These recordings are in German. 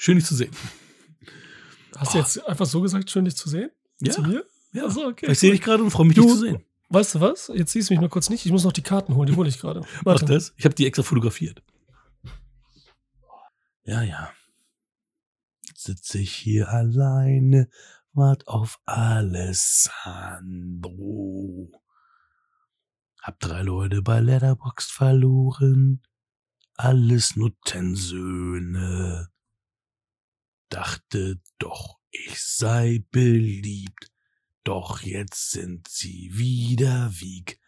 Schön, dich zu sehen. Hast du jetzt einfach so gesagt, schön dich zu sehen? Ja. Zu mir? Ja. Ach so, okay. Ich sehe dich gerade und freue mich, Du- dich zu sehen. Weißt du was? Jetzt siehst du mich mal kurz nicht. Ich muss noch die Karten holen. Die hole ich gerade. Mach das. Ich habe die extra fotografiert. Ja, ja. Jetzt sitze ich hier alleine, wart auf Alessandro. Hab drei Leute bei Letterboxd verloren. Alles Nuttensöhne. Dachte doch, ich sei beliebt. Doch jetzt sind sie wieder wieg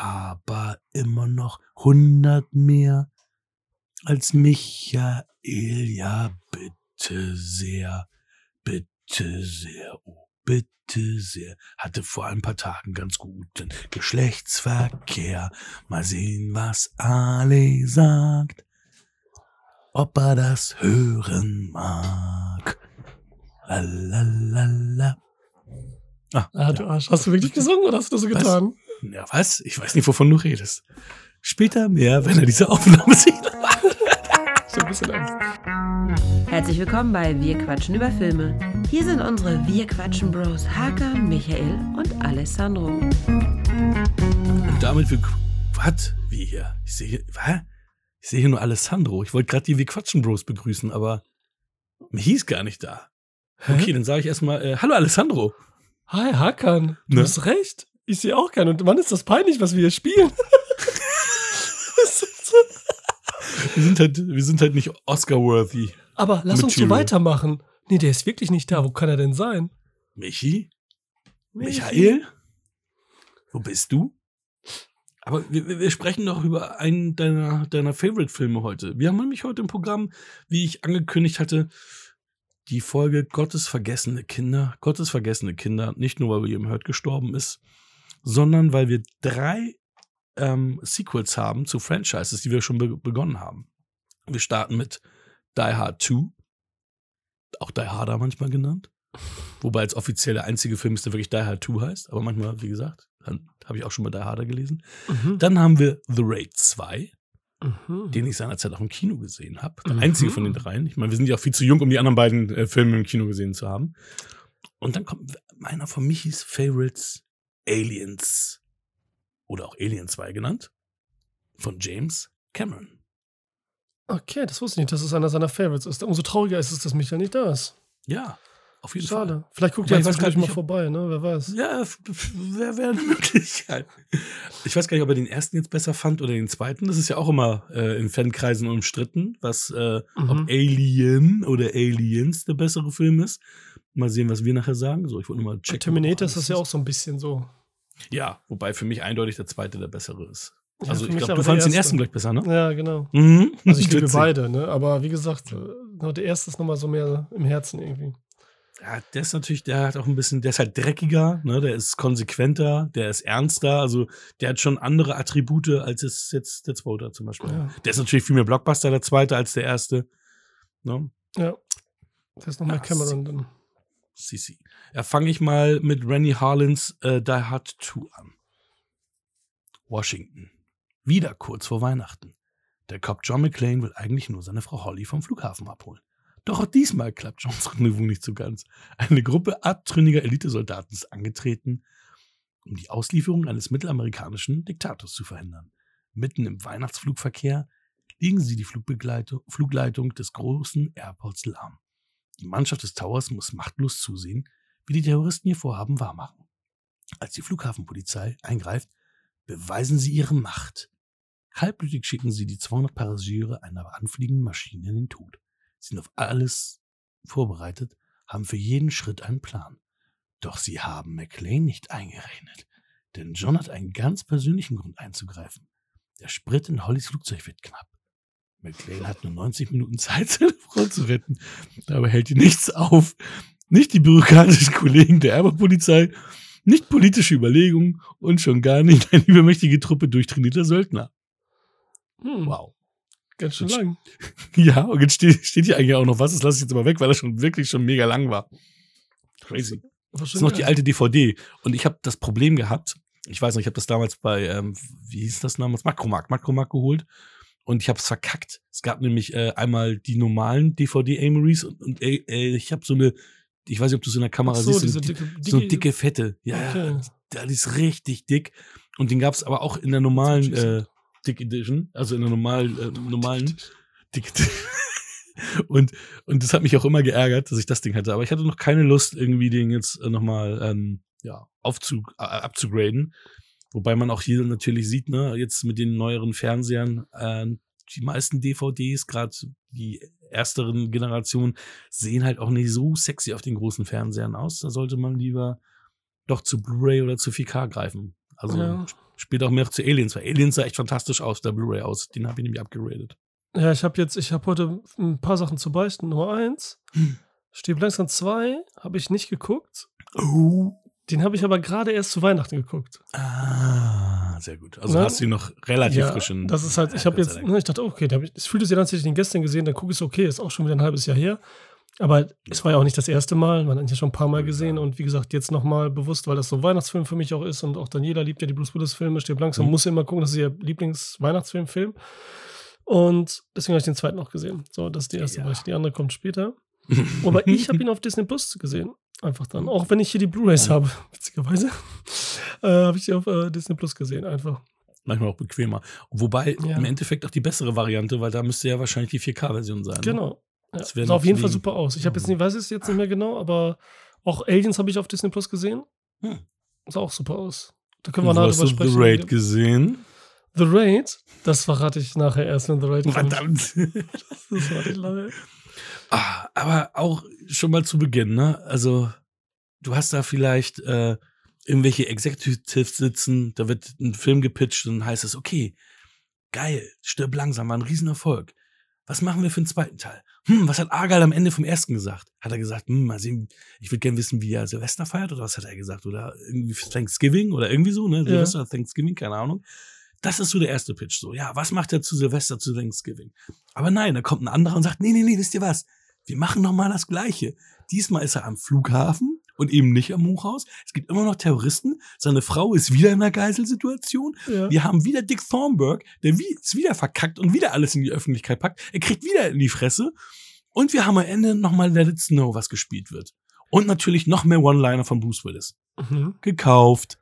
aber immer noch hundert mehr als Michael. Ja, bitte sehr, bitte sehr, oh, bitte sehr. Hatte vor ein paar Tagen ganz guten Geschlechtsverkehr. Mal sehen, was Ale sagt. Ob er das hören mag. Lalalala. Ah, du Arsch. Hast du wirklich gesungen oder hast du das so Was? getan? Ja, was? Ich weiß nicht, wovon du redest. Später mehr, wenn er diese Aufnahme sieht. So ein bisschen Angst. Herzlich willkommen bei Wir quatschen über Filme. Hier sind unsere Wir quatschen Bros Hakan, Michael und Alessandro. Und damit wir. Was? Wie hier? Ich sehe hier. Was? Ich sehe hier nur Alessandro. Ich wollte gerade die Wir Quatschen Bros begrüßen, aber mir hieß gar nicht da. Okay, dann sage ich erstmal, äh, hallo Alessandro. Hi, Hakan. Du Ne? hast recht. Ich sehe auch keinen. Und wann ist das peinlich, was wir hier spielen? Wir sind halt, wir sind halt nicht Oscar-worthy. Aber lass uns so weitermachen. Nee, der ist wirklich nicht da. Wo kann er denn sein? Michi? Michael? Wo bist du? Aber wir, wir- wir sprechen doch über einen deiner, deiner Favorite-Filme heute. Wir haben nämlich heute im Programm, wie ich angekündigt hatte, die Folge Gottes vergessene Kinder. Gottes vergessene Kinder, nicht nur, weil William Hurt gestorben ist, sondern weil wir drei ähm, Sequels haben zu Franchises, die wir schon be begonnen haben. Wir starten mit Die Hard 2, auch Die Harder manchmal genannt. Wobei als offiziell der einzige Film ist, der wirklich Die Hard 2 heißt. Aber manchmal, wie gesagt, dann habe ich auch schon mal Die Harder gelesen. Mhm. Dann haben wir The Raid 2, Mhm. den ich seinerzeit auch im Kino gesehen habe. Der Mhm. einzige von den dreien. Ich meine, wir sind ja auch viel zu jung, um die anderen beiden äh, Filme im Kino gesehen zu haben. Und dann kommt meiner von Michis Favorites, Aliens. Oder auch Alien 2 genannt. Von James Cameron. Okay, das wusste ich nicht, dass es einer seiner Favorites ist. Umso trauriger ist es, dass Michael nicht da ist. Ja, auf jeden Fall. Schade. Vielleicht guckt er ich jetzt gleich mal vorbei, ne? Wer weiß. Ja, wäre wär eine Möglichkeit. Ich weiß gar nicht, ob er den ersten jetzt besser fand oder den zweiten. Das ist ja auch immer äh, in Fankreisen umstritten, was äh, Mhm. ob Alien oder Aliens der bessere Film ist. Mal sehen, was wir nachher sagen. So, ich wollte nur mal checken. Terminator ist das ja auch so ein bisschen so. Ja, wobei für mich eindeutig der zweite der bessere ist. Ja, Also ich glaube, du der fandst den erste. ersten gleich besser, ne? Ja, genau. Mhm. Also ich liebe beide, ne? Aber wie gesagt, äh, der erste ist nochmal so mehr im Herzen irgendwie. Ja, der ist natürlich, der hat auch ein bisschen, der ist halt dreckiger, ne? Der ist konsequenter, der ist ernster, also der hat schon andere Attribute als es jetzt der zweite zum Beispiel. Ja. Der ist natürlich viel mehr Blockbuster, der zweite, als der erste. Ne? Ja. Das ist noch mehr Ja, Cameron dann. Sisi. Ja, fange ich mal mit Rennie Harlins äh, Die Hard 2 an. Washington. Wieder kurz vor Weihnachten. Der Cop John McClane will eigentlich nur seine Frau Holly vom Flughafen abholen. Doch auch diesmal klappt Johns Rendezvous nicht so ganz. Eine Gruppe abtrünniger Elitesoldaten ist angetreten, um die Auslieferung eines mittelamerikanischen Diktators zu verhindern. Mitten im Weihnachtsflugverkehr legen sie die Flugleitung des großen Airports lahm. Die Mannschaft des Towers muss machtlos zusehen, wie die Terroristen ihr Vorhaben wahrmachen. Als die Flughafenpolizei eingreift, beweisen sie ihre Macht. Kaltblütig schicken sie die 200 Passagiere einer anfliegenden Maschine in den Tod. Sie sind auf alles vorbereitet, haben für jeden Schritt einen Plan. Doch sie haben McLean nicht eingerechnet, denn John hat einen ganz persönlichen Grund einzugreifen. Der Sprit in Hollys Flugzeug wird knapp. McLean hat nur 90 Minuten Zeit, seine Frau zu retten. Dabei hält ihn nichts auf. Nicht die bürokratischen Kollegen der Erbepolizei, nicht politische Überlegungen und schon gar nicht eine übermächtige Truppe durchtrainierter Söldner. Hm, Wow. Ganz schön lang. Ja, und jetzt steht, steht hier eigentlich auch noch was, das lasse ich jetzt aber weg, weil das schon wirklich schon mega lang war. Crazy. Das ist noch die alte DVD. Und ich habe das Problem gehabt, ich weiß noch, ich habe das damals bei, ähm, wie hieß das damals? Makromarkt, Makromarkt geholt. und ich habe es verkackt. Es gab nämlich äh, einmal die normalen DVD-Amories und, und äh, äh, ich habe so eine, ich weiß nicht, ob du es in der Kamera so, siehst, so, dicke, so eine dicke- Fette. Ja, Okay. ja, die ist richtig dick. Und den gab es aber auch in der normalen äh, Dick Edition, also in der normalen, äh, normalen Dick und, und das hat mich auch immer geärgert, dass ich das Ding hatte. Aber ich hatte noch keine Lust, irgendwie den jetzt äh, nochmal ähm, ja, aufzu, äh, abzugraden. Wobei man auch hier natürlich sieht, ne, jetzt mit den neueren Fernsehern, äh, die meisten DVDs, gerade die ersteren Generationen, sehen halt auch nicht so sexy auf den großen Fernsehern aus. Da sollte man lieber doch zu Blu-ray oder zu 4K greifen. Also Ja. spielt auch mehr zu Aliens, weil Aliens sah echt fantastisch aus, der Blu-ray aus. Den habe ich nämlich abgeradet. Ja, ich habe jetzt, ich habe heute ein paar Sachen zu beichten. Nummer eins, Hm. Stieb langsam zwei, habe ich nicht geguckt. Oh. Den habe ich aber gerade erst zu Weihnachten geguckt. Ah, sehr gut. Also Ne? hast du ihn noch relativ frisch in. das ist halt, ich Ja, habe jetzt, ne, ich dachte, okay, da hab ich, ich fühlte an, als hätte ich den gestern gesehen, dann gucke ich es, okay, ist auch schon wieder ein halbes Jahr her. Aber es war ja auch nicht das erste Mal, man hat ihn ja schon ein paar Mal gesehen und wie gesagt, jetzt nochmal bewusst, weil das so ein Weihnachtsfilm für mich auch ist und auch Daniela liebt ja die Bruce Willis-Filme, steht langsam, Mhm. muss immer gucken, das ist ihr Lieblings-Weihnachtsfilm-Film. Und deswegen habe ich den zweiten noch gesehen. So, das ist die erste Ja. Die andere kommt später. Aber ich habe ihn auf Disney Plus gesehen. Einfach dann. Auch wenn ich hier die Blu-Rays habe, witzigerweise, äh, habe ich die auf äh, Disney Plus gesehen. Einfach. Manchmal auch bequemer. Wobei Ja. im Endeffekt auch die bessere Variante, weil da müsste ja wahrscheinlich die 4K-Version sein. ne? Genau. Ja, sah auf jeden Fall super aus. Ich habe jetzt nicht, weiß es jetzt nicht mehr genau, aber auch Aliens habe ich auf Disney Plus gesehen. Hm. Sah auch super aus. Da können wir nachher hast drüber du sprechen. The Raid gesehen? The Raid, das verrate ich nachher erst, wenn The Raid kommt. Verdammt. Das verrate ich nachher. ah, aber auch schon mal zu Beginn, ne? Also, du hast da vielleicht äh, irgendwelche Executives sitzen, da wird ein Film gepitcht und dann heißt es, okay, geil, stirb langsam, war ein Riesenerfolg. Was machen wir für den zweiten Teil? Hm, was hat Argal am Ende vom ersten gesagt? Hat er gesagt, hm, mal sehen, ich würde gerne wissen, wie er Silvester feiert oder was hat er gesagt? Oder irgendwie für Thanksgiving oder irgendwie so, ne? Silvester, Thanksgiving, keine Ahnung. Das ist so der erste Pitch. So, ja, was macht er zu Silvester, zu Thanksgiving? Aber nein, da kommt ein anderer und sagt, nee, nee, nee, wisst ihr was? Wir machen noch mal das Gleiche. Diesmal ist er am Flughafen und eben nicht am Hochhaus. Es gibt immer noch Terroristen. Seine Frau ist wieder in einer Geiselsituation. Ja. Wir haben wieder Dick Thornburg, der wie, ist wieder verkackt und wieder alles in die Öffentlichkeit packt. Er kriegt wieder in die Fresse. Und wir haben am Ende nochmal Let It Snow, was gespielt wird. Und natürlich noch mehr One-Liner von Bruce Willis. Mhm. Gekauft.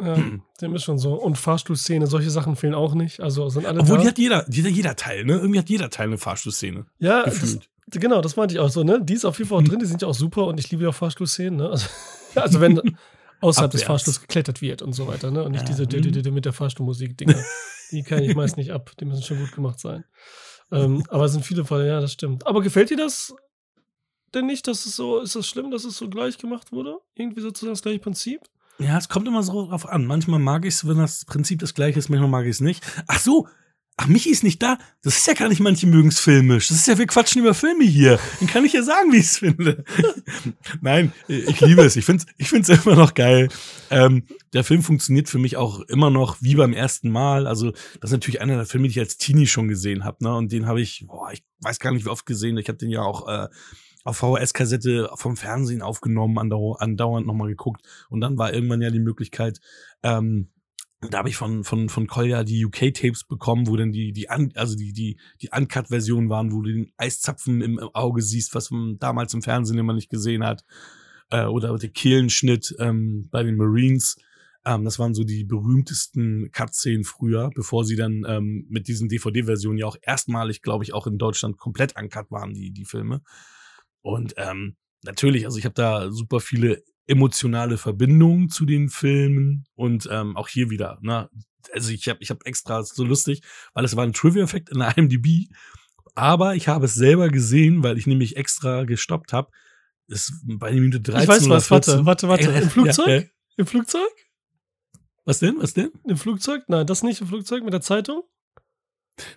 Ja, dem ist schon so. Und Fahrstuhlszene, solche Sachen fehlen auch nicht. Also sind alle Obwohl, da. die hat jeder, jeder, jeder Teil, ne? Irgendwie hat jeder Teil eine Fahrstuhlszene. ja, Gefühlt. Genau, das meinte ich auch so, ne? Die ist auf jeden Fall auch drin, die sind ja auch super und ich liebe ja auch Fahrstuhlszenen, ne? Also, also wenn außerhalb des. Fahrstuhls geklettert wird und so weiter, ne? Und nicht diese d- mit der Fahrstuhlmusik-Dinger. Die kann ich meist nicht ab. Die müssen schon gut gemacht sein. Ähm, aber es sind viele Fälle, ja, das stimmt. Aber gefällt dir das denn nicht, dass es so, ist das schlimm, dass es so gleich gemacht wurde? Irgendwie sozusagen das gleiche Prinzip? Ja, es kommt immer so drauf an. Manchmal mag ich es, wenn das Prinzip das gleiche ist, manchmal mag ich es nicht. Ach so, ach, Michi ist nicht da. Das ist ja gar nicht, manche mögen es filmisch. Das ist ja, wir quatschen über Filme hier. Dann kann ich ja sagen, wie ich es finde. Nein, ich liebe es. Ich finde es ich find's immer noch geil. Ähm, der Film funktioniert für mich auch immer noch wie beim ersten Mal. Also, das ist natürlich einer der Filme, die ich als Teenie schon gesehen habe. Ne? Und den habe ich, boah, ich weiß gar nicht, wie oft gesehen. Ich habe den ja auch äh, auf VHS-Kassette vom Fernsehen aufgenommen, andau andauernd nochmal geguckt. Und dann war irgendwann ja die Möglichkeit, ähm, da habe ich von, von, von Kolja die UK-Tapes bekommen, wo dann die, die, also die, die, die Uncut-Version waren, wo du den Eiszapfen im Auge siehst, was man damals im Fernsehen immer nicht gesehen hat. Äh, oder der Kehlenschnitt ähm, bei den Marines. Ähm, das waren so die berühmtesten Cut-Szenen früher, bevor sie dann ähm, mit diesen DVD-Versionen ja auch erstmalig, glaube ich, auch in Deutschland komplett uncut waren, die, die Filme. Und ähm, natürlich, also ich habe da super viele emotionale Verbindungen zu den Filmen und ähm, auch hier wieder. Ne? Also ich habe ich hab extra so lustig, weil es war ein Trivia-Effekt in der IMDb, aber ich habe es selber gesehen, weil ich nämlich extra gestoppt habe. Ist bei Minute 13 Ich weiß was, warte, 14. warte, warte. Äh, Im Flugzeug? ja, äh, Im Flugzeug? was denn? Was denn? Im Flugzeug? Nein, das nicht im Flugzeug mit der Zeitung?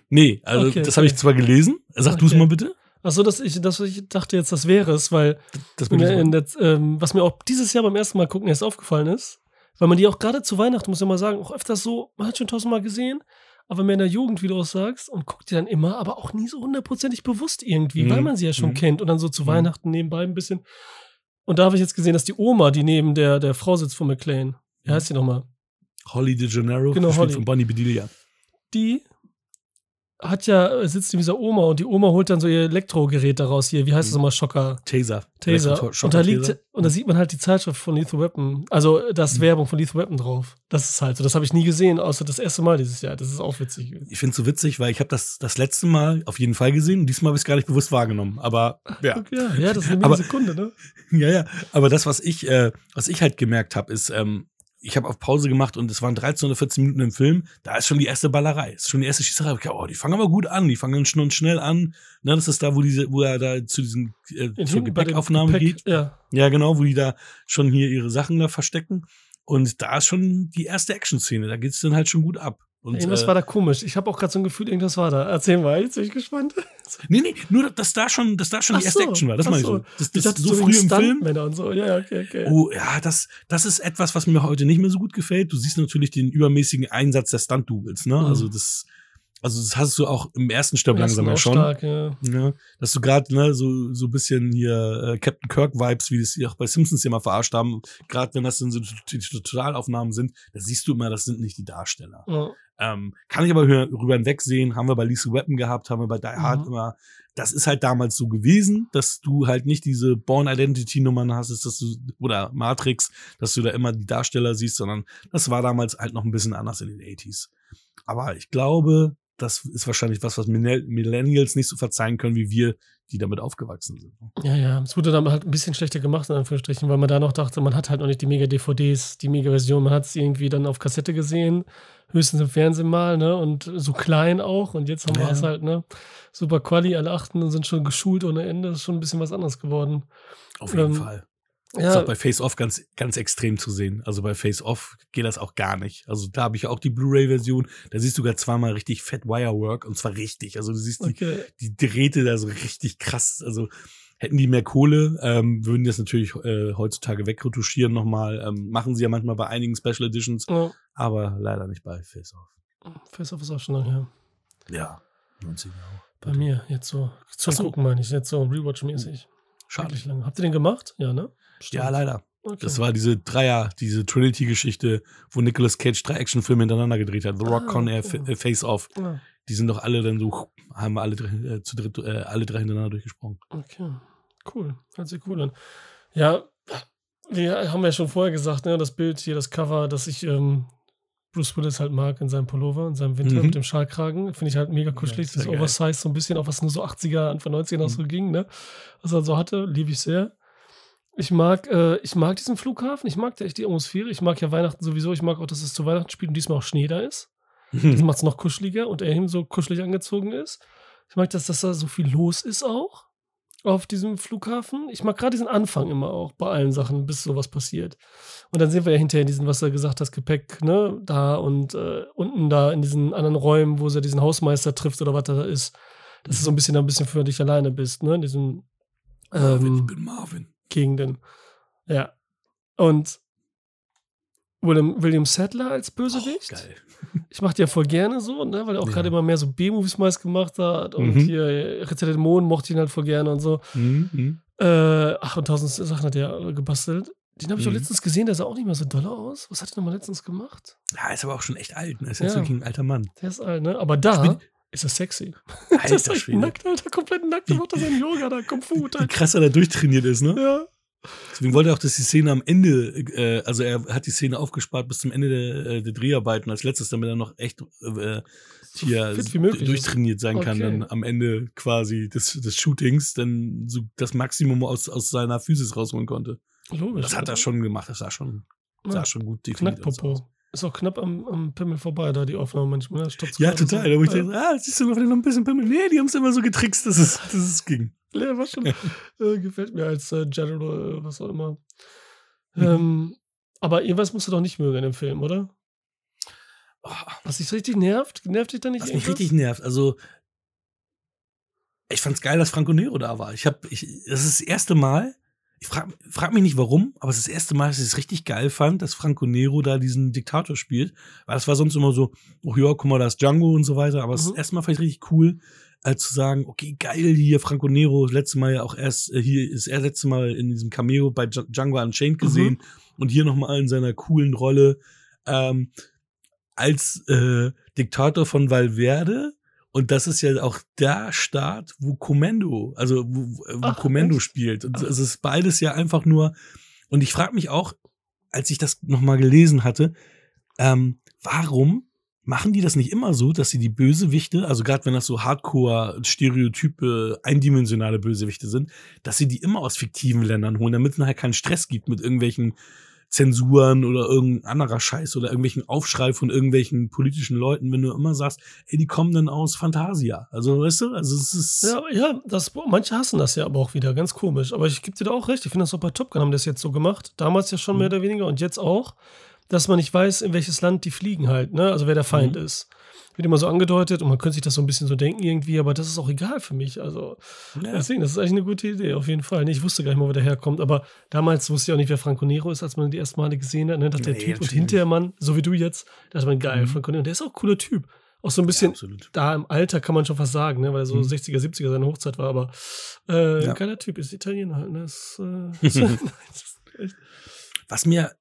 Nee, also Okay, das habe ich okay. zwar gelesen. Sag du es Okay. mal bitte. Achso, dass ich, dass ich dachte jetzt, das wäre es, weil Das in in der, ähm, was mir auch dieses Jahr beim ersten Mal gucken erst aufgefallen ist, weil man die auch gerade zu Weihnachten, muss ich mal sagen, auch öfters so, man hat schon tausendmal gesehen, aber mehr in der Jugend, wie du auch sagst, und guckt die dann immer, aber auch nie so hundertprozentig bewusst irgendwie, Mhm. weil man sie ja schon Mhm. kennt und dann so zu Mhm. Weihnachten nebenbei ein bisschen. Und da habe ich jetzt gesehen, dass die Oma, die neben der, der Frau sitzt von McLean, wie Mhm. heißt die nochmal? Holly de Janeiro, Genau, Holly. von Bonnie Bedelia. Die hat ja, sitzt in dieser Oma und die Oma holt dann so ihr Elektrogerät daraus hier. Wie heißt das Mhm. nochmal? Schocker. Taser. Taser. Und da liegt, und da sieht man halt die Zeitschrift von Lethal Weapon. Also das Mhm. Werbung von Lethal Weapon drauf. Das ist halt so. Das habe ich nie gesehen, außer das erste Mal dieses Jahr. Das ist auch witzig. Ich finde es so witzig, weil ich habe das das letzte Mal auf jeden Fall gesehen und diesmal habe ich es gar nicht bewusst wahrgenommen. Aber ja, Okay, ja, ja, das ist eine Millisekunde, ne? ja, ja. Aber das, was ich, äh, was ich halt gemerkt habe, ist, ähm, ich habe auf Pause gemacht und es waren 13 oder 14 Minuten im Film. Da ist schon die erste Ballerei, ist schon die erste Schießerei. Ich, oh, die fangen aber gut an, die fangen schon schnell an. Ne, das ist da, wo diese, wo er da zu diesen äh, zur Gepäckaufnahme Gepäck, geht. Ja. Ja, genau, wo die da schon hier ihre Sachen da verstecken. Und da ist schon die erste Action-Szene. Da geht's dann halt schon gut ab. Und, Irgendwas äh, war da komisch. Ich habe auch gerade so ein Gefühl, irgendwas war da. Erzähl mal, jetzt bin ich gespannt. Nee, nee, nur, dass da schon, dass da schon Ach die erste so, Action war. Das meine ich so. so. Das, Ich das dachte, so so früh im Film. Und so. Ja, ja, okay, okay. Oh, ja, das, das ist etwas, was mir heute nicht mehr so gut gefällt. Du siehst natürlich den übermäßigen Einsatz der Stunt-Doubles, ne? Mhm. Also das, also das hast du auch im ersten Stirb langsam ja schon. Stark, ja. Ja, dass du gerade ne, so so bisschen hier äh, Captain Kirk Vibes, wie das sie auch bei Simpsons immer verarscht haben, gerade wenn das dann so die Totalaufnahmen sind, da siehst du immer, das sind nicht die Darsteller. Ja. Ähm, kann ich aber rüber hinwegsehen, haben wir bei Lisa Weapon gehabt, haben wir bei Die Hard Mhm. immer. Das ist halt damals so gewesen, dass du halt nicht diese Born Identity Nummern hast, dass du, oder Matrix, dass du da immer die Darsteller siehst, sondern das war damals halt noch ein bisschen anders in den 80s. Aber ich glaube, das ist wahrscheinlich was, was Millenn- Millennials nicht so verzeihen können, wie wir, die damit aufgewachsen sind. Ja, ja, es wurde dann halt ein bisschen schlechter gemacht, in Anführungsstrichen, weil man da noch dachte, man hat halt noch nicht die Mega-DVDs, die Mega-Version, man hat es irgendwie dann auf Kassette gesehen, höchstens im Fernsehen mal, ne, und so klein auch, und jetzt haben wir Ja. es halt, ne, super Quali, alle achten und sind schon geschult ohne Ende, ist schon ein bisschen was anderes geworden. Auf jeden Ähm, Fall. Ist Ja, auch bei Face Off ganz, ganz extrem zu sehen. Also bei Face Off geht das auch gar nicht. Also da habe ich auch die Blu-ray-Version. Da siehst du sogar zweimal richtig Fat Wirework und zwar richtig. Also du siehst die, okay. die Drähte da so richtig krass. Also hätten die mehr Kohle, ähm, würden die das natürlich äh, heutzutage wegretuschieren nochmal. Ähm, machen sie ja manchmal bei einigen Special Editions, Ja, aber leider nicht bei Face Off. Face Off ist auch schon lange her. Ja, 90 Jahre. Bei mir, jetzt so, zum. Gucken meine ich, jetzt so Rewatch-mäßig. Schade. Lange. Habt ihr den gemacht? Ja, ne? Stimmt. Ja, leider. Okay. Das war diese Dreier, diese Trinity-Geschichte, wo Nicolas Cage drei Actionfilme hintereinander gedreht hat. The Rock, Ah, Con Air, okay. Fa- äh, Face Off. Ja, Die sind doch alle dann so, haben wir alle drei, äh, zu dritt, äh, alle drei hintereinander durchgesprungen. okay. Cool. Hört sich cool an. Ja, wir haben ja schon vorher gesagt, ne, das Bild hier, das Cover, dass ich ähm, Bruce Willis halt mag in seinem Pullover, in seinem Winter Mhm. mit dem Schalkragen. Finde ich halt mega kuschelig. sehr das. Oversize so ein bisschen, auch was nur so 80er, Anfang 90er noch so Mhm. ging, ne? Was er so hatte, liebe ich sehr. Ich mag, äh, ich mag diesen Flughafen, ich mag echt die Atmosphäre. Ich mag ja Weihnachten sowieso. Ich mag auch, dass es zu Weihnachten spielt und diesmal auch Schnee da ist. Das macht es noch kuscheliger und er eben so kuschelig angezogen ist. Ich mag, dass, dass da so viel los ist auch auf diesem Flughafen. Ich mag gerade diesen Anfang immer auch bei allen Sachen, bis sowas passiert. Und dann sehen wir ja hinterher diesen, was er gesagt hat, Gepäck, ne, da und äh, unten da in diesen anderen Räumen, wo er diesen Hausmeister trifft oder was da ist. Dass du so ein bisschen ein bisschen für dich alleine bist, ne, in diesen Marvin, ich ähm, bin Marvin. Gegenden. Ja. Und William, William Sadler als Oh, Bösewicht. geil. Ich mache die ja voll gerne so, ne, weil er auch Ja. gerade immer mehr so B-Movies meist gemacht hat. Und Mhm. hier Ritter der Dämonen mochte ich ihn halt voll gerne und so. Mhm, mhm. Äh, ach, und tausend Sachen hat er gebastelt. Den habe ich auch Mhm. letztens gesehen, der sah auch nicht mehr so doll aus. Was hat er nochmal letztens gemacht? Ja, ist aber auch schon echt alt. Ne? Ist jetzt Ja. wirklich ein alter Mann. Der ist alt, ne? Aber da bin- ist er sexy. der ist Alter halt nackt, Alter, komplett nackt. Der macht da seinen Yoga, da Kung Fu. Wie Alter. krass er da durchtrainiert ist, ne? Ja. Deswegen wollte er auch, dass die Szene am Ende, äh, also er hat die Szene aufgespart bis zum Ende der, äh, der Dreharbeiten als letztes, damit er noch echt äh, hier ist. durchtrainiert sein kann, Okay. dann am Ende quasi des, des Shootings dann so das Maximum aus, aus seiner Physis rausholen konnte. Logisch. Das hat er Alter. schon gemacht, das sah schon, sah schon gut definiert aus. Ist auch knapp am, am Pimmel vorbei, da die Aufnahme manchmal. ne? Ja, total. Da wo ich dachte, ah, siehst du noch ein bisschen Pimmel? Nee, die haben es immer so getrickst, dass es, dass es ging. Ja, war schon, äh, gefällt mir als äh, General, äh, was auch immer. Ähm, aber irgendwas musst du doch nicht mögen in dem Film, oder? Oh, Was dich richtig nervt? Nervt dich da nicht Was mich richtig nervt, also ich fand's geil, dass Franco Nero da war. Ich habe, ich, das ist das erste Mal. Ich frag, frag mich nicht warum, aber es ist das erste Mal, dass ich es richtig geil fand, dass Franco Nero da diesen Diktator spielt. Weil das war sonst immer so, oh ja, guck mal, da ist Django und so weiter. Aber es ist Mhm. erstmal vielleicht richtig cool, äh, zu sagen, okay, geil, hier Franco Nero, das letzte Mal ja auch erst, äh, hier ist er letzte Mal in diesem Cameo bei Dj- Django Unchained gesehen und hier nochmal in seiner coolen Rolle ähm, als äh, Diktator von Valverde Und das ist ja auch der Start, wo Kommando, also wo, wo Ach, Kommando echt? spielt. Und es ist beides ja einfach nur. Und ich frage mich auch, als ich das nochmal gelesen hatte, ähm, warum machen die das nicht immer so, dass sie die Bösewichte, also gerade wenn das so Hardcore, Stereotype, eindimensionale Bösewichte sind, dass sie die immer aus fiktiven Ländern holen, damit es nachher keinen Stress gibt mit irgendwelchen Zensuren oder irgendein anderer Scheiß oder irgendwelchen Aufschrei von irgendwelchen politischen Leuten, wenn du immer sagst, ey, die kommen dann aus Fantasia. Also, weißt du, also es ist. Ja, ja, das, manche hassen das ja aber auch wieder, ganz komisch. Aber ich gebe dir da auch recht. Ich finde das auch bei Top Gun haben das jetzt so gemacht. Damals ja schon Mhm. mehr oder weniger und jetzt auch, dass man nicht weiß, in welches Land die fliegen halt, ne? Also wer der Feind Mhm. ist. Wird immer so angedeutet und man könnte sich das so ein bisschen so denken irgendwie, aber das ist auch egal für mich. Also ja. deswegen, das ist eigentlich eine gute Idee, auf jeden Fall. Ich wusste gar nicht mal, wo der herkommt, aber damals wusste ich auch nicht, wer Franco Nero ist, als man die ersten Male gesehen hat. Ne? Dachte der Nee, Typ und hinterher man, so wie du jetzt, dachte man, geil, Mhm. Franco Nero. Der ist auch ein cooler Typ. Auch so ein ja, bisschen absolut. da im Alter kann man schon fast sagen, ne? weil er so Mhm. 60er, 70er seine Hochzeit war, aber äh, Ja. geiler Typ, ist Italiener halt. Ne? Äh, ist echt, Was mir,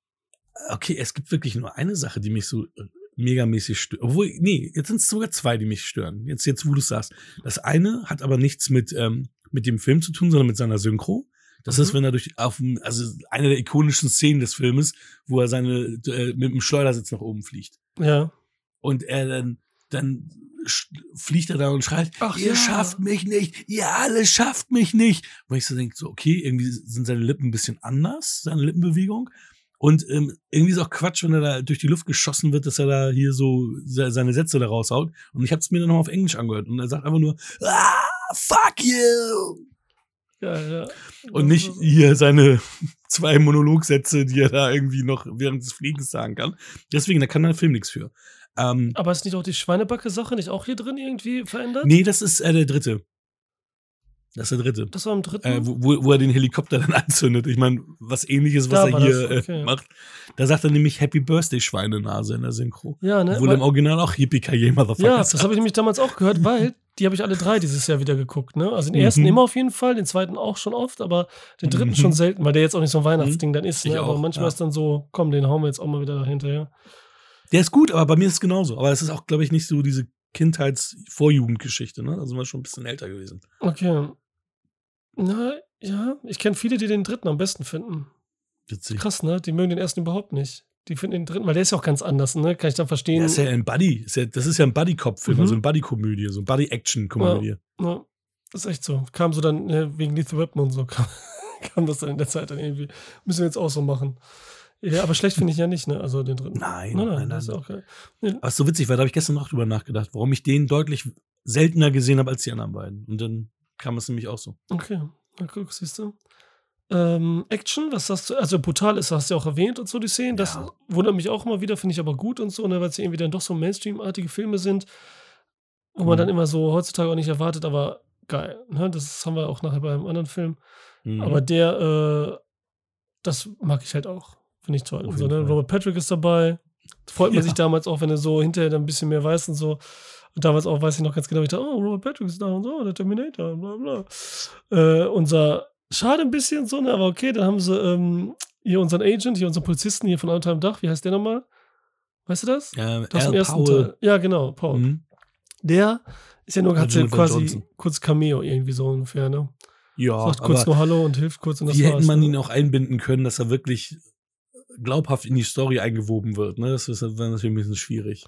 okay, es gibt wirklich nur eine Sache, die mich so äh, megamäßig stört. Obwohl, nee, jetzt sind es sogar zwei, die mich stören. Jetzt, jetzt, wo du sagst. Das eine hat aber nichts mit, ähm, mit dem Film zu tun, sondern mit seiner Synchro. Das Mhm. ist, wenn er durch, auf also eine der ikonischen Szenen des Filmes, wo er seine, äh, mit dem Schleudersitz nach oben fliegt. ja. Und er dann, dann fliegt er da und schreit, Ach ihr ja. schafft mich nicht, ihr alle schafft mich nicht. Wo ich so denke, so, okay, irgendwie sind seine Lippen ein bisschen anders, seine Lippenbewegung. Und ähm, irgendwie ist auch Quatsch, wenn er da durch die Luft geschossen wird, dass er da hier so se- seine Sätze da raushaut. Und ich habe es mir dann noch auf Englisch angehört. Und er sagt einfach nur, ah, fuck you. Ja, ja. Und nicht hier seine zwei Monologsätze, die er da irgendwie noch während des Fliegens sagen kann. Deswegen, da kann der Film nichts für. Ähm, Aber ist nicht auch die Schweinebacke-Sache nicht auch hier drin irgendwie verändert? nee, das ist äh, der dritte. Das ist der dritte. Das war im dritten. Äh, wo, wo er den Helikopter dann anzündet. Ich meine, was ähnliches, was Da er hier das, okay. äh, macht. Da sagt er nämlich Happy Birthday Schweinenase in der Synchro. ja, ne? Obwohl Weil- im Original auch Yippie Kaye Motherfucker Ja, das habe ich nämlich damals auch gehört, weil die habe ich alle drei dieses Jahr wieder geguckt. Ne? Also den ersten Mhm. immer auf jeden Fall, den zweiten auch schon oft, aber den dritten Mhm. schon selten, weil der jetzt auch nicht so ein Weihnachtsding dann ist. Ich Ne? Aber auch, manchmal ja. ist dann so, komm, den hauen wir jetzt auch mal wieder dahinter. Ja. Der ist gut, aber bei mir ist es genauso. Aber es ist auch, glaube ich, nicht so diese Kindheits-Vorjugendgeschichte. Ne? Da sind wir schon ein bisschen älter gewesen. Okay. Na, ja, ich kenne viele, die den dritten am besten finden. Witzig. Krass, ne? Die mögen den ersten überhaupt nicht. Die finden den dritten, weil der ist ja auch ganz anders, ne? Kann ich dann verstehen. Ja, ist ja ein Buddy. Ist ja, das ist ja ein Buddy-Cop-Film, Mhm. also eine Buddy-Komödie, so eine Buddy-Action-Komödie. Ja, ist echt so. Kam so dann, ne, wegen Lethal Weapon und so, kam, kam das dann in der Zeit dann irgendwie. Müssen wir jetzt auch so machen. Ja, aber schlecht finde ich ja nicht, ne? Also den dritten. Nein, nein, nein, nein, das ist nein. auch geil. Nee, Was so witzig war, da habe ich gestern noch drüber nachgedacht, warum ich den deutlich seltener gesehen habe als die anderen beiden. Und dann kam es nämlich auch so. Okay, na guck, siehst du. Ähm, Action, was hast du, also brutal ist, hast du ja auch erwähnt und so die Szenen. Das Ja. wundert mich auch immer wieder, finde ich aber gut und so, ne, weil es ja irgendwie dann doch so Mainstream-artige Filme sind, wo man Mhm. dann immer so heutzutage auch nicht erwartet, aber geil. Ne? Das haben wir auch nachher beim anderen Film. Mhm. Aber der, äh, das mag ich halt auch. Finde ich toll. So, ne? Robert Patrick ist dabei. Freut man Ja. sich damals auch, wenn er so hinterher dann ein bisschen mehr weiß und so. Und damals auch weiß ich noch ganz genau, ich dachte, oh, Robert Patrick ist da und so, der Terminator, bla bla. Äh, unser, schade ein bisschen so, ne? aber okay, dann haben sie ähm, hier unseren Agent, hier unseren Polizisten hier von Unterm Dach, wie heißt der nochmal? Weißt du das? ähm, Das im ersten Powell. Teil. Ja, genau, Paul. Mhm. Der ist ja nur, hat Ja, ja quasi Johnson. kurz Cameo irgendwie so ungefähr, ne? Ja, Sagt kurz aber nur Hallo und hilft kurz und das wie hätte man ne? ihn auch einbinden können, dass er wirklich glaubhaft in die Story eingewoben wird. Ne? Das ist dann natürlich ein bisschen schwierig.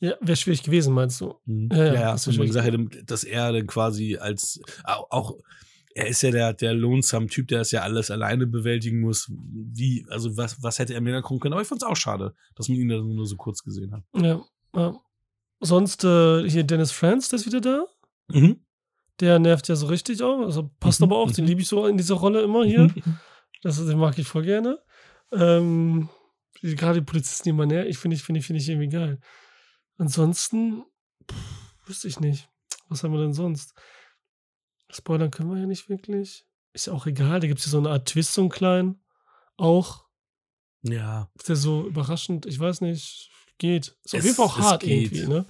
Ja, wäre schwierig gewesen, meinst du? Mhm. Ja, ja, ja, das dass man gesagt hätte, dass er dann quasi als auch, er ist ja der, der lonesome Typ, der das ja alles alleine bewältigen muss. Wie, also was, was hätte er mir dann gucken können? Aber ich fand es auch schade, dass man ihn dann nur so kurz gesehen hat. Ja. ja. Sonst äh, hier Dennis Franz, der ist wieder da. Mhm. Der nervt ja so richtig auch. Also passt Mhm, aber auch, den mhm. liebe ich so in dieser Rolle immer hier. Das den mag ich voll gerne. Ähm, gerade die Polizisten, man näher, ich finde ich, finde ich, finde ich irgendwie geil. Ansonsten, pff, wüsste ich nicht. Was haben wir denn sonst? Spoilern können wir ja nicht wirklich. Ist ja auch egal, da gibt es ja so eine Art Twist, so einen kleinen. Auch. Ja, Ist der so überraschend, ich weiß nicht, geht. Ist auf Es- jeden Fall auch hart geht. irgendwie, ne?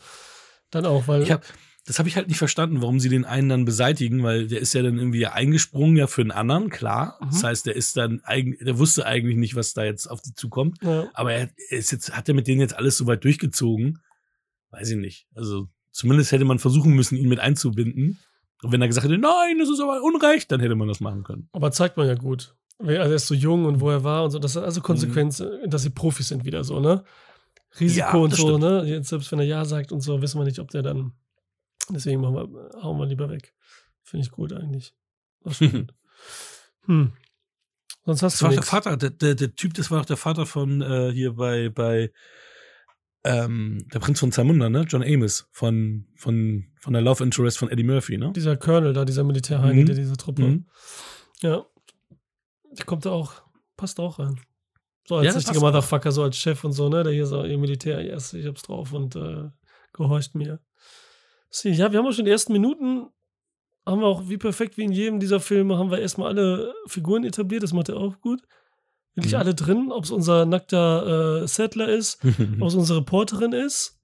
Dann auch, weil. ich hab, das habe ich halt nicht verstanden, warum sie den einen dann beseitigen, weil der ist ja dann irgendwie eingesprungen ja für den anderen, klar. Mhm. Das heißt, der ist dann eigentlich, der wusste eigentlich nicht, was da jetzt auf die zukommt. ja. Aber er ist jetzt, hat er mit denen jetzt alles so weit durchgezogen? Weiß ich nicht. Also Zumindest hätte man versuchen müssen, ihn mit einzubinden. Und wenn er gesagt hätte, nein, das ist aber Unrecht, dann hätte man das machen können. Aber zeigt man ja gut. Also er ist so jung und wo er war und so. Das hat also Konsequenz, mhm. dass sie Profis sind wieder so, ne? Risiko ja, und so, stimmt. ne? Jetzt, selbst wenn er Ja sagt und so, wissen wir nicht, ob der dann. Deswegen machen wir, hauen wir lieber weg. Finde ich gut eigentlich. hm. Sonst hast das du war der Vater, der, der, der, Typ, das war doch der Vater von äh, hier bei, bei ähm, der Prinz von Zamunda, ne? John Amos von, von, von der Love Interest von Eddie Murphy, ne? Dieser Colonel da, dieser Militärheini, mhm. der diese Truppe. Mhm. Ja. Der kommt da auch, passt auch rein. So als ja, richtiger Motherfucker, so als Chef und so, ne? Der hier so, ihr Militär, yes, ich hab's drauf und äh, gehorcht mir. See, ja, wir haben auch schon die ersten Minuten, haben wir auch wie perfekt wie in jedem dieser Filme, haben wir erstmal alle Figuren etabliert, das macht er auch gut. Wirklich mhm. alle drin, ob es unser nackter äh, Settler ist, ob es unsere Reporterin ist,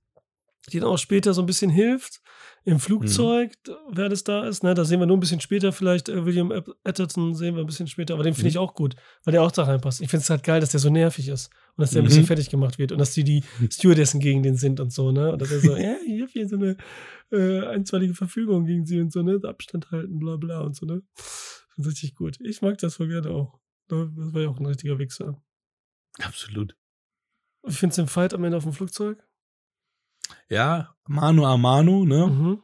die dann auch später so ein bisschen hilft im Flugzeug, mhm. wer das da ist. Ne? Da sehen wir nur ein bisschen später vielleicht äh, William Atherton, sehen wir ein bisschen später, aber den finde mhm. ich auch gut, weil der auch da reinpasst. Ich finde es halt geil, dass der so nervig ist und dass der ein bisschen mhm. fertig gemacht wird und dass die die Stewardessen gegen den sind und so, ne? Und dass er so, ja, ich habe hier so eine äh, einstweilige Verfügung gegen sie und so, ne? Abstand halten, bla bla und so, ne? Finde richtig gut. Ich mag das voll gerne auch. Ne? Das war ja auch ein richtiger Wichser. Absolut. Ich finde es im Fight am Ende auf dem Flugzeug? Ja, Mano a Mano, ne? Mhm.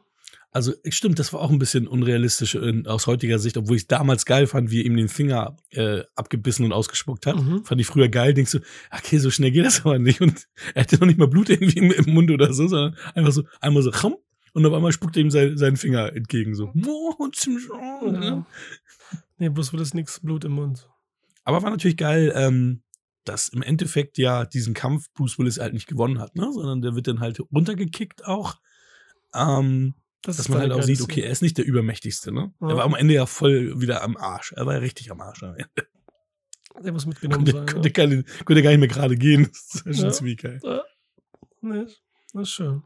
Also stimmt, das war auch ein bisschen unrealistisch in, aus heutiger Sicht, obwohl ich damals geil fand, wie er ihm den Finger äh, abgebissen und ausgespuckt hat. Mhm. Fand ich früher geil, denkst du, okay, so schnell geht das aber nicht. Und er hatte noch nicht mal Blut irgendwie im, im Mund oder so, sondern einfach so, einmal so, und auf einmal spuckt er ihm sein, seinen Finger entgegen, so. Ja. Nee, bloß will es nichts Blut im Mund. Aber war natürlich geil, ähm, dass im Endeffekt ja diesen Kampf Bruce Willis halt nicht gewonnen hat, ne? sondern der wird dann halt runtergekickt auch. Ähm, das dass man halt auch sieht, okay, er ist nicht der Übermächtigste, ne? Ja. Er war am Ende ja voll wieder am Arsch. Er war ja richtig am Arsch am Ende. Der muss mitgenommen konnte, sein. Konnte, ja. gar nicht, konnte gar nicht mehr gerade gehen. Das ist schon ja. ziemlich geil. Ja. Nee, das ist schön.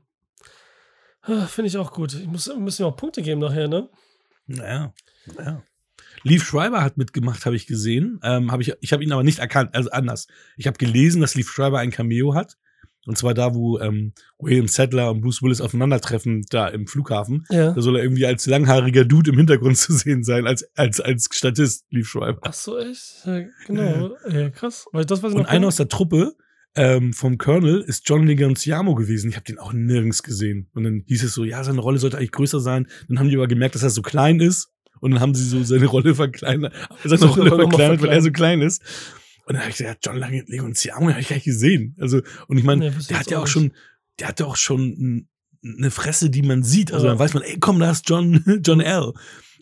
Ah, finde ich auch gut. Ich muss, müssen wir auch Punkte geben nachher, ne? Naja, naja. Leaf Schreiber hat mitgemacht, habe ich gesehen. Ähm, hab ich ich habe ihn aber nicht erkannt, also anders. Ich habe gelesen, dass Leaf Schreiber ein Cameo hat. Und zwar da, wo ähm, William Sadler und Bruce Willis aufeinandertreffen, da im Flughafen. Ja. Da soll er irgendwie als langhaariger Dude im Hintergrund zu sehen sein, als, als, als Statist, Leaf Schreiber. Ach so, echt? Ja, genau. Ja, krass. Weil das, was und einer aus der Truppe ähm, vom Colonel ist John Leguizamo gewesen. Ich habe den auch nirgends gesehen. Und dann hieß es so, ja, seine Rolle sollte eigentlich größer sein. Dann haben die aber gemerkt, dass er so klein ist und dann haben sie so seine Rolle verkleinert, seine Rolle verkleinert, weil er so klein ist. Und dann habe ich gesagt, John Leguizamo habe ich gar nicht gesehen. Also, und ich meine, nee, der hat ja auch schon, der hat ja auch schon eine Fresse, die man sieht. Also, ja. dann weiß man, ey, komm, da ist John, John L.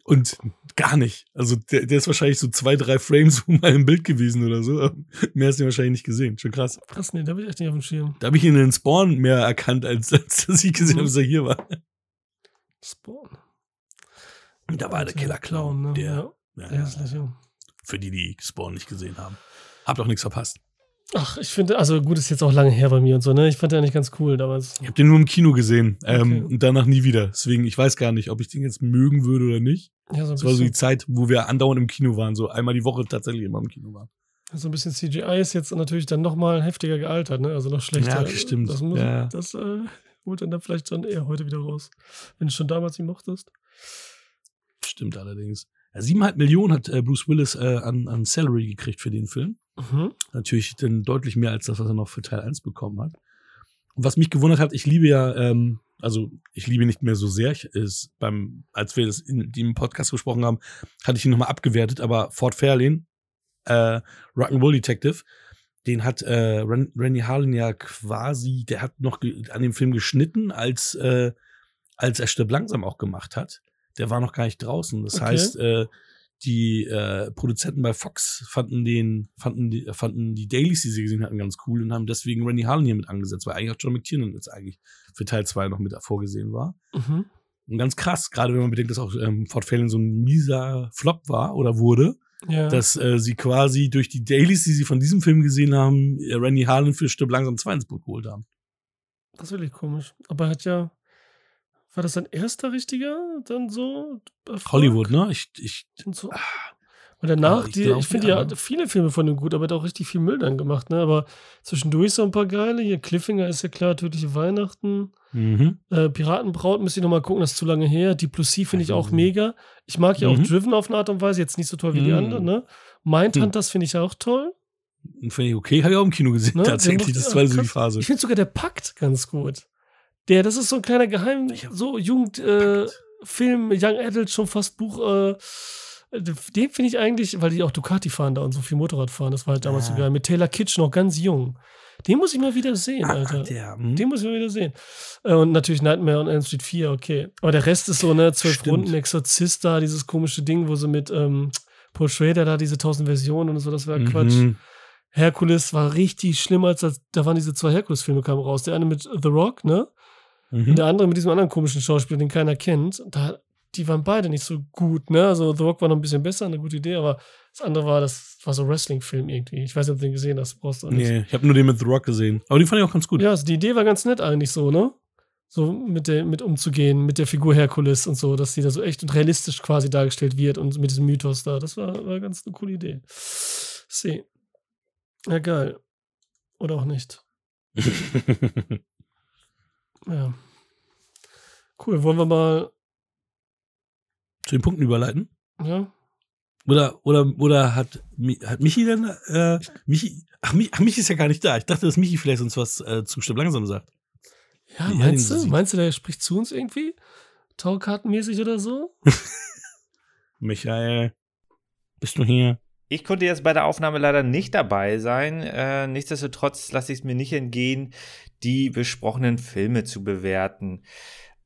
Und gar nicht. Also, der, der ist wahrscheinlich so zwei, drei Frames mal im Bild gewesen oder so. Mehr hast du wahrscheinlich nicht gesehen. Schon krass. Krass, nee, da habe ich echt nicht auf dem Schirm. Da habe ich ihn in den Spawn mehr erkannt, als, als dass ich gesehen mhm. habe, dass er hier war. Spawn. Da war der Killer Clown, ne? der, ja, der hässlich, ja. Für die, die Spawn nicht gesehen haben. Hab doch nichts verpasst. Ach, ich finde, also gut, ist jetzt auch lange her bei mir und so, ne? Ich fand den eigentlich ganz cool damals. Ich habe den nur im Kino gesehen ähm, okay. und danach nie wieder. Deswegen, ich weiß gar nicht, ob ich den jetzt mögen würde oder nicht. Ja, so ein das war so die Zeit, wo wir andauernd im Kino waren, so einmal die Woche tatsächlich immer im Kino waren. So ein bisschen CGI ist jetzt natürlich dann nochmal heftiger gealtert, ne? Also noch schlechter. Ja, stimmt. Das, muss, ja. das äh, holt dann, dann vielleicht schon eher heute wieder raus. Wenn du schon damals ihn mochtest. Stimmt allerdings. Ja, siebeneinhalb Millionen hat äh, Bruce Willis äh, an, an Salary gekriegt für den Film. Mhm. Natürlich dann deutlich mehr als das, was er noch für Teil 1 bekommen hat. Und was mich gewundert hat, ich liebe ja, ähm, also ich liebe nicht mehr so sehr. Ich, ist beim, als wir das in dem Podcast gesprochen haben, hatte ich ihn nochmal abgewertet, aber Ford Fairlane, äh, Rock'n'Roll Detective, den hat äh, Randy Harlan ja quasi, der hat noch an dem Film geschnitten, als, äh, als er Stirb langsam auch gemacht hat der war noch gar nicht draußen. Das okay. heißt, äh, die äh, Produzenten bei Fox fanden den, fanden die, fanden die Dailies, die sie gesehen hatten, ganz cool und haben deswegen Randy Harlan hier mit angesetzt, weil eigentlich auch John McTiernan jetzt eigentlich für Teil 2 noch mit vorgesehen war. Mhm. Und ganz krass, gerade wenn man bedenkt, dass auch ähm, Fort Failing so ein mieser Flop war oder wurde, ja. dass äh, sie quasi durch die Dailies, die sie von diesem Film gesehen haben, äh, Randy Harlan für Stück langsam 2 ins Boot geholt haben. Das ist wirklich komisch. Aber er hat ja war das dein erster richtiger? Dann so? Erfolg? Hollywood, ne? Ich, ich, und so. Ah. Und danach, ich die, ich finde ja, viele Filme von ihm gut, aber er hat auch richtig viel Müll dann gemacht, ne? Aber zwischendurch so ein paar geile. Hier, Cliffhanger ist ja klar, tödliche Weihnachten. Mhm. Äh, Piratenbraut müsste ich nochmal gucken, das ist zu lange her. Die Plus C finde ich auch Mhm. mega. Ich mag ja auch Mhm. Driven auf eine Art und Weise, jetzt nicht so toll wie die Mhm. anderen, ne? Mindhunters finde ich auch toll. Finde ich okay, habe ich auch im Kino gesehen, Ne? tatsächlich. Den Das war so die. Phase. Ich finde sogar der Pakt ganz gut. Der, das ist so ein kleiner Geheim, so Jugend, äh, Young Adult, schon fast Buch, äh, den finde ich eigentlich, weil die auch Ducati fahren da und so viel Motorrad fahren, das war halt damals so Ah. geil. Mit Taylor Kitsch noch ganz jung. Den muss ich mal wieder sehen, Alter. Ah, der, hm. Den muss ich mal wieder sehen. Äh, Und natürlich Nightmare on Elm Street 4, okay. Aber der Rest ist so, ne, zwölf. Runden, Exorzist da, dieses komische Ding, wo sie mit ähm, Paul Schrader da diese tausend Versionen und so, das war Quatsch. Mhm. Herkules war richtig schlimm, als das, da waren diese zwei Herkules-Filme kamen raus. Der eine mit The Rock, ne? Und Mhm. der andere mit diesem anderen komischen Schauspieler, den keiner kennt. Da, die waren beide nicht so gut, ne? Also The Rock war noch ein bisschen besser, eine gute Idee, aber das andere war, das war so ein Wrestling-Film irgendwie. Ich weiß nicht, ob du den gesehen hast, brauchst du nicht. Nee, ich habe nur den mit The Rock gesehen. Aber den fand ich auch ganz gut. Ja, also die Idee war ganz nett eigentlich so, ne? So mit, der, mit umzugehen, mit der Figur Herkules und so, dass die da so echt und realistisch quasi dargestellt wird und mit diesem Mythos da. Das war, war ganz eine coole Idee. See. Ja, geil. Oder auch nicht. Ja. Cool, wollen wir mal, Zu den Punkten überleiten? ja? Oder, oder, oder hat, hat Michi denn, äh, Michi, ach, Mi, ach, Michi ist ja gar nicht da. Ich dachte, dass Michi vielleicht uns was äh, zu langsam sagt. Ja, Wie meinst du? Meinst du, der spricht zu uns irgendwie? Taukartenmäßig oder so? Michael, bist du hier? Ich konnte jetzt bei der Aufnahme leider nicht dabei sein. Äh, nichtsdestotrotz lasse ich es mir nicht entgehen, die besprochenen Filme zu bewerten.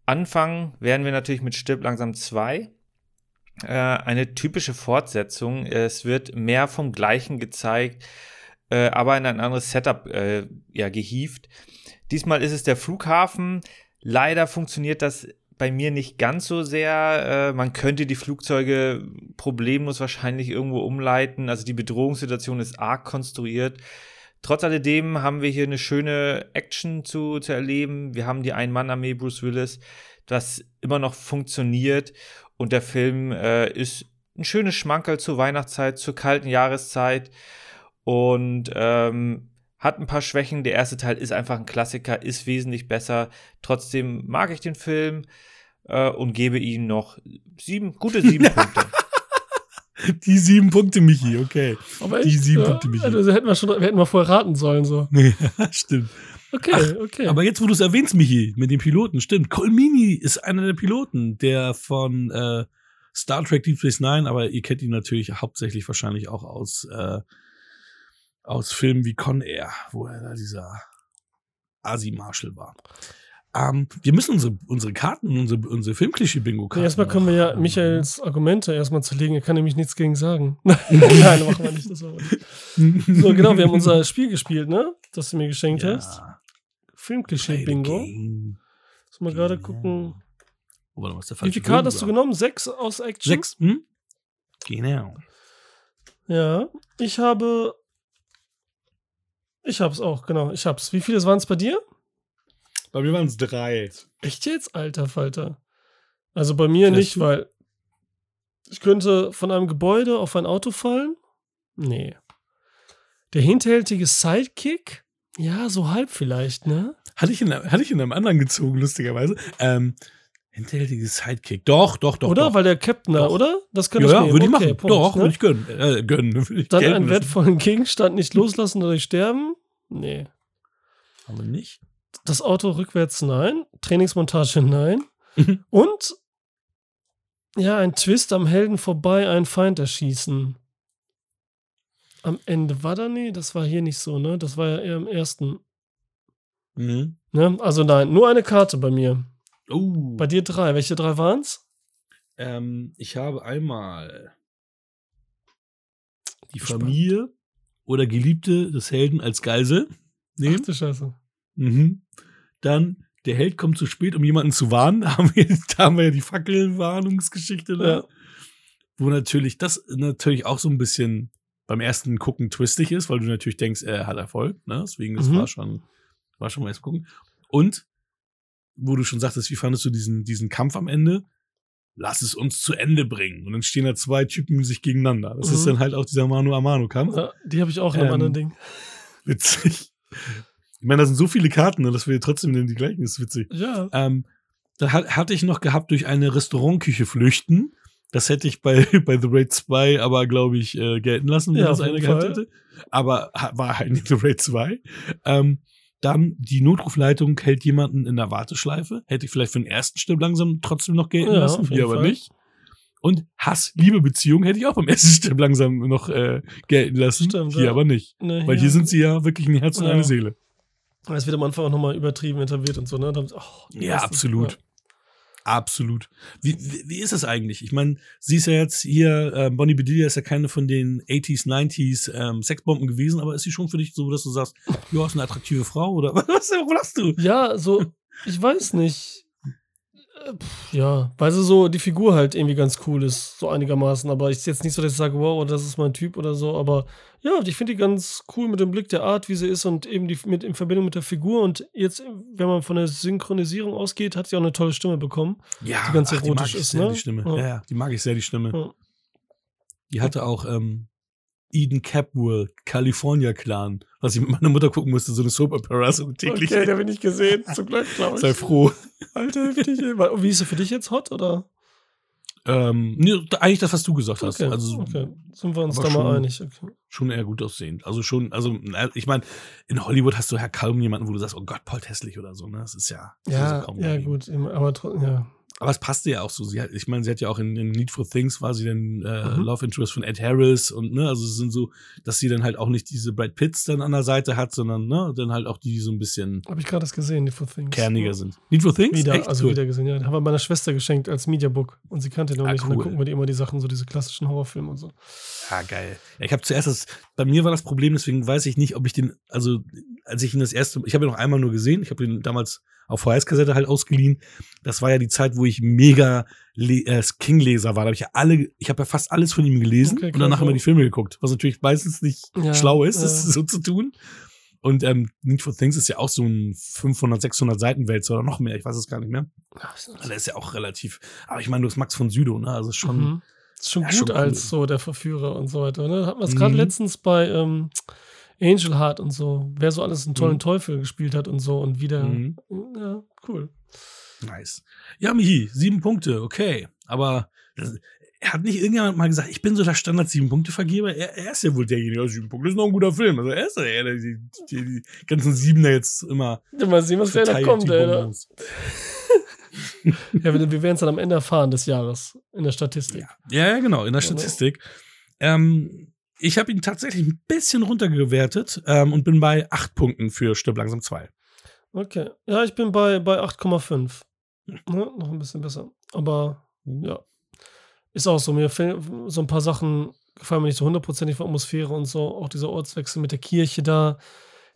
Anfangen werden wir natürlich mit Stirb langsam 2. Äh, eine typische Fortsetzung. Es wird mehr vom Gleichen gezeigt, äh, aber in ein anderes Setup äh, ja, gehievt. Diesmal ist es der Flughafen. Leider funktioniert das bei mir nicht ganz so sehr. Äh, man könnte die Flugzeuge problemlos wahrscheinlich irgendwo umleiten. Also die Bedrohungssituation ist arg konstruiert. Trotz alledem haben wir hier eine schöne Action zu, zu erleben. Wir haben die Ein-Mann-Armee Bruce Willis, das immer noch funktioniert. Und der Film äh, ist ein schönes Schmankerl zur Weihnachtszeit, zur kalten Jahreszeit. Und ähm, hat ein paar Schwächen. Der erste Teil ist einfach ein Klassiker, ist wesentlich besser. Trotzdem mag ich den Film äh, und gebe ihm noch sieben, gute sieben Punkte. Die sieben Punkte, Michi, okay. Aber Die sieben Punkte, Michi. Also hätten wir, schon, wir hätten mal vorher raten sollen, so. stimmt. Okay, okay. Aber jetzt, wo du es erwähnst, Michi, mit den Piloten, stimmt. Colmini ist einer der Piloten, der von äh, Star Trek Deep Space Nine, aber ihr kennt ihn natürlich hauptsächlich wahrscheinlich auch aus, äh, aus Filmen wie Con Air, wo er da dieser Asi-Marshal war. Ähm, wir müssen unsere, unsere Karten, unsere, unsere Filmklischee-Bingo-Karten. erstmal können wir ja Michaels Argumente erstmal zerlegen. Er kann nämlich nichts gegen sagen. Nein, machen wir nicht. Das war so, genau, wir haben unser Spiel gespielt, ne? Das du mir geschenkt hast. ja, Filmklischee-Bingo. Game. Muss mal gerade gucken. Oh, warte ist der Wie viele Karten hast du genommen? Sechs aus Action? Sechs, hm? Genau. Ja. Ich habe. Ich hab's auch, genau. Ich hab's. Wie viele waren es bei dir? Bei mir waren es drei. Echt jetzt, alter Falter? Also bei mir Vielleicht nicht, weil ich könnte von einem Gebäude auf ein Auto fallen. Nee. Der hinterhältige Sidekick? Ja, so halb vielleicht, ne? Hatte ich, in, hatte ich in einem anderen gezogen, lustigerweise. Ähm, hinterhältiges Sidekick. Doch, doch, doch. oder? Doch. Weil der Captain da, oder? Das kann ja, ich ja, würde ich Okay, machen. Punkt, doch, ne? würde ich gönnen. Äh, gönnen. Würde ich Dann einen lassen. wertvollen Gegenstand nicht loslassen oder sterben? Nee. Aber nicht. Das Auto rückwärts nein. Trainingsmontage nein. Mhm. Und ja, ein Twist am Helden vorbei, einen Feind erschießen. Am Ende war da nee, das war hier nicht so, ne? Das war ja eher im ersten. Mhm. Ne? Also nein, nur eine Karte bei mir. Oh. Bei dir drei. Welche drei waren's? Ähm, ich habe einmal die Gespannt. Familie oder Geliebte des Helden als Geisel Ach nehmen. du Scheiße. Mhm. Dann der Held kommt zu spät, um jemanden zu warnen. Da haben wir, da haben wir ja die Fackelwarnungsgeschichte da. Ja. Wo natürlich das natürlich auch so ein bisschen beim ersten Gucken twistig ist, weil du natürlich denkst, er hat Erfolg. Ne? Deswegen, das Mhm. war schon, war schon mal erst gucken. Und wo du schon sagtest, wie fandest du diesen, diesen Kampf am Ende? lass es uns zu Ende bringen. Und dann stehen da zwei Typen sich gegeneinander. Das Mhm. ist dann halt auch dieser Manu Amano-Kampf. Ja, die habe ich auch in einem Ähm, anderen Ding. Witzig. Ich meine, da sind so viele Karten, ne, dass wir trotzdem die gleichen, das ist witzig. Ja. Ähm, da hat, hatte ich noch gehabt durch eine Restaurantküche flüchten. Das hätte ich bei, bei The Raid 2 aber, glaube ich, äh, gelten lassen, wenn Ja, das eine gehabt hätte. Aber war halt nicht The Raid 2. Ähm, dann die Notrufleitung hält jemanden in der Warteschleife. Hätte ich vielleicht für den ersten Stipp langsam trotzdem noch gelten Ja, lassen, hier aber Fall. nicht. Und Hass, Liebe, Beziehung hätte ich auch beim ersten Stipp langsam noch äh, gelten lassen. Stimmt, hier ja. aber nicht. Ne, Weil hier sind sie ja wirklich ein Herz und eine Seele. Es wird am Anfang auch nochmal übertrieben etabliert und so, ne? Oh, Ja, absolut. Absolut. Wie, wie, wie ist es eigentlich? Ich meine, sie ist ja jetzt hier, äh, Bonnie Bedelia ist ja keine von den 80s, 90s ähm, Sexbomben gewesen, aber ist sie schon für dich so, dass du sagst, ja, ist eine attraktive Frau oder was, wo lachst du? Ja, so, ich weiß nicht. Pff, Ja, weil sie so die Figur halt irgendwie ganz cool ist, so einigermaßen. Aber ich ist jetzt nicht so, dass ich sage, wow, das ist mein Typ oder so. Aber ja, ich finde die ganz cool mit dem Blick der Art, wie sie ist und eben die mit in Verbindung mit der Figur. Und jetzt, wenn man von der Synchronisierung ausgeht, hat sie auch eine tolle Stimme bekommen. Ja, Die ganz ach, die erotisch mag ich ist, sehr, ne? die Stimme. Ja. ja, die mag ich sehr, die Stimme. Ja. Die hatte auch ähm, Eden Capwell, California Clan, was ich mit meiner Mutter gucken musste, so eine Soap Opera, so täglich. Okay, den habe ich gesehen. Zum Glück, glaube ich. Sei froh. Alter, heftig. Wie ist sie für dich jetzt hot, oder? Ähm, nee, eigentlich das, was du gesagt hast. Okay, Also okay. Sind wir uns da mal schon- einig. Okay. schon eher gut aussehend. Also schon, also ich meine, in Hollywood hast du ja kaum jemanden, wo du sagst, oh Gott, Paul hässlich oder so. Ne? Das ist ja, das ist Ja, kaum ja, daneben. gut. Aber ja. Aber es passte ja auch so. Sie hat, ich meine, sie hat ja auch in, in Need for Things war sie dann äh, Mhm. Love Interest von Ed Harris und ne, also es sind so, dass sie dann halt auch nicht diese Brad Pitts dann an der Seite hat, sondern ne, dann halt auch die die so ein bisschen Habe ich gerade das gesehen, die For Things. kerniger sind. Need for Things? Wieder, Echt? also Cool. wieder gesehen, ja. Haben wir meiner Schwester geschenkt als Mediabook. Und sie kannte ihn noch Ah, nicht. Und dann cool. gucken wir die immer die Sachen, so diese klassischen Horrorfilme und so. Ah, geil. Ja, ich habe zuerst das, bei mir war das Problem, deswegen weiß ich nicht, ob ich den, also als ich ihn das erste, ich habe ihn noch einmal nur gesehen, ich habe ihn damals auf VHS-Kassette halt ausgeliehen. Das war ja die Zeit, wo ich mega Le äh, King-Leser war. Da habe ich ja alle, ich habe ja fast alles von ihm gelesen Okay, und danach klar, immer so. die Filme geguckt, was natürlich meistens nicht Ja, schlau ist, das ja. so zu tun. Und ähm, Need for Things ist ja auch so ein 500, 600 Seiten Wälzer oder noch mehr, ich weiß es gar nicht mehr. Der ist ja auch relativ, aber ich meine, du bist Max von Südow, ne? Also schon, Mhm. Ist schon Ja, gut schon als so der Verführer und so weiter. Ne? Hat man es gerade Mhm. letztens bei ähm, Angel Heart und so. Wer so alles einen tollen Mhm. Teufel gespielt hat und so und wieder. Mhm. Ja, cool. Nice. Ja, Mihi, sieben Punkte, okay. Aber er hat nicht irgendjemand mal gesagt, ich bin so der Standard sieben Punkte Vergeber. Er, er ist ja wohl derjenige, ja, sieben Punkte ist noch ein guter Film. Also er ist ja der, der die, die, die ganzen Siebener jetzt immer Ja, mal sehen, was da noch verteilt. kommt, ey. Ja, wir, wir werden es dann am Ende erfahren des Jahres in der Statistik. Ja, ja, genau, in der Ja, ne? Statistik. Ähm, ich habe ihn tatsächlich ein bisschen runtergewertet ähm, und bin bei acht Punkten für Stirb langsam 2. Okay. Ja, ich bin bei, bei 8,5. Ne? Noch ein bisschen besser. Aber ja. Ist auch so. Mir fehlen so ein paar Sachen, gefallen mir nicht so hundertprozentig von Atmosphäre und so. Auch dieser Ortswechsel mit der Kirche da.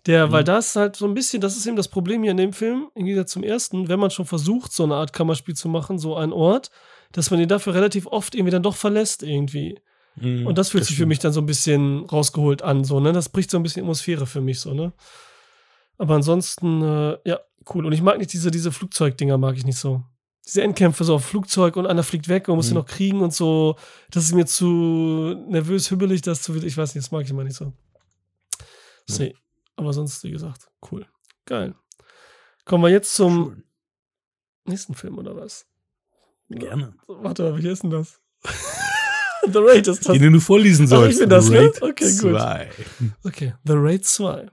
Der, Mhm. weil das halt so ein bisschen, das ist eben das Problem hier in dem Film, im Gegensatz zum ersten, wenn man schon versucht, so eine Art Kammerspiel zu machen, so ein Ort, dass man ihn dafür relativ oft irgendwie dann doch verlässt irgendwie. Mhm, Und das fühlt sich für mich dann so ein bisschen rausgeholt an, so, ne? Das bricht so ein bisschen Atmosphäre für mich, so, ne? Aber ansonsten, äh, ja, cool. Und ich mag nicht diese, diese Flugzeugdinger, mag ich nicht so. Diese Endkämpfe so auf Flugzeug und einer fliegt weg und muss Mhm. ihn noch kriegen und so. Das ist mir zu nervös, hübbelig, das zu, ich weiß nicht, das mag ich immer nicht so. Nee. Aber sonst, wie gesagt, cool. Geil. Kommen wir jetzt zum Schön. nächsten Film, oder was? Gerne. Warte wie ist denn das? The Raid ist das. Den, du vorlesen Ach, ich sollst. bin das, ne? Raid Okay, gut. 2. Okay, The Raid 2.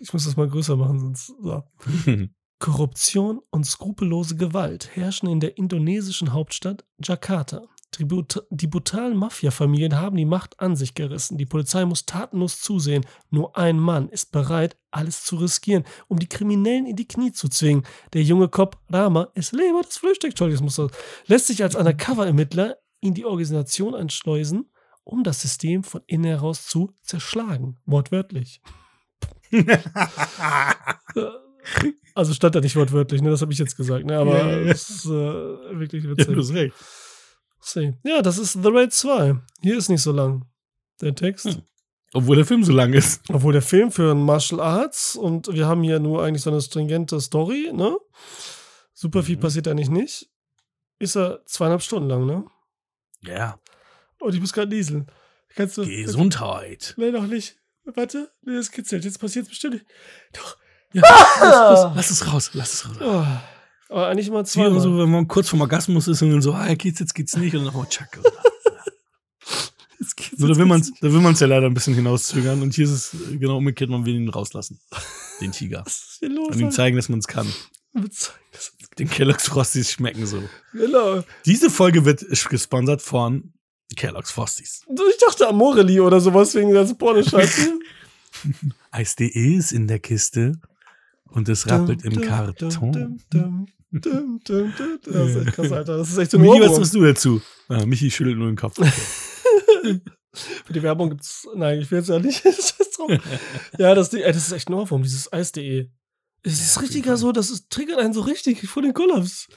Ich muss das mal größer machen, sonst. So. Korruption und skrupellose Gewalt herrschen in der indonesischen Hauptstadt Jakarta. Die, brut- die brutalen Mafia-Familien haben die Macht an sich gerissen. Die Polizei muss tatenlos zusehen. Nur ein Mann ist bereit, alles zu riskieren, um die Kriminellen in die Knie zu zwingen. Der junge Cop Rama ist Leber des so- lässt sich als Undercover-Ermittler in die Organisation einschleusen, um das System von innen heraus zu zerschlagen. Wortwörtlich. Also stand da nicht wortwörtlich, ne? Das habe ich jetzt gesagt, ne? Aber Ja, ja, ja. das ist äh, wirklich ja, witzig. Ja, das ist The Raid 2. Hier ist nicht so lang. Der Text. Hm. Obwohl der Film so lang ist. Obwohl der Film für ein Martial Arts und wir haben hier nur eigentlich so eine stringente Story, ne? Super viel Mhm. passiert eigentlich nicht. ist er zweieinhalb Stunden lang, ne? Ja. Und ich muss gerade nieseln. Kannst du. Gesundheit. Nein, noch nicht. Warte, nee, das kitzelt. Jetzt passiert es bestimmt nicht. Doch. Ja, lass, lass, lass es raus, lass es raus. Oh. Aber eigentlich mal Wie zweimal. so, wenn man kurz vom Orgasmus ist und dann so, ah, geht's, jetzt geht's nicht und dann nochmal tschack. Jetzt geht's, So, da will man es da will man's ja leider ein bisschen hinauszögern und hier ist es äh, genau umgekehrt, man will ihn rauslassen. Den Tiger. Was ist hier los? Und ihm zeigen, dass man es kann. Ist- Den Kellogg's Frosties schmecken so. Genau. Diese Folge wird gesponsert von Kellogg's Frosties. Ich dachte Amorelli oder sowas wegen der Pornoscheiße. Eis.de ist in der Kiste und es rappelt im Dum, Karton. dum. Das ist echt krass, Alter. Das ist echt so ein Michi, was Ohrwurm. sagst du dazu? Ah, Michi schüttelt nur den Kopf. Für die Werbung gibt's. Nein, ich will jetzt ja nicht. Ja, das, ey, das ist echt ein Ohrwurm, dieses Eis.de. Es ist richtiger so, das ist, triggert einen so richtig vor den Kollaps.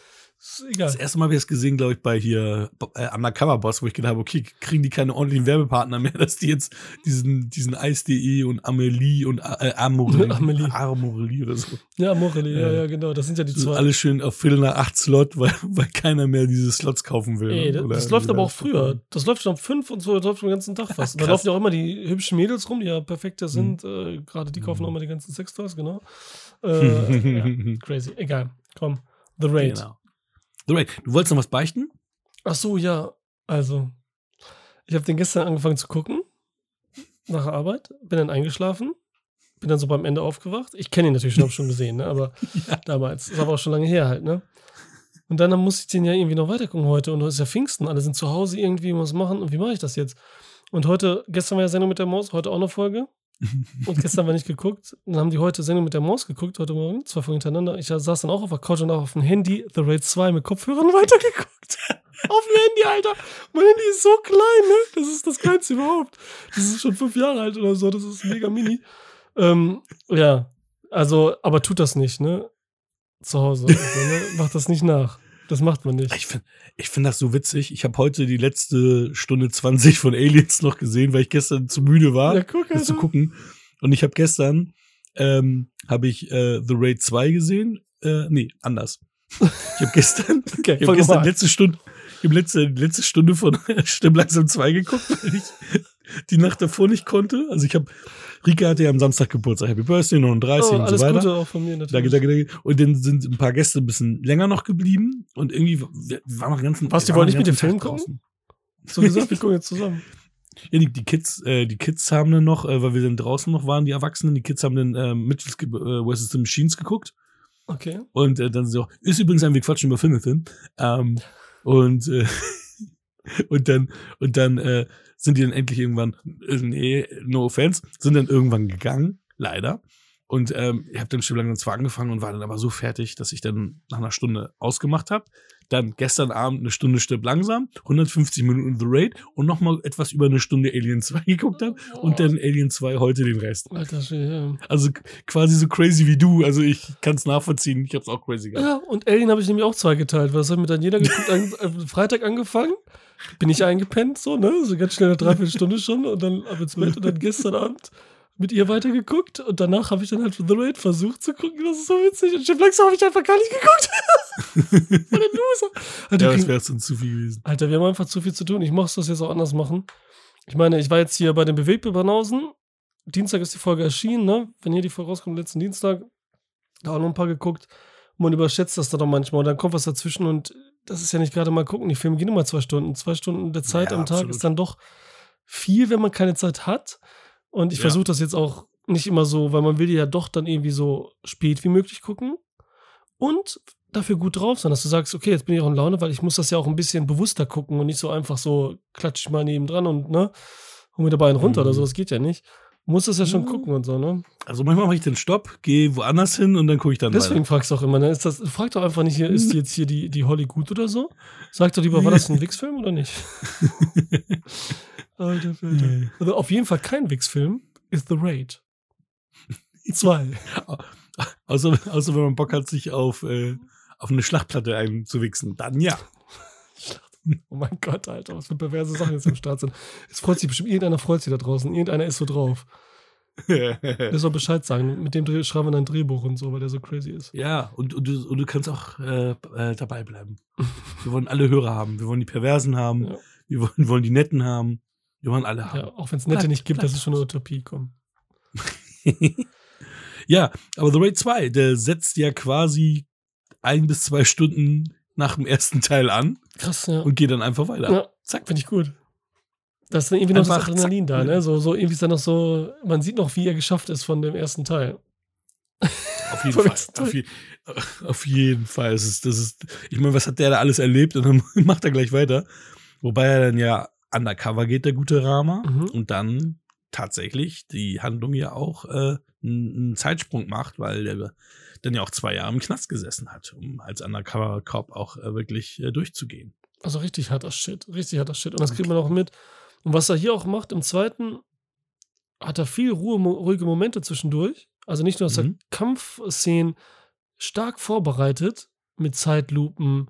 Ist egal. Das erste Mal habe ich es gesehen, glaube ich, bei hier äh, Undercover Boss, wo ich gedacht habe, okay, kriegen die keine ordentlichen Werbepartner mehr, dass die jetzt diesen, diesen Eis.de und Amelie und äh, Amorelie, Amelie. Amorelie oder so. Ja, Amorelli, ja, Äh, ja, genau. Das sind ja die zwei. alles schön auf Viertel nach acht Slot, weil, weil keiner mehr diese Slots kaufen will. Ey, ne? das, das läuft aber auch früher. Das läuft schon um fünf und so, das läuft schon den ganzen Tag fast. Und da laufen ja auch immer die hübschen Mädels rum, die ja perfekter sind. Äh, Gerade die kaufen Mhm. auch immer die ganzen Sextoys, genau. Äh, ja, crazy. Egal. Komm. The Raid. Genau. The Raid. Du wolltest noch was beichten? Ach so, ja. Also, ich habe den gestern angefangen zu gucken. Nach der Arbeit. Bin dann eingeschlafen. Bin dann so beim Ende aufgewacht. Ich kenne ihn natürlich schon, schon gesehen, ne? aber damals. Ist aber auch schon lange her halt, ne? Und dann musste ich den ja irgendwie noch weitergucken heute. Und heute ist ja Pfingsten. Alle sind zu Hause irgendwie was machen. Und wie mache ich das jetzt? Und heute, gestern war ja Sendung mit der Maus, heute auch eine Folge. Und gestern war nicht geguckt. Dann haben die heute Sendung mit der Maus geguckt, heute Morgen, zwei Folgen hintereinander. Ich saß dann auch auf der Couch und auch auf dem Handy, The Raid 2 mit Kopfhörern weitergeguckt. auf dem Handy, Alter. Mein Handy ist so klein, ne? Das ist das kleinste überhaupt. Das ist schon fünf Jahre alt oder so. Das ist mega mini. Ähm, ja, also, aber tut das nicht, ne? Zu Hause. Also, ne? Macht das nicht nach. Das macht man nicht. Ich finde ich find das so witzig. Ich habe heute die letzte Stunde 20 von Aliens noch gesehen, weil ich gestern zu müde war, Ja, guck, das zu gucken. Und ich habe gestern, ähm, habe ich äh, The Raid 2 gesehen. Äh, nee, anders. Ich habe gestern, Okay, ich hab gestern letzte Stunde, ich habe letzte, letzte Stunde von Stimm langsam 2 geguckt, weil ich die Nacht davor nicht konnte. Also ich habe, Rika hatte ja am Samstag Geburtstag, Happy Birthday, 39 Oh, und so alles weiter. Gute auch von mir Danke, natürlich. danke, danke. Und dann sind ein paar Gäste ein bisschen länger noch geblieben und irgendwie wir wir waren noch den ganzen Was, die wir wollen nicht mit dem Film Tag gucken? draußen. So gesagt, wir gucken jetzt zusammen. Ja, die, die Kids, äh, die Kids haben dann noch, äh, weil wir dann draußen noch waren, die Erwachsenen, die Kids haben dann äh, Mitchells äh, the Machines geguckt Okay. und äh, dann so, ist übrigens ein, wir quatschen über Filme, Film. Ähm, und äh, und dann und dann äh, sind die dann endlich irgendwann, äh, nee, no offense, sind dann irgendwann gegangen, leider. Und ähm, ich habe dann schon langsam zwar angefangen und war dann aber so fertig, dass ich dann nach einer Stunde ausgemacht habe. Dann gestern Abend eine Stunde Stirb langsam, 150 Minuten The Raid und nochmal etwas über eine Stunde Alien 2 geguckt habe und dann Alien 2 heute den Rest. Alter ja. Also quasi so crazy wie du. Also ich kann es nachvollziehen. Ich habe es auch crazy gehabt. Ja, und Alien habe ich nämlich auch zweigeteilt, weil das hat mir dann jeder geguckt, an, Freitag angefangen, bin ich eingepennt, so, ne, so ganz schnell eine Dreiviertelstunde schon und dann ab ins Bett und dann gestern Abend mit ihr weitergeguckt und danach habe ich dann halt The Raid versucht zu gucken, das ist so witzig und Chef Langsam habe ich einfach gar nicht geguckt. Der Loser. Alter, Ja, wir das wäre zu viel gewesen. Alter, wir haben einfach zu viel zu tun, ich muss das jetzt auch anders machen. Ich meine, ich war jetzt hier bei den Bewegtbildbanausen, Dienstag ist die Folge erschienen, ne, wenn hier die Folge rauskommt, letzten Dienstag, da auch noch ein paar geguckt. Man überschätzt das dann doch manchmal und dann kommt was dazwischen und das ist ja nicht gerade mal gucken. Die Filme gehen immer zwei Stunden. Zwei Stunden der Zeit Ja, am Tag absolut. ist dann doch viel, wenn man keine Zeit hat. Und ich Ja. versuche das jetzt auch nicht immer so, weil man will die ja doch dann irgendwie so spät wie möglich gucken und dafür gut drauf sein, dass du sagst, okay, jetzt bin ich auch in Laune, weil ich muss das ja auch ein bisschen bewusster gucken und nicht so einfach so klatsch ich mal neben dran und ne, hol mir dabei einen runter Mhm. oder so, das geht ja nicht. Muss das ja schon Mhm. gucken und so, ne? Also manchmal mache ich den Stopp, gehe woanders hin und dann gucke ich dann Deswegen weiter. fragst du auch immer, ne? Ist das, frag doch einfach nicht, hier, ist jetzt hier die, die Holly gut oder so? Sag doch lieber, war das ein Wix-Film oder nicht? Alter, Alter. Also auf jeden Fall kein Wix-Film ist The Raid. Zwei. Außer, außer wenn man Bock hat, sich auf, äh, auf eine Schlachtplatte einzuwichsen. Dann ja. Oh mein Gott, Alter, was für perverse Sachen jetzt im Start sind. Es freut sich bestimmt, irgendeiner freut sich da draußen. Irgendeiner ist so drauf. Der soll Bescheid sagen. Mit dem Dreh- schreiben wir dann ein Drehbuch und so, weil der so crazy ist. ja, und, und, du, und du kannst auch äh, äh, dabei bleiben. Wir wollen alle Hörer haben. Wir wollen die Perversen haben. Ja. Wir wollen, wollen die Netten haben. Wir wollen alle haben. Ja, auch wenn es nette Bleib- nicht gibt, das ist schon eine Utopie. Komm. ja, aber The Raid 2, der setzt ja quasi ein bis zwei Stunden nach dem ersten Teil an Krass, ja. und geht dann einfach weiter. ja Zack. Finde ich gut. Das ist irgendwie noch das Einfach Adrenalin zack. da, ne? So, so irgendwie ist da noch so, man sieht noch, wie er geschafft ist von dem ersten Teil. Auf jeden Fall. Auf, je, auf jeden Fall. Es ist, das ist, ich meine, was hat der da alles erlebt? Und dann macht er gleich weiter. Wobei er dann ja undercover geht, der gute Rama. Mhm. Und dann tatsächlich die Handlung ja auch äh, einen Zeitsprung macht, weil der dann ja auch zwei Jahre im Knast gesessen hat, um als Undercover-Cop auch äh, wirklich äh, durchzugehen. Also richtig harter Shit, richtig harter Shit. Und das kriegt man auch mit. Und was er hier auch macht, im zweiten hat er viel Ruhe, ruhige Momente zwischendurch. Also nicht nur, dass Mhm. er Kampfszenen stark vorbereitet, mit Zeitlupen,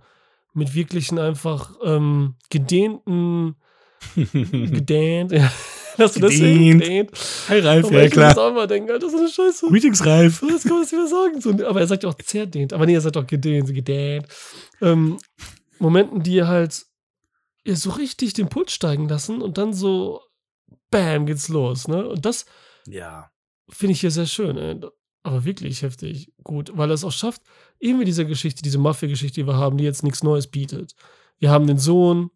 mit wirklichen einfach ähm, gedehnten, gedehnt, ja. Hast du das Gedehnt. gedehnt? Hi Ralf, Aber ja ich klar. jetzt auch mal denken, Alter, so eine Scheiße. Greetings, Ralf. Jetzt kann man das mehr sagen. So, aber er sagt ja auch zerdehnt. Aber nee, er sagt auch gedehnt, so gedehnt. Ähm, Momenten, die halt ihr so richtig den Puls steigen lassen und dann so, bam, geht's los. Ne? Und das Ja. finde ich hier sehr schön. Ey. Aber wirklich heftig gut, weil er es auch schafft, irgendwie diese Geschichte, diese Mafia-Geschichte, die wir haben, die jetzt nichts Neues bietet. Wir haben den Sohn,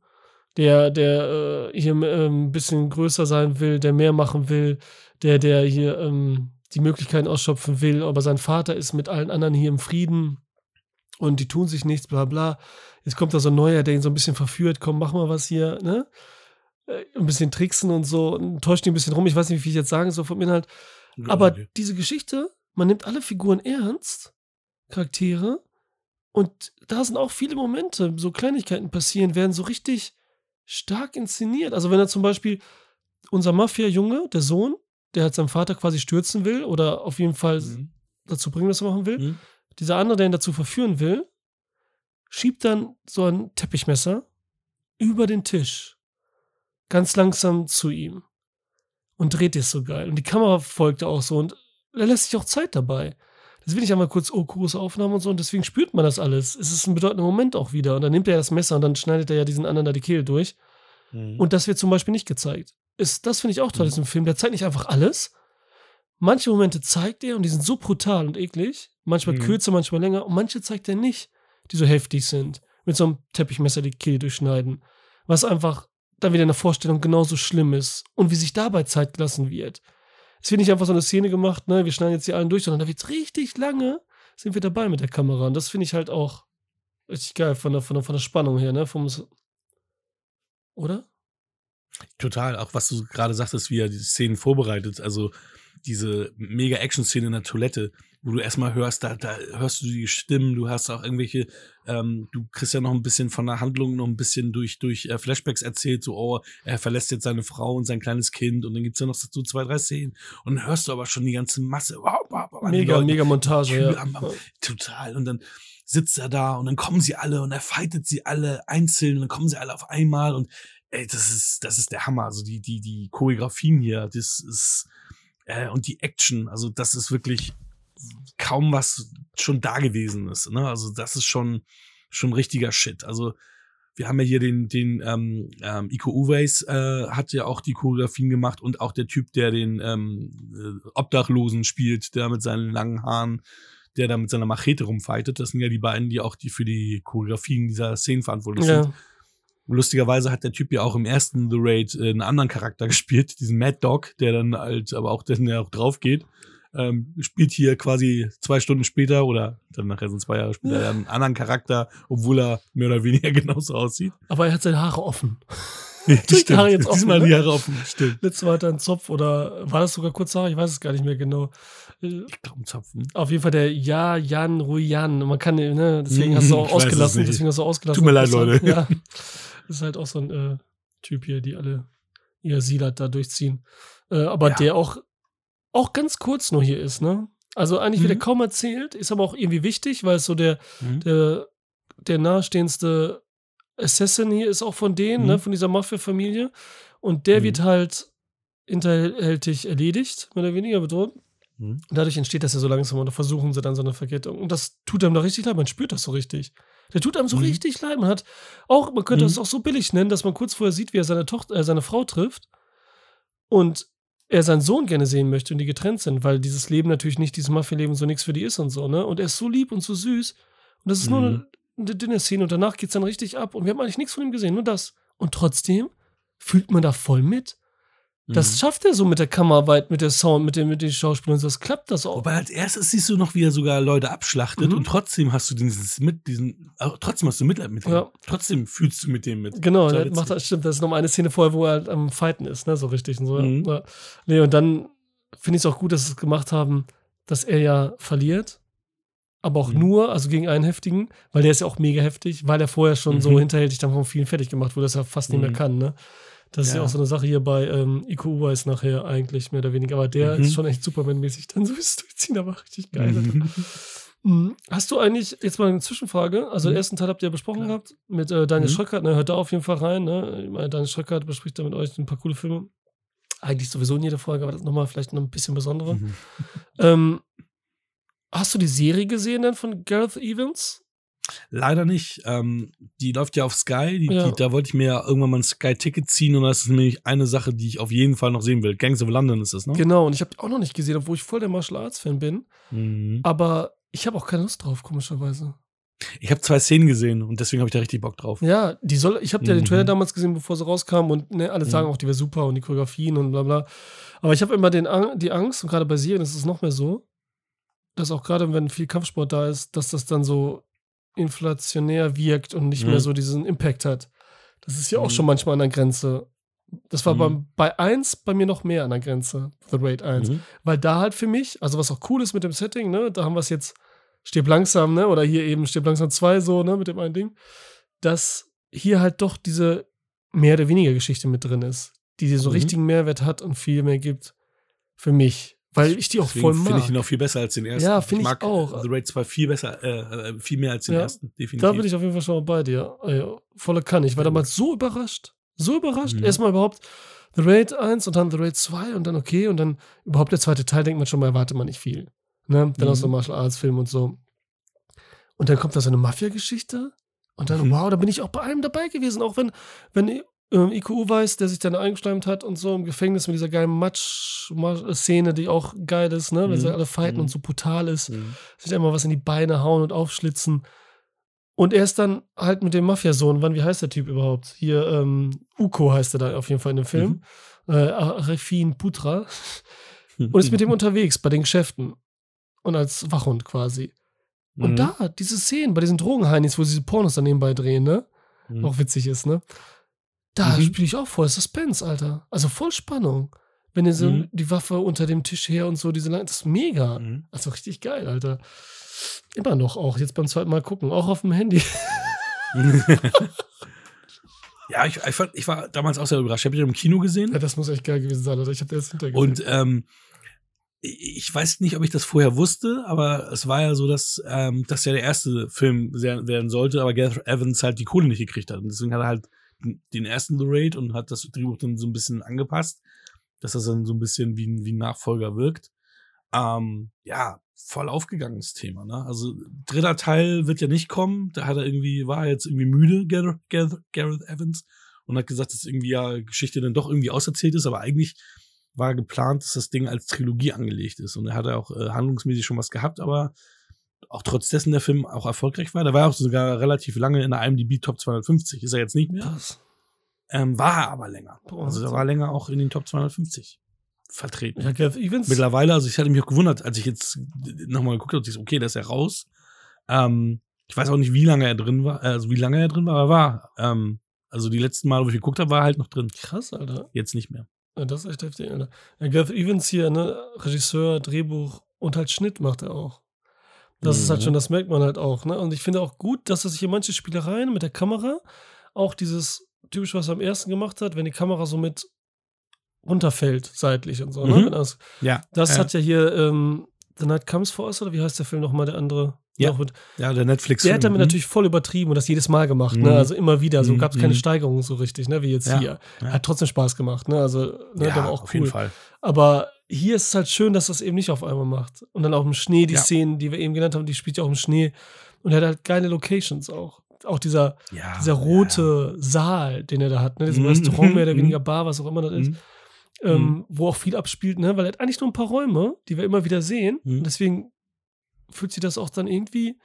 der, der äh, hier ähm, ein bisschen größer sein will, der mehr machen will, der, der hier ähm, die Möglichkeiten ausschöpfen will, aber sein Vater ist mit allen anderen hier im Frieden und die tun sich nichts, bla bla. Jetzt kommt da so ein neuer, der ihn so ein bisschen verführt, komm, mach mal was hier, ne? Äh, Ein bisschen tricksen und so, und täuscht ihn ein bisschen rum, ich weiß nicht, wie ich jetzt sagen soll vom Inhalt. Aber diese Geschichte, man nimmt alle Figuren ernst, Charaktere, und da sind auch viele Momente, so Kleinigkeiten passieren, werden so richtig stark inszeniert. Also wenn er zum Beispiel unser Mafia-Junge, der Sohn, der halt seinen Vater quasi stürzen will oder auf jeden Fall Mhm. dazu bringen, was er machen will, Mhm. dieser andere, der ihn dazu verführen will, schiebt dann so ein Teppichmesser über den Tisch, ganz langsam zu ihm und dreht es so geil. Und die Kamera folgt auch so und er lässt sich auch Zeit dabei. Das will ich einmal kurz, oh, große Aufnahme und so, und deswegen spürt man das alles. Es ist ein bedeutender Moment auch wieder. Und dann nimmt er das Messer und dann schneidet er ja diesen anderen da die Kehle durch. Mhm. Und das wird zum Beispiel nicht gezeigt. Ist, das finde ich auch toll, Mhm. ist im Film. Der zeigt nicht einfach alles. Manche Momente zeigt er und die sind so brutal und eklig. Manchmal Mhm. kürzer, manchmal länger. Und manche zeigt er nicht, die so heftig sind. Mit so einem Teppichmesser die Kehle durchschneiden. Was einfach dann wieder in der Vorstellung genauso schlimm ist. Und wie sich dabei Zeit gelassen wird. Es wird nicht einfach so eine Szene gemacht, ne, wir schneiden jetzt hier allen durch, sondern da wird richtig lange, sind wir dabei mit der Kamera. Und das finde ich halt auch richtig geil von der, von der, von der Spannung her, ne? Vom, oder? Total, auch was du gerade sagtest, wie er die Szenen vorbereitet, also diese mega Action-Szene in der Toilette, wo du erstmal hörst, da, da hörst du die Stimmen, du hast auch irgendwelche, ähm, du kriegst ja noch ein bisschen von der Handlung noch ein bisschen durch, durch äh, Flashbacks erzählt, so, oh, er verlässt jetzt seine Frau und sein kleines Kind und dann gibt's ja noch so zwei, drei Szenen und dann hörst du aber schon die ganze Masse, wow, wow, wow, Mega, mega Montage, ja. am- am- Total. Und dann sitzt er da und dann kommen sie alle und er fightet sie alle einzeln und dann kommen sie alle auf einmal und ey, das ist, das ist der Hammer. Also die, die, die Choreografien hier, das ist, äh, und die Action, also das ist wirklich kaum was schon da gewesen ist. Ne? Also das ist schon, schon richtiger Shit. Also wir haben ja hier den, den ähm, ähm, Iko Uweis äh, hat ja auch die Choreografien gemacht und auch der Typ, der den ähm, äh, Obdachlosen spielt, der mit seinen langen Haaren, der da mit seiner Machete rumfightet. Das sind ja die beiden, die auch die für die Choreografien dieser Szenen verantwortlich sind. Lustigerweise hat der Typ ja auch im ersten The Raid äh, einen anderen Charakter gespielt, diesen Mad Dog, der dann halt aber auch dann ja auch drauf geht. Ähm, spielt hier quasi zwei Stunden später oder dann nachher sind zwei Jahre später einen anderen Charakter, obwohl er mehr oder weniger genauso aussieht. aber er hat seine Haare offen. Ja, die Haare jetzt offen, Diesmal ne? die Haare offen, stimmt. Letztes Mal hat er einen Zopf oder war das sogar kurz Haare? Ich weiß es gar nicht mehr genau. Äh, Ich glaube, Zapfen. Auf jeden Fall der Ja, Jan, Ruyan. Man kann, ne, deswegen hast du auch weiß es ausgelassen. Deswegen hast du ausgelassen. Tut mir leid, Leute. Ja. Das ist halt auch so ein äh, Typ hier, die alle ihr Silat da durchziehen. Äh, aber Ja. der auch, auch ganz kurz nur hier ist, ne? Also eigentlich wird er Mhm. kaum erzählt, ist aber auch irgendwie wichtig, weil es so der, Mhm. der, der nahestehendste Assassin hier ist auch von denen, Mhm. ne, von dieser Mafia-Familie. Und der Mhm. wird halt hinterhältig erledigt, mehr oder weniger bedroht. Mhm. Dadurch entsteht das ja so langsam und da versuchen sie dann so eine Verkettung. Und das tut einem da richtig leid, man spürt das so richtig. Der tut einem so Mhm. richtig leid. Man hat auch, man könnte Mhm. das auch so billig nennen, dass man kurz vorher sieht, wie er seine Tochter, äh, seine Frau trifft und er seinen Sohn gerne sehen möchte und die getrennt sind, weil dieses Leben natürlich nicht, dieses Mafia-Leben so nichts für die ist und so, ne? Und er ist so lieb und so süß. Und das ist nur Mhm. eine, eine dünne Szene und danach geht's dann richtig ab und wir haben eigentlich nichts von ihm gesehen, nur das. Und trotzdem fühlt man da voll mit. Das Mhm. schafft er so mit der Kammerarbeit, mit der Sound, mit den, mit den Schauspielern. Das klappt das auch. Wobei als erstes siehst du noch, wie er sogar Leute abschlachtet Mhm. und trotzdem hast du dieses mit, diesen, trotzdem hast du Mitleid mit dem. Ja. Trotzdem fühlst du mit dem mit. Genau, der macht das, stimmt. Das ist nochmal eine Szene vorher, wo er halt am Fighten ist, ne? So richtig und so. Mhm. Ja. Nee, und dann finde ich es auch gut, dass sie es gemacht haben, dass er ja verliert. Aber auch Mhm. nur, also gegen einen heftigen, weil der ist ja auch mega heftig, weil er vorher schon so Mhm. hinterhältig dann von vielen fertig gemacht wurde, dass er fast nicht mehr Mhm. kann, ne? Das ist ja Ja. auch so eine Sache hier bei ähm, Iko Uwais nachher eigentlich mehr oder weniger. Aber der Mhm. ist schon echt Superman-mäßig dann so ist durchziehen, aber richtig geil. Mhm. Mhm. Hast du eigentlich, jetzt mal eine Zwischenfrage, also den Mhm. ersten Teil habt ihr ja besprochen Klar. gehabt mit äh, Daniel Mhm. Schröckert, ne, hört da auf jeden Fall rein, ne? Ich meine, Daniel Schröckert bespricht da mit euch ein paar coole Filme. Eigentlich sowieso in jeder Folge, aber das ist nochmal vielleicht noch ein bisschen besondere. Ähm, hast du die Serie gesehen denn von Gareth Evans? Leider nicht. Ähm, die läuft ja auf Sky. Die, Ja. die, da wollte ich mir ja irgendwann mal ein Sky-Ticket ziehen und das ist nämlich eine Sache, die ich auf jeden Fall noch sehen will. Gangs of London ist das, ne? Genau, und ich habe die auch noch nicht gesehen, obwohl ich voll der Martial Arts-Fan bin. Mhm. Aber ich habe auch keine Lust drauf, komischerweise. Ich habe zwei Szenen gesehen und deswegen habe ich da richtig Bock drauf. Ja, die soll, ich habe ja den Mhm. Trailer damals gesehen, bevor sie rauskam und ne, alle Mhm. sagen auch, die wäre super und die Choreografien und bla bla. Aber ich habe immer den, die Angst, und gerade bei Serien ist es noch mehr so, dass auch gerade wenn viel Kampfsport da ist, dass das dann so inflationär wirkt und nicht Mhm. mehr so diesen Impact hat. Das ist ja auch Mhm. schon manchmal an der Grenze. Das war Mhm. beim, bei 1 bei mir noch mehr an der Grenze, The Raid 1. Mhm. Weil da halt für mich, also was auch cool ist mit dem Setting, ne, da haben wir es jetzt Stirb langsam, ne, oder hier eben Stirb langsam 2 so, ne, mit dem einen Ding, dass hier halt doch diese mehr oder weniger Geschichte mit drin ist, die dir so Mhm. richtigen Mehrwert hat und viel mehr gibt für mich, weil ich die auch Deswegen voll finde mag. ich ihn auch viel besser als den ersten. Ja, finde ich mag auch. The Raid 2 viel besser, äh, äh, viel mehr als den Ja, ersten, definitiv. Da bin ich auf jeden Fall schon mal bei dir. Äh, volle Kanne. Ich war damals so überrascht. So überrascht. Mhm. Erstmal überhaupt The Raid 1 und dann The Raid 2 und dann okay. Und dann überhaupt der zweite Teil denkt man schon mal, erwartet man nicht viel. Ne? Dann Mhm. auch so Martial Arts Film und so. Und dann kommt da so eine Mafia-Geschichte. Und dann, Mhm. wow, da bin ich auch bei allem dabei gewesen. Auch wenn, wenn ähm, IQ weiß, der sich dann eingeschleimt hat und so im Gefängnis mit dieser geilen Matsch-Szene, die auch geil ist, ne? Wenn sie Mhm. alle fighten Mhm. und so brutal ist Mhm. sich einmal was in die Beine hauen und aufschlitzen. Und er ist dann halt mit dem Mafiasohn, wann, wie heißt der Typ überhaupt? Hier, ähm, Uko heißt er da auf jeden Fall in dem Film. Äh, Arifin Putra. Und ist mit dem unterwegs bei den Geschäften. Und als Wachhund quasi. Und Mhm. da, diese Szenen bei diesen Drogenheinis, wo sie diese Pornos dann nebenbei drehen, ne? Mhm. Auch witzig ist, ne? Da Mhm. spiele ich auch voll Suspense, Alter. Also voll Spannung. Wenn ihr so Mhm. die Waffe unter dem Tisch her und so, diese lang, das ist mega. Mhm. Also richtig geil, Alter. Immer noch auch, jetzt beim zweiten Mal gucken, auch auf dem Handy. ja, ich, ich, fand, ich war damals auch sehr überrascht. Ich habe ihn im Kino gesehen. Ja, das muss echt geil gewesen sein, Alter. Ich habe das hintergesehen. Und ähm, ich weiß nicht, ob ich das vorher wusste, aber es war ja so, dass ähm, das ja der erste Film werden sollte, aber Gareth Evans halt die Kohle nicht gekriegt hat. Und deswegen hat er halt den ersten The Raid und hat das Drehbuch dann so ein bisschen angepasst, dass das dann so ein bisschen wie, ein- wie ein Nachfolger wirkt. Ähm, ja, voll aufgegangenes Thema. Ne? Also dritter Teil wird ja nicht kommen. Da hat er irgendwie, war er jetzt irgendwie müde, Gareth, Gareth, Evans, und hat gesagt, dass irgendwie ja Geschichte dann doch irgendwie auserzählt ist, aber eigentlich war geplant, dass das Ding als Trilogie angelegt ist. Und er hatte auch äh, handlungsmäßig schon was gehabt, aber auch trotz dessen der Film auch erfolgreich war. Der war auch sogar relativ lange in der IMDb Top 250. Ist er jetzt nicht mehr. Krass. Ähm, war er aber länger. Also er war länger auch in den Top 250 vertreten. Ja, Gareth Evans. Mittlerweile, also ich hatte mich auch gewundert, als ich jetzt nochmal geguckt habe, okay, da ist er raus. Ähm, ich weiß auch nicht, wie lange er drin war, also wie lange er drin war, aber er war. Ähm, also die letzten Mal, wo ich geguckt habe, war er halt noch drin. Krass, Alter. Jetzt nicht mehr. Ja, das ist echt heftig, Alter. Ja, Gareth Evans hier, ne, Regisseur, Drehbuch und halt Schnitt macht er auch. Das ist halt Mhm. schon, das merkt man halt auch, ne? Und ich finde auch gut, dass er sich hier manche Spielereien mit der Kamera, auch dieses typisch, was er am ersten gemacht hat, wenn die Kamera so mit runterfällt, seitlich und so, ne? Mhm. Das Ja. das äh, hat ja hier ähm, The Night Comes for Us, oder wie heißt der Film nochmal, der andere? Ja. Mit, Ja, der Netflix. der hat damit Mhm. natürlich voll übertrieben und das jedes Mal gemacht, ne? Mhm. Also immer wieder. So Mhm. gab es keine Mhm. Steigerung so richtig, ne? Wie jetzt Ja. hier. Ja. Hat trotzdem Spaß gemacht, ne? Also, ne, ja, war auch auf cool. jeden Fall. Aber hier ist es halt schön, dass das eben nicht auf einmal macht. Und dann auch im Schnee, die Ja. Szenen, die wir eben genannt haben, die spielt ja auch im Schnee. Und er hat halt geile Locations auch. Auch dieser, Ja, dieser rote Saal, den er da hat, ne? Dieses Mhm, Restaurant, mehr oder mhm. weniger Bar, was auch immer das Ja. ist, Mhm. ähm, wo auch viel abspielt, ne? Weil er hat eigentlich nur ein paar Räume, die wir immer wieder sehen. Mhm. Und deswegen fühlt sich das auch dann irgendwie,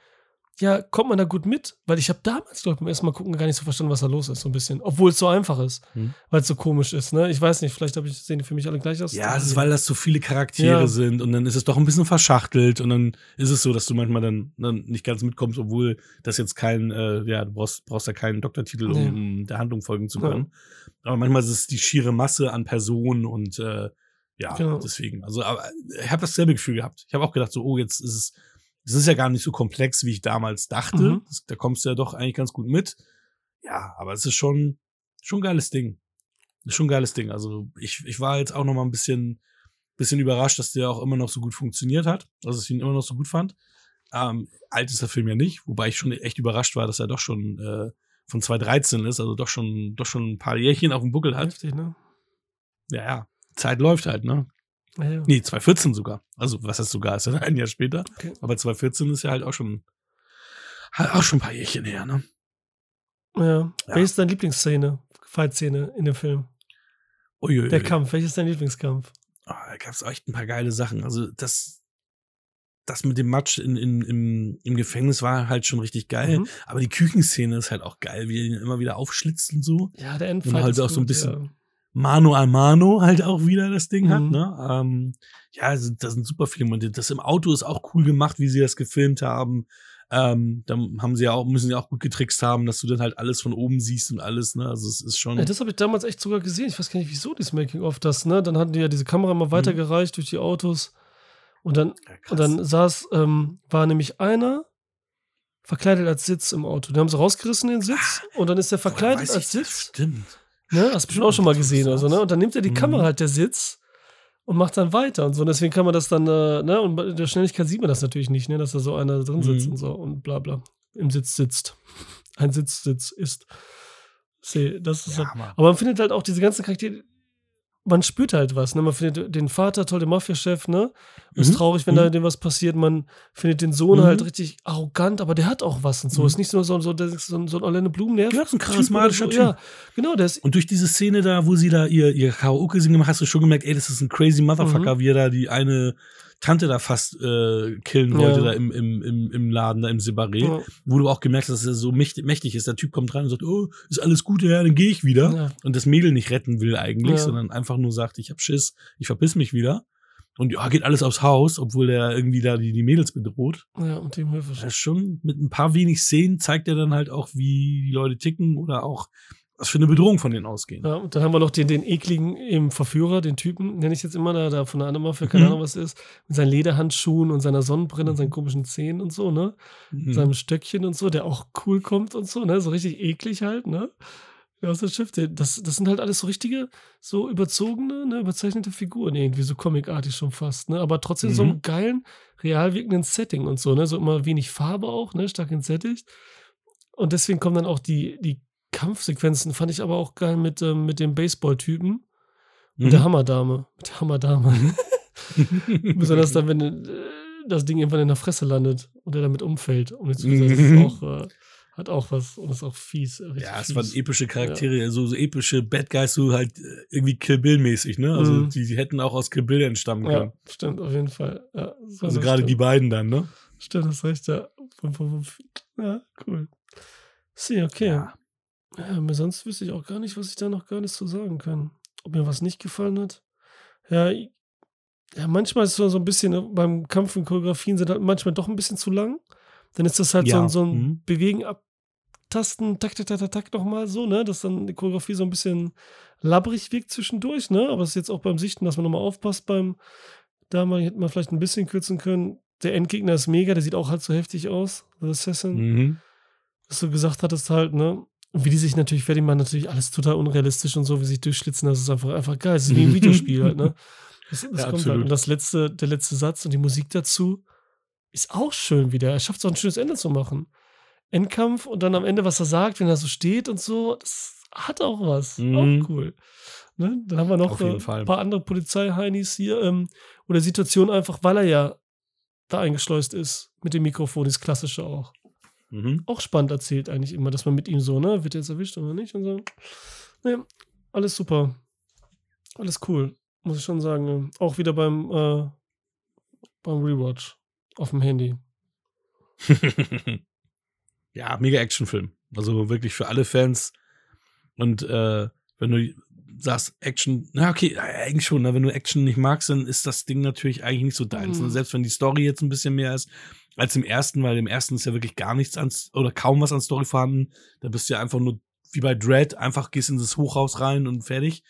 ja, kommt man da gut mit, weil ich habe damals, glaube ich, beim ersten Mal gucken gar nicht so verstanden, was da los ist, so ein bisschen. Obwohl es so einfach ist, Mhm. weil es so komisch ist, ne? Ich weiß nicht, vielleicht habe ich, sehen die für mich alle gleich aus. Ja, es ist, weil das so viele Charaktere Ja. sind und dann ist es doch ein bisschen verschachtelt und dann ist es so, dass du manchmal dann, dann nicht ganz mitkommst, obwohl das jetzt kein, äh, ja, du brauchst, brauchst ja keinen Doktortitel, um, Nee. um der Handlung folgen zu Ja. können. Aber manchmal ist es die schiere Masse an Personen und äh, ja, Genau. deswegen. Also, aber ich habe dasselbe Gefühl gehabt. Ich habe auch gedacht, so, oh, jetzt ist es, es ist ja gar nicht so komplex, wie ich damals dachte. Mhm. Das, da kommst du ja doch eigentlich ganz gut mit. Ja, aber es ist schon, schon ein geiles Ding. Ist schon ein geiles Ding. Also ich, ich war jetzt auch noch mal ein bisschen, bisschen überrascht, dass der auch immer noch so gut funktioniert hat. Dass ich ihn immer noch so gut fand. Ähm, alt ist der Film ja nicht, wobei ich schon echt überrascht war, dass er doch schon äh, von 2013 ist, also doch schon, doch schon ein paar Jährchen auf dem Buckel hat. Heftig, ne? Ja, ja. Zeit läuft halt, ne? Ja, ja. Nee, 2014 sogar. Also, was heißt sogar, ist ja ein Jahr später. Okay. Aber 2014 ist ja halt auch schon, halt auch schon ein paar Jährchen her, ne? Ja. Ja. Welche ist deine Lieblingsszene, Fight-Szene in dem Film? Uiuiui. Der Kampf, welches ist dein Lieblingskampf? Ah, da gab es echt ein paar geile Sachen. Also das, das mit dem Match in, in, im, im Gefängnis war halt schon richtig geil. Mhm. Aber die Küchenszene ist halt auch geil, wie er ihn immer wieder aufschlitzt und so. Ja, der Endfight. Und halt ist auch so ein bisschen- Ja. Mano a Mano halt auch wieder das Ding hat. Mhm. Ne? Ähm, ja, also, das sind super viele Momente. Das im Auto ist auch cool gemacht, wie sie das gefilmt haben. Ähm, dann haben sie ja auch, müssen sie auch gut getrickst haben, dass du dann halt alles von oben siehst und alles, ne? Also es ist schon. Ja, das habe ich damals echt sogar gesehen. Ich weiß gar nicht, wieso dieses Making-of das, ne? Dann hatten die ja diese Kamera immer weitergereicht durch die Autos. Und dann, Mhm. Ja, und dann saß, ähm, war nämlich einer verkleidet als Sitz im Auto. Den haben sie rausgerissen, den Sitz. Und dann ist der verkleidet als ich das? Sitz. Stimmt. Ne? Hast du bestimmt auch schon mal gesehen oder so, ne? Und dann nimmt er die Mhm. Kamera halt, der Sitz, und macht dann weiter und so. Und deswegen kann man das dann, äh, ne? Und bei der Schnelligkeit sieht man das natürlich nicht, ne? Dass da so einer drin sitzt Mhm. und so und bla bla. Im Sitz sitzt. Ein Sitz sitz ist. Seh, das ist Ja, halt, aber man findet halt auch diese ganzen Charaktere, man spürt halt was, ne? Man findet den Vater toll, den Mafiachef, ne? Und ist Mhm. traurig, wenn Mhm. da dem was passiert. Man findet den Sohn Mhm. halt richtig arrogant, aber der hat auch was und so. Mhm. Ist nicht nur so, so, der so, ein- so ein Orlando Blumennerv. Ja, ist ein charismatischer Typ. so. Ja, genau, der Und durch diese Szene da, wo sie da ihr, ihr Karaoke singen hast du schon gemerkt, ey, das ist ein crazy Mhm. Motherfucker, wie er da die eine Tante da fast äh, killen wollte, Ja. da im, im, im, im Laden, da im Separé, Ja. wo du auch gemerkt hast, dass er so mächtig, ist. Der Typ kommt rein und sagt, oh, ist alles gut, ja, dann gehe ich wieder. Ja. Und das Mädel nicht retten will eigentlich, Ja. sondern einfach nur sagt, ich hab Schiss, ich verpiss mich wieder. Und ja, geht alles aufs Haus, obwohl der irgendwie da die, die Mädels bedroht. Ja, und dem Hilfe. Das ist schon mit ein paar wenig Szenen zeigt er dann halt auch, wie die Leute ticken oder auch was für eine Bedrohung von denen ausgehen. Ja, und dann haben wir noch den, den ekligen eben Verführer, den Typen, nenne ich jetzt immer, da, da von der anderen Mafia, keine Mhm. Ahnung, was ist, mit seinen Lederhandschuhen und seiner Sonnenbrille und seinen komischen Zähnen und so, ne? Mhm. Seinem Stöckchen und so, der auch cool kommt und so, ne? So richtig eklig halt, ne? Ja, aus dem Schiff. Das, das sind halt alles so richtige, so überzogene, ne, überzeichnete Figuren irgendwie, so comicartig schon fast, ne? Aber trotzdem so Mhm. einem geilen, real wirkenden Setting und so, ne? So immer wenig Farbe auch, ne? Stark entsättigt. Und deswegen kommen dann auch die, die Kampfsequenzen, fand ich aber auch geil mit, ähm, mit dem Baseball-Typen und Mhm. der Hammerdame. Mit der Hammerdame. Besonders dann, wenn äh, das Ding irgendwann in der Fresse landet und er damit umfällt. Und jetzt, gesagt, das ist Mhm. auch, äh, hat auch was und ist auch fies. äh, Ja, es fies. waren epische Charaktere, so, so epische Bad Guys, so halt äh, irgendwie Kill Bill-mäßig, ne? Also Mhm. die, die hätten auch aus Kill Bill entstammen Ja, können. stimmt, auf jeden Fall. Ja, so, Also gerade stimmt. die beiden dann, ne? Stimmt, das recht, ja. Ja, cool. Sie, okay. Ja. Ja. mir sonst wüsste ich auch gar nicht, was ich da noch gar nicht zu sagen kann. Ob mir was nicht gefallen hat. Ja, ja manchmal ist es so, so ein bisschen, ne, beim Kampf und Choreografien sind halt manchmal doch ein bisschen zu lang. Dann ist das halt so, Ja, ein- so ein mhm. Bewegen, Abtasten, tak, tak, tak, tak, tak nochmal so, ne? Dass dann die Choreografie so ein bisschen labbrig wirkt zwischendurch, ne? Aber es ist jetzt auch beim Sichten, dass man nochmal aufpasst beim, da mal hätte man vielleicht ein bisschen kürzen können. Der Endgegner ist mega, der sieht auch halt so heftig aus. The Assassin Mhm. was du gesagt hattest halt, ne? Und wie die sich natürlich fertig machen, natürlich alles total unrealistisch und so, wie sie sich durchschlitzen, das ist einfach, einfach geil. Es ist wie ein Videospiel halt, ne? Das, das Ja, kommt absolut. halt. Und das letzte, der letzte Satz und die Musik dazu, ist auch schön wieder. Er schafft es auch ein schönes Ende zu machen. Endkampf und dann am Ende, was er sagt, wenn er so steht und so, das hat auch was. Mhm. Auch cool. Ne? Dann haben wir noch äh, Fall. ein paar andere Polizeiheinis hier. Ähm, oder Situation einfach, weil er ja da eingeschleust ist mit dem Mikrofon, das klassische auch. Mhm. Auch spannend erzählt eigentlich immer, dass man mit ihm so, ne, wird er jetzt erwischt oder nicht und so. Ne, alles super. Alles cool, muss ich schon sagen. Auch wieder beim, äh, beim Rewatch auf dem Handy. ja, mega Actionfilm. Also wirklich für alle Fans. Und äh, wenn du sagst, Action, na okay, eigentlich schon, ne? wenn du Action nicht magst, dann ist das Ding natürlich eigentlich nicht so deins. Mhm. Ne? Selbst wenn die Story jetzt ein bisschen mehr ist als im ersten, weil im ersten ist ja wirklich gar nichts an, oder kaum was an Story vorhanden. Da bist du ja einfach nur wie bei Dread, einfach gehst in das Hochhaus rein und fertig.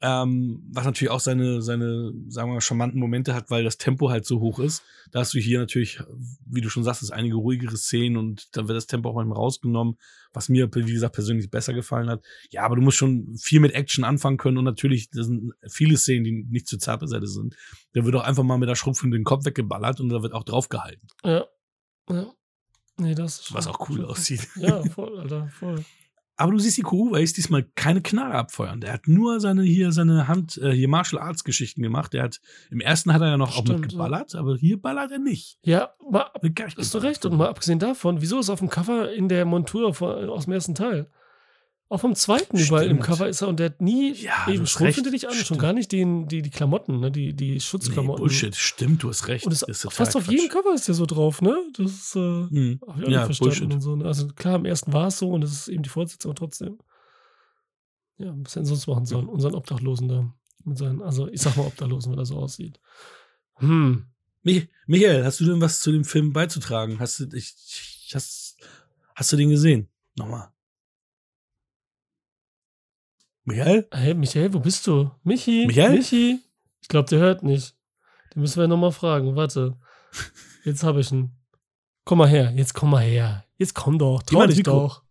Ähm, was natürlich auch seine, seine, sagen wir mal, charmanten Momente hat, weil das Tempo halt so hoch ist. Da hast du hier natürlich, wie du schon sagst, einige ruhigere Szenen und dann wird das Tempo auch manchmal rausgenommen, was mir, wie gesagt, persönlich besser gefallen hat. Ja, aber du musst schon viel mit Action anfangen können und natürlich, das sind viele Szenen, die nicht zu zart besetzt sind. Da wird auch einfach mal mit der Schrupfe den Kopf weggeballert und da wird auch draufgehalten, Ja. Ja. Nee, das ist was auch cool aussieht. Ja, voll, Alter, voll. Aber du siehst, die Kuruweis diesmal keine Knarre abfeuern. Der hat nur seine hier seine Hand äh, hier Martial Arts Geschichten gemacht. Der hat im ersten hat er ja noch auch Stimmt, mit ja. geballert, aber hier ballert er nicht. Ja, mal, nicht hast du recht. Und mal abgesehen davon, wieso ist auf dem Cover in der Montur von, aus dem ersten Teil? Auch vom zweiten überall im Stimmt. Cover ist er und der hat nie Ja, eben recht. findet dich an, schon Stimmt. gar nicht den, die, die Klamotten, ne? die, die Nee, Schutzklamotten. Bullshit, stimmt, du hast recht. Und Das ist fast auf Quatsch. jedem Cover ist der so drauf, ne? Das ist, äh, Hm. hab ich auch Ja, nicht verstanden Bullshit. und so. Ne? Also klar, im ersten war es so und das ist eben die Fortsetzung, aber trotzdem. Ja, was hätten sonst machen sollen? Unseren Obdachlosen da. Mit seinen, also ich sag mal Obdachlosen, weil er so aussieht. Hm. Mi- Michael, hast du denn was zu dem Film beizutragen? Hast du, ich, ich, hast, hast du den gesehen? Nochmal. Michael? Hey, Michael, wo bist du? Michi? Michael? Michi? Ich glaube, der hört nicht. Den müssen wir nochmal fragen. Warte. Jetzt habe ich ihn. Komm mal her. Jetzt komm mal her. Jetzt komm doch. Trau dich doch.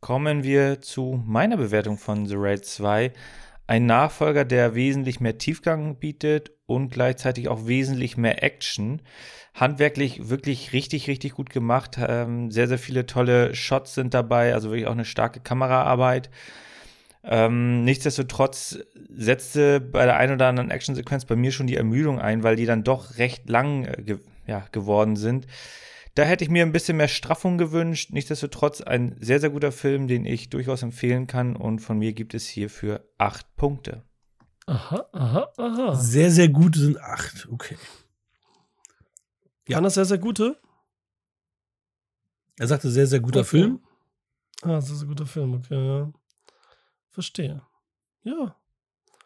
Kommen wir zu meiner Bewertung von The Raid 2. Ein Nachfolger, der wesentlich mehr Tiefgang bietet und gleichzeitig auch wesentlich mehr Action. Handwerklich wirklich richtig, richtig gut gemacht. Ähm, sehr, sehr viele tolle Shots sind dabei, also wirklich auch eine starke Kameraarbeit. Ähm, nichtsdestotrotz setzte bei der einen oder anderen Actionsequenz bei mir schon die Ermüdung ein, weil die dann doch recht lang äh, ge ja, geworden sind. Da hätte ich mir ein bisschen mehr Straffung gewünscht. Nichtsdestotrotz ein sehr, sehr guter Film, den ich durchaus empfehlen kann. Und von mir gibt es hierfür acht Punkte. Aha, aha, aha. Sehr, sehr gut sind acht. Okay. Ja. Das sehr, sehr gute? Er sagte sehr, sehr guter Okay. Film. Ah, sehr, sehr guter Film, okay, ja. Verstehe. Ja.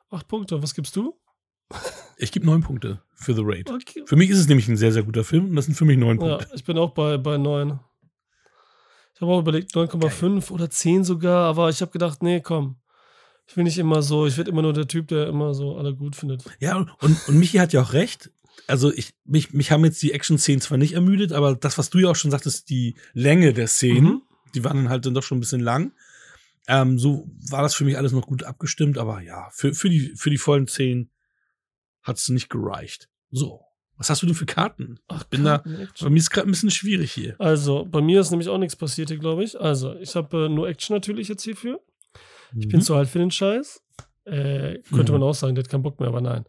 Acht Punkte. Was gibst du? Ich gebe neun Punkte für The Raid. Okay. Für mich ist es nämlich ein sehr, sehr guter Film und das sind für mich neun Ja, Punkte. ich bin auch bei, bei 9. Ich habe auch überlegt, 9,5 oder 10 sogar, aber ich habe gedacht, nee, komm. Ich will nicht immer so, ich werde immer nur der Typ, der immer so alle gut findet. Ja, und, und Michi hat ja auch recht. Also ich, mich, mich haben jetzt die Action-Szenen zwar nicht ermüdet, aber das, was du ja auch schon sagtest, die Länge der Szenen, Mhm. die waren dann halt dann doch schon ein bisschen lang. Ähm, so war das für mich alles noch gut abgestimmt, aber ja, für, für, die, für die vollen Szenen hat es nicht gereicht. So, was hast du denn für Karten? Ach, bin da- Karten, Bei Action. mir ist gerade ein bisschen schwierig hier. Also, bei mir ist nämlich auch nichts passiert hier, glaube ich. Also, ich habe äh, nur Action natürlich jetzt hierfür. Ich bin Mhm. zu alt für den Scheiß. Äh, könnte Mhm. man auch sagen, der hat keinen Bock mehr, aber nein.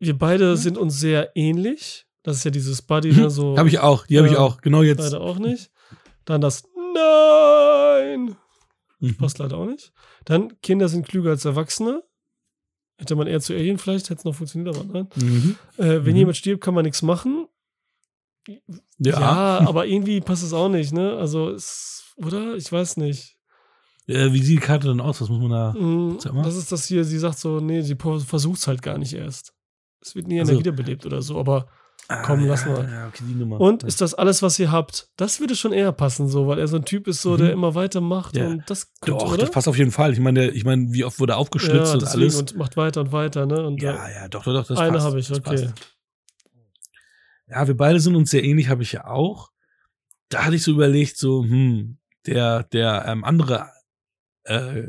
Wir beide sind uns sehr ähnlich. Das ist ja dieses Buddy, ne, so. Habe ich auch, die habe ich Ja, auch. Genau jetzt. Leider auch nicht. Dann das Nein. Mhm. Passt leider auch nicht. Dann Kinder sind klüger als Erwachsene. Hätte man eher zu Alien vielleicht, hätte es noch funktioniert, aber nein. Mhm. Äh, wenn Mhm. jemand stirbt, kann man nichts machen. Ja. Ja, aber irgendwie passt es auch nicht, ne? Also, es, oder? Ich weiß nicht. Äh, wie sieht die Karte dann aus? Was muss man da. Mm. Das ist das hier, sie sagt so, nee, sie versucht es halt gar nicht erst. Es wird nie Also- wiederbelebt oder so, aber. Ah, Komm, ja, lass mal. Ja, okay, die Nummer. Und ja. ist das alles, was ihr habt? Das würde schon eher passen, so, weil er so ein Typ ist, so, der Mhm. immer weitermacht Ja. und das könnte, Doch, oder? das passt auf jeden Fall. Ich meine, der- ich meine, wie oft wurde aufgeschlitzt ja, und alles. und macht weiter und weiter, ne? Und ja, ja, doch, doch, doch, das eine habe ich, okay. passt. Ja, wir beide sind uns sehr ähnlich, habe ich ja auch. Da hatte ich so überlegt, so, hm, der, der ähm, andere, äh,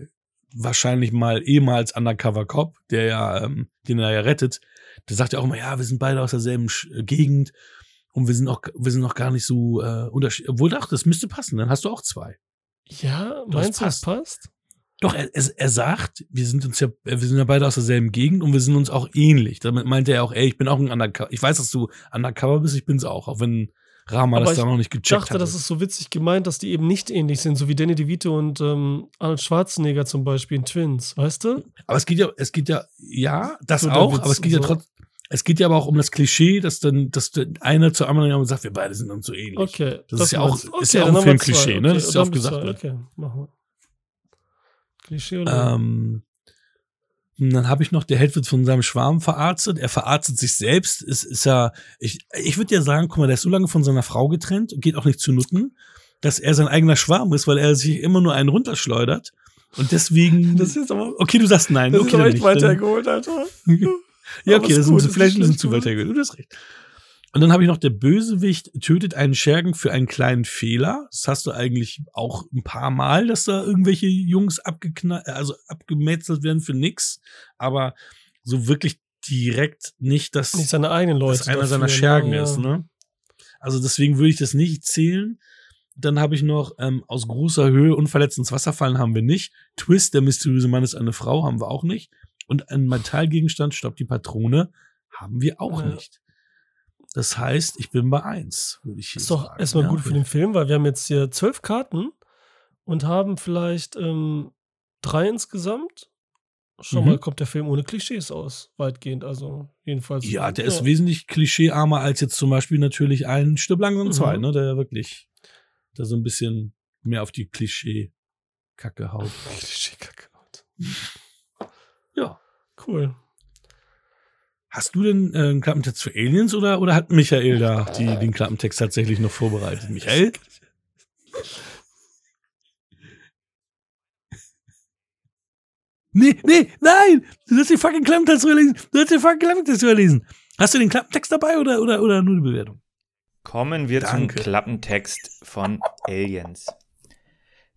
wahrscheinlich mal ehemals Undercover Cop, der ja, ähm, den er ja rettet, der sagt ja auch immer, ja, wir sind beide aus derselben äh, Gegend. Und wir sind auch, wir sind noch gar nicht so äh, unterschiedlich. Obwohl, doch, das müsste passen. Dann hast du auch zwei. Ja, Das meinst du, das passt. Doch, er, er, er sagt, wir sind uns ja, wir sind ja beide aus derselben Gegend und wir sind uns auch ähnlich. Damit meinte er auch, ey, ich bin auch ein Undercover. Ich weiß, dass du Undercover bist, ich bin's auch, auch wenn Rama Aber das ich da noch nicht Ich gecheckt dachte, hat. das ist so witzig gemeint, dass die eben nicht ähnlich sind, so wie Danny DeVito und ähm, Arnold Schwarzenegger zum Beispiel in Twins, weißt du? Aber es geht ja, es geht ja, ja, das So auch, aber es geht ja so. trotzdem, es geht ja aber auch um das Klischee, dass dann, dass dann einer zu anderen sagt, wir beide sind uns so ähnlich. Okay. Das ist ja auch- meinst du. ist ja auch ein Filmklischee, ne? Okay, Das ist ja oft gesagt zwei. wird. Okay, machen wir. Klischee oder? Ähm, und dann habe ich noch, der Held wird von seinem Schwarm verarztet. Er verarztet sich selbst. Es ist ja, ich, ich würde ja sagen, guck mal, der ist so lange von seiner Frau getrennt und geht auch nicht zu Nutten, dass er sein eigener Schwarm ist, weil er sich immer nur einen runterschleudert. Und deswegen. das ist aber, okay, du sagst nein. das okay, ist aber echt weitergeholt, Alter. Ja, Aber okay, ist das gut, ist das vielleicht ist ein bisschen zu weit gemacht. hergeholt. Du hast recht. Und dann habe ich noch, der Bösewicht tötet einen Schergen für einen kleinen Fehler. Das hast du eigentlich auch ein paar Mal, dass da irgendwelche Jungs abgeknallt, also abgemetzelt werden für nix. Aber so wirklich direkt nicht, dass, Nicht seine eigenen Leute. dass einer seiner Schergen ne? ist, ne? Also deswegen würde ich das nicht zählen. Dann habe ich noch ähm, aus großer Höhe unverletzt ins Wasser fallen haben wir nicht. Twist, der mysteriöse Mann ist eine Frau, haben wir auch nicht. Und ein Metallgegenstand, stopp die Patrone, haben wir auch Ja. nicht. Das heißt, ich bin bei eins, würde ich hier Ist doch sagen. erstmal Ja, gut für den Film, weil wir haben jetzt hier zwölf Karten und haben vielleicht ähm, drei insgesamt. Schon Mhm. mal kommt der Film ohne Klischees aus, weitgehend. Also jedenfalls. Ja, der ist wesentlich klischeearmer als jetzt zum Beispiel natürlich ein Stück langsam zwei, Mhm. ne? Der wirklich da so ein bisschen mehr auf die Klischee-Kacke haut. Klischee-Kacke. Ja. Cool. Hast du denn äh, einen Klappentext für Aliens oder, oder hat Michael da die, den Klappentext tatsächlich noch vorbereitet? Michael? Nee, nee, nein! Du hast den fucking Klappentext überlesen. Du hast den fucking Klappentext überlesen. Hast du den Klappentext dabei oder, oder, oder nur die Bewertung? Kommen wir Danke. zum Klappentext von Aliens.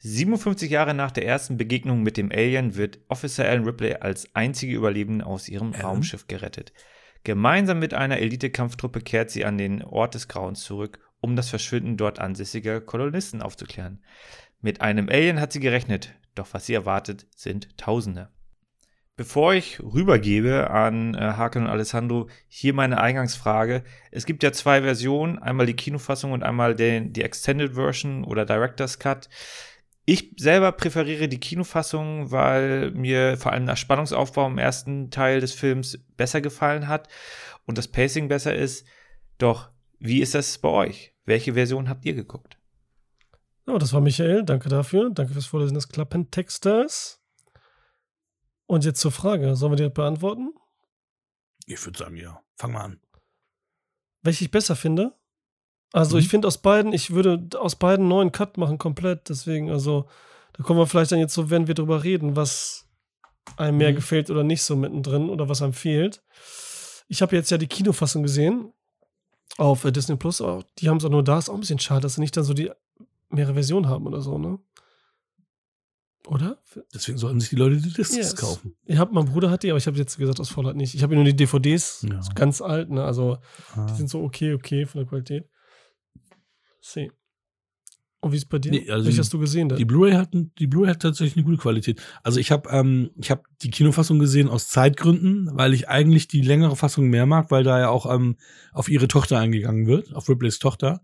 57 Jahre nach der ersten Begegnung mit dem Alien wird Officer Alan Ripley als einzige Überlebende aus ihrem Alan? Raumschiff gerettet. Gemeinsam mit einer Elite-Kampftruppe kehrt sie an den Ort des Grauens zurück, um das Verschwinden dort ansässiger Kolonisten aufzuklären. Mit einem Alien hat sie gerechnet, doch was sie erwartet, sind Tausende. Bevor ich rübergebe an äh, Haken und Alessandro, hier meine Eingangsfrage. Es gibt ja zwei Versionen, einmal die Kinofassung und einmal den, die Extended Version oder Director's Cut. Ich selber präferiere die Kinofassung, weil mir vor allem der Spannungsaufbau im ersten Teil des Films besser gefallen hat und das Pacing besser ist. Doch, wie ist das bei euch? Welche Version habt ihr geguckt? Ja, das war Michael. Danke dafür. Danke fürs Vorlesen des Klappentextes. Und jetzt zur Frage. Sollen wir die beantworten? Ich würde sagen, ja. Fang mal an. Welche ich besser finde? Also, Mhm. ich finde aus beiden, ich würde aus beiden einen neuen Cut machen, komplett. Deswegen, also, da kommen wir vielleicht dann jetzt so, wenn wir drüber reden, was einem mehr Mhm. gefällt oder nicht so mittendrin oder was einem fehlt. Ich habe jetzt ja die Kinofassung gesehen auf äh, Disney Plus. aber Die haben es auch nur da. Ist auch ein bisschen schade, dass sie nicht dann so die mehrere Versionen haben oder so, ne? Oder? Deswegen sollten sich die Leute die Discs Yes. kaufen. Ich habe, mein Bruder hat die, aber ich habe jetzt gesagt, aus Vorlat nicht. Ich habe nur die DVDs, Ja. ganz alt, ne? Also, Ah. die sind so okay, okay von der Qualität. See. Und wie ist es bei dir? Nee, also Welche die- hast du gesehen denn? Die Blu-ray hat, die Blu-ray hat tatsächlich eine gute Qualität. Also ich habe ähm, ich habe die Kinofassung gesehen aus Zeitgründen, weil ich eigentlich die längere Fassung mehr mag, weil da ja auch ähm, auf ihre Tochter eingegangen wird, auf Ripleys Tochter.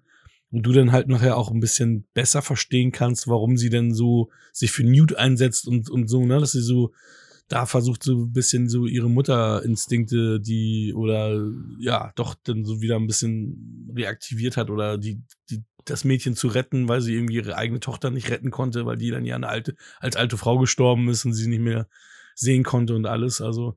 Und du dann halt nachher auch ein bisschen besser verstehen kannst, warum sie denn so sich für Newt einsetzt und, und so, ne, dass sie so da versucht so ein bisschen so ihre Mutterinstinkte, die oder ja, doch dann so wieder ein bisschen reaktiviert hat oder die, die das Mädchen zu retten, weil sie irgendwie ihre eigene Tochter nicht retten konnte, weil die dann ja eine alte, als alte Frau gestorben ist und sie nicht mehr sehen konnte und alles. Also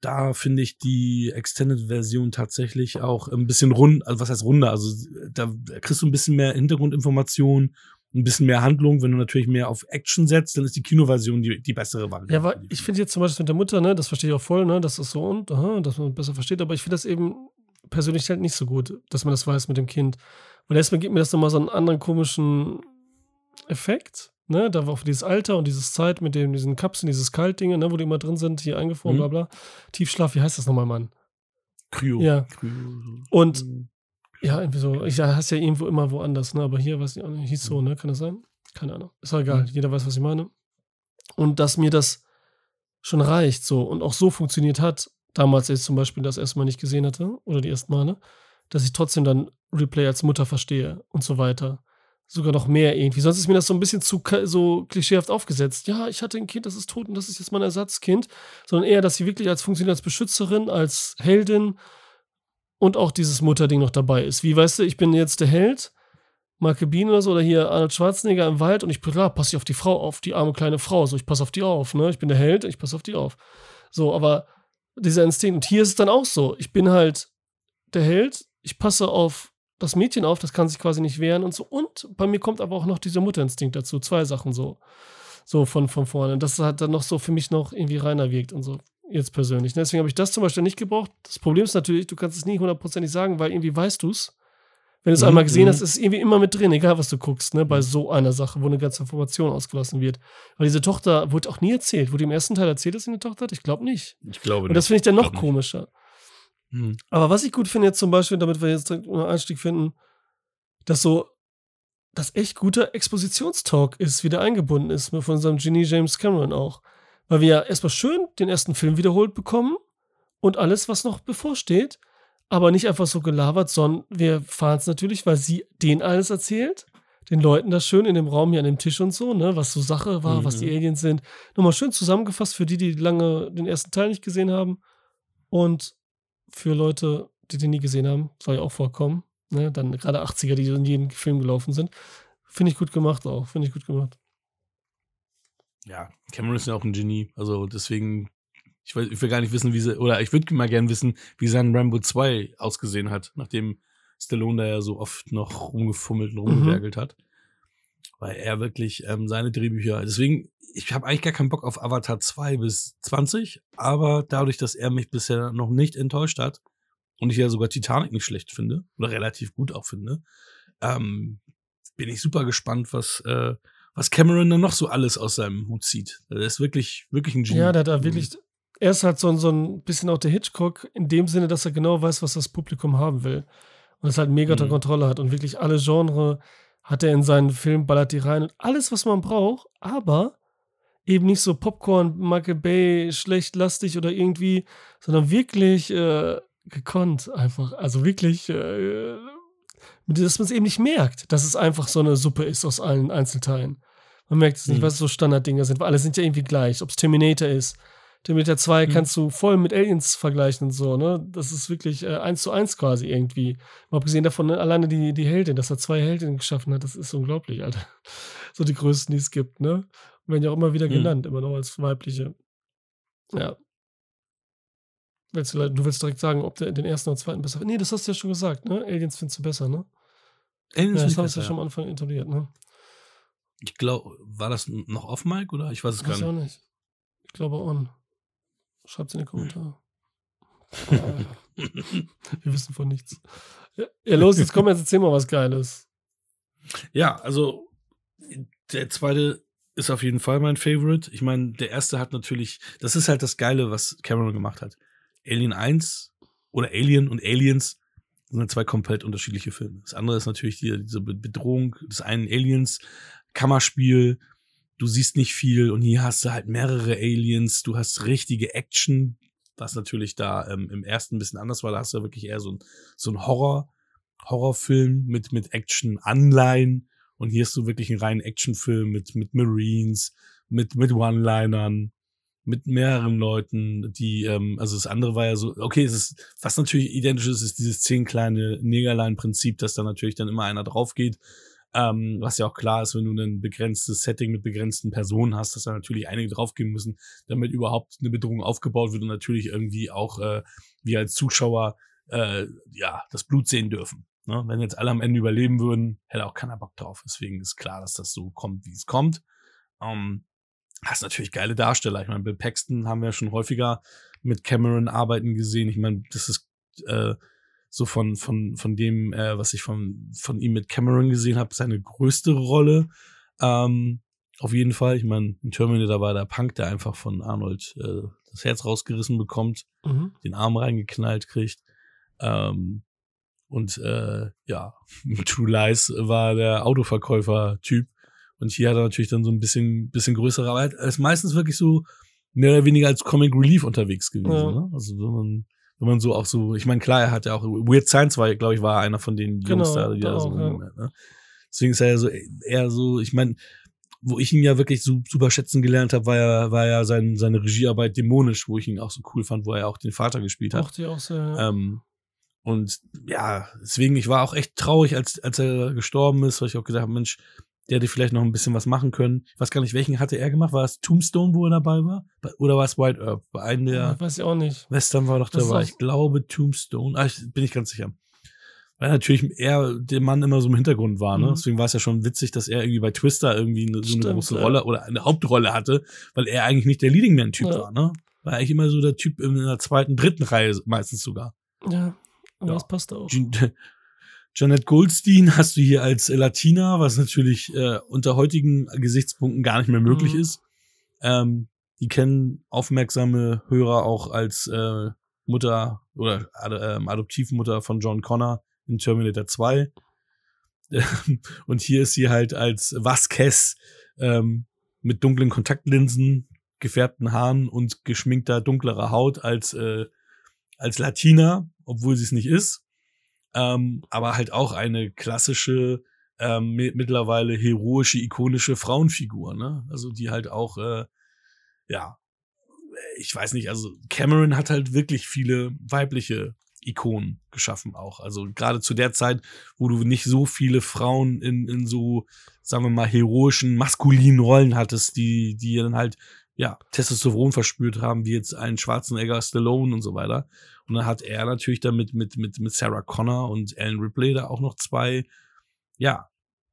da finde ich die Extended-Version tatsächlich auch ein bisschen rund, also was heißt runder? Also da kriegst du ein bisschen mehr Hintergrundinformationen, ein bisschen mehr Handlung. Wenn du natürlich mehr auf Action setzt, dann ist die Kinoversion die, die bessere Variante. ja, aber ich finde jetzt zum Beispiel mit der Mutter, ne, das verstehe ich auch voll, ne, das ist so und, aha, dass man besser versteht, aber ich finde das eben persönlich halt nicht so gut, dass man das weiß mit dem Kind. Weil erstmal gibt mir das nochmal so einen anderen komischen Effekt, ne, da war auch dieses Alter und dieses Zeit mit dem, diesen Kapseln, dieses Kaltdinge, ne, wo die immer drin sind, hier eingefroren, Mhm. bla bla. Tiefschlaf, wie heißt das nochmal, Mann? Kryo. Ja. Kryo. Und Ja, irgendwie so. Ich hast ja irgendwo immer woanders, ne? Aber hier, weiß ich auch nicht, hieß so, ne? Kann das sein? Keine Ahnung. Ist doch egal. Mhm. Jeder weiß, was ich meine. Und dass mir das schon reicht, so und auch so funktioniert hat, damals als ich zum Beispiel das erste Mal nicht gesehen hatte oder die ersten Male, dass ich trotzdem dann Replay als Mutter verstehe und so weiter. Sogar noch mehr irgendwie. Sonst ist mir das so ein bisschen zu so klischeehaft aufgesetzt. Ja, ich hatte ein Kind, das ist tot und das ist jetzt mein Ersatzkind. Sondern eher, dass sie wirklich als funktioniert als Beschützerin, als Heldin und auch dieses Mutterding noch dabei ist. Wie weißt du, ich bin jetzt der Held, Marke Bean oder so, oder hier Arnold Schwarzenegger im Wald und ich klar, passe ich auf die Frau auf, die arme kleine Frau. So, ich passe auf die auf, ne? Ich bin der Held, ich passe auf die auf. So, aber dieser Instinkt, und hier ist es dann auch so. Ich bin halt der Held, ich passe auf das Mädchen auf, das kann sich quasi nicht wehren und so. Und bei mir kommt aber auch noch dieser Mutterinstinkt dazu. Zwei Sachen so. So von, von vorne. Das hat dann noch so für mich noch irgendwie reiner wirkt und so. Jetzt persönlich. Deswegen habe ich das zum Beispiel nicht gebraucht. Das Problem ist natürlich, du kannst es nie hundertprozentig sagen, weil irgendwie weißt du es. Wenn du es Mhm, einmal gesehen mhm. hast, ist es irgendwie immer mit drin, egal was du guckst, ne, bei so einer Sache, wo eine ganze Information ausgelassen wird. Weil diese Tochter wurde auch nie erzählt. Wurde im ersten Teil erzählt, dass sie eine Tochter hat? Ich glaube nicht. Ich glaube Und das finde ich dann noch Glaub nicht. Hm. Aber was ich gut finde jetzt zum Beispiel, damit wir jetzt einen Einstieg finden, dass so das echt guter Expositionstalk ist, wie der eingebunden ist mit- von unserem Genie James Cameron auch. Weil wir ja erstmal schön den ersten Film wiederholt bekommen und alles, was noch bevorsteht, aber nicht einfach so gelabert, sondern wir fahren es natürlich, weil sie denen alles erzählt, den Leuten das schön in dem Raum hier an dem Tisch und so, ne, was so Sache war, was die Mhm. Aliens sind. Nochmal schön zusammengefasst für die, die lange den ersten Teil nicht gesehen haben und für Leute, die den nie gesehen haben, soll ja auch vorkommen. Ne? Dann gerade 80er, die in jeden Film gelaufen sind. Finde ich gut gemacht auch. Finde ich gut gemacht. Ja, Cameron ist ja auch ein Genie. Also deswegen, ich, weiß, ich will gar nicht wissen, wie sie, oder ich würde mal gerne wissen, wie sein Rambo 2 ausgesehen hat, nachdem Stallone da ja so oft noch rumgefummelt und rumgewerkelt hat. Weil er wirklich ähm, seine Drehbücher, deswegen, ich habe eigentlich gar keinen Bock auf Avatar 2 bis 20, aber dadurch, dass er mich bisher noch nicht enttäuscht hat und ich ja sogar Titanic nicht schlecht finde, oder relativ gut auch finde, ähm, bin ich super gespannt, was, äh, was Cameron dann noch so alles aus seinem Hut zieht. Er ist wirklich, wirklich ein Genie. Ja, der hat da wirklich. Er ist halt so, ein- so ein bisschen auch der Hitchcock, in dem Sinne, dass er genau weiß, was das Publikum haben will. Und es halt mega unter Mhm. Kontrolle hat. Und wirklich alle Genre hat er in seinen Film, ballert die rein und alles, was man braucht, aber eben nicht so Popcorn, Michael Bay, schlecht, lastig oder irgendwie, sondern wirklich äh, gekonnt einfach. Also wirklich, äh, dass man es eben nicht merkt, dass es einfach so eine Suppe ist aus allen Einzelteilen. Man merkt es nicht, Mhm. was so Standarddinger sind, weil alle sind ja irgendwie gleich. Ob es Terminator ist. Terminator 2 Mhm. kannst du voll mit Aliens vergleichen und so, ne? Das ist wirklich äh, eins zu eins quasi irgendwie. Mal abgesehen davon, ne, alleine die, die Heldin, dass er zwei Heldinnen geschaffen hat, das ist unglaublich, Alter. So die größten, die es gibt, ne? Werden ja auch immer wieder Mhm. genannt, immer noch als weibliche. Ja. Willst du, du willst direkt sagen, ob der den ersten oder zweiten besser Nee, das hast du ja schon gesagt, ne? Aliens findest du besser, ne? Aliens Ja, das hast ich du ja schon am Anfang etabliert, ne? Ich glaube, war das noch off Mike oder? Ich weiß es Weiß ich gar auch nicht. nicht. Ich glaube on. Schreibt's in die Kommentare. Wir wissen von nichts. Ja, los, jetzt komm, jetzt erzähl mal was Geiles. Ja, also der zweite ist auf jeden Fall mein Favorite. Ich meine, der erste hat natürlich, das ist halt das Geile, was Cameron gemacht hat. Alien 1 oder Alien und Aliens sind zwei komplett unterschiedliche Filme. Das andere ist natürlich die, diese Be- Bedrohung des einen Aliens, Kammerspiel. Du siehst nicht viel und hier hast du halt mehrere Aliens. Du hast richtige Action, was natürlich da ähm, im ersten ein bisschen anders war. Da hast du wirklich eher so ein, so ein Horror, Horrorfilm mit, mit Action-Anleihen. Und hier hast du wirklich einen reinen Actionfilm mit, mit Marines, mit, mit One-Linern, mit mehreren Leuten, die, ähm, also das andere war ja so, okay, es ist, was natürlich identisch ist, ist dieses zehn kleine Negerlein-Prinzip, dass da natürlich dann immer einer drauf geht. Ähm, was ja auch klar ist, wenn du ein begrenztes Setting mit begrenzten Personen hast, dass da natürlich einige draufgehen müssen, damit überhaupt eine Bedrohung aufgebaut wird und natürlich irgendwie auch äh, wir als Zuschauer äh, ja das Blut sehen dürfen. Ne? Wenn jetzt alle am Ende überleben würden, hätte auch keiner Bock drauf. Deswegen ist klar, dass das so kommt, wie es kommt. Ähm, hast natürlich geile Darsteller. Ich meine, Bill Paxton haben wir schon häufiger mit Cameron arbeiten gesehen. Ich meine, das ist äh, so von von von dem, äh, was ich von von ihm mit Cameron gesehen habe, seine größte Rolle. Ähm, auf jeden Fall. Ich meine, in Terminator war der Punk, der einfach von Arnold äh, das Herz rausgerissen bekommt Mhm. den Arm reingeknallt kriegt. Ähm, Und äh, ja, True Lies war der Autoverkäufer-Typ. Und hier hat er natürlich dann so ein bisschen, bisschen größere, aber er ist meistens wirklich so mehr oder weniger als Comic Relief unterwegs gewesen. Ja. Ne? Also wenn man, wenn man so auch so, ich meine, klar, er hat ja auch Weird Science war, glaube ich, war einer von den Jungs Genau, da, die da so auch, ja. ne? Deswegen ist er ja so eher so, ich meine, wo ich ihn ja wirklich so super schätzen gelernt habe, war ja, war ja sein, seine Regiearbeit dämonisch, wo ich ihn auch so cool fand, wo er auch den Vater gespielt hat. Auch sehr. ja. Ähm, und ja, deswegen, ich war auch echt traurig, als, als er gestorben ist, weil ich auch gedacht habe, Mensch, der hätte vielleicht noch ein bisschen was machen können. Ich weiß gar nicht, welchen hatte er gemacht? War es Tombstone, wo er dabei war? Oder war es White Earp? Bei einem der Weiß ich auch nicht. Western war doch Das dabei. Ich glaube Tombstone. Ah, ich, bin ich ganz sicher. Weil natürlich er der Mann immer so im Hintergrund war, ne? Mhm. Deswegen war es ja schon witzig, dass er irgendwie bei Twister irgendwie eine, so Stimmt, eine große ja. Rolle oder eine Hauptrolle hatte, weil er eigentlich nicht der Leading Man-Typ Ja. war, ne? War eigentlich immer so der Typ in der zweiten, dritten Reihe meistens sogar. Ja, aber Ja. das passt auch. Janet Goldstein hast du hier als Latina, was natürlich äh, unter heutigen Gesichtspunkten gar nicht mehr möglich Mhm. ist. Ähm, die kennen aufmerksame Hörer auch als äh, Mutter oder ähm, Adoptivmutter von John Connor in Terminator 2. Ähm, Und hier ist sie halt als Vasquez ähm, mit dunklen Kontaktlinsen, gefärbten Haaren und geschminkter dunklerer Haut als, äh, als Latina, obwohl sie es nicht ist ähm, aber halt auch eine klassische, ähm, mi- mittlerweile heroische, ikonische Frauenfigur, ne? Also die halt auch, äh, ja, ich weiß nicht, also Cameron hat halt wirklich viele weibliche Ikonen geschaffen auch. Also gerade zu der Zeit, wo du nicht so viele Frauen in, in so, sagen wir mal, heroischen, maskulinen Rollen hattest, die, die dann halt, ja, Testosteron verspürt haben, wie jetzt einen Schwarzenegger, Stallone und so weiter. Und dann hat er natürlich damit mit, mit, mit Sarah Connor und Ellen Ripley da auch noch zwei, ja,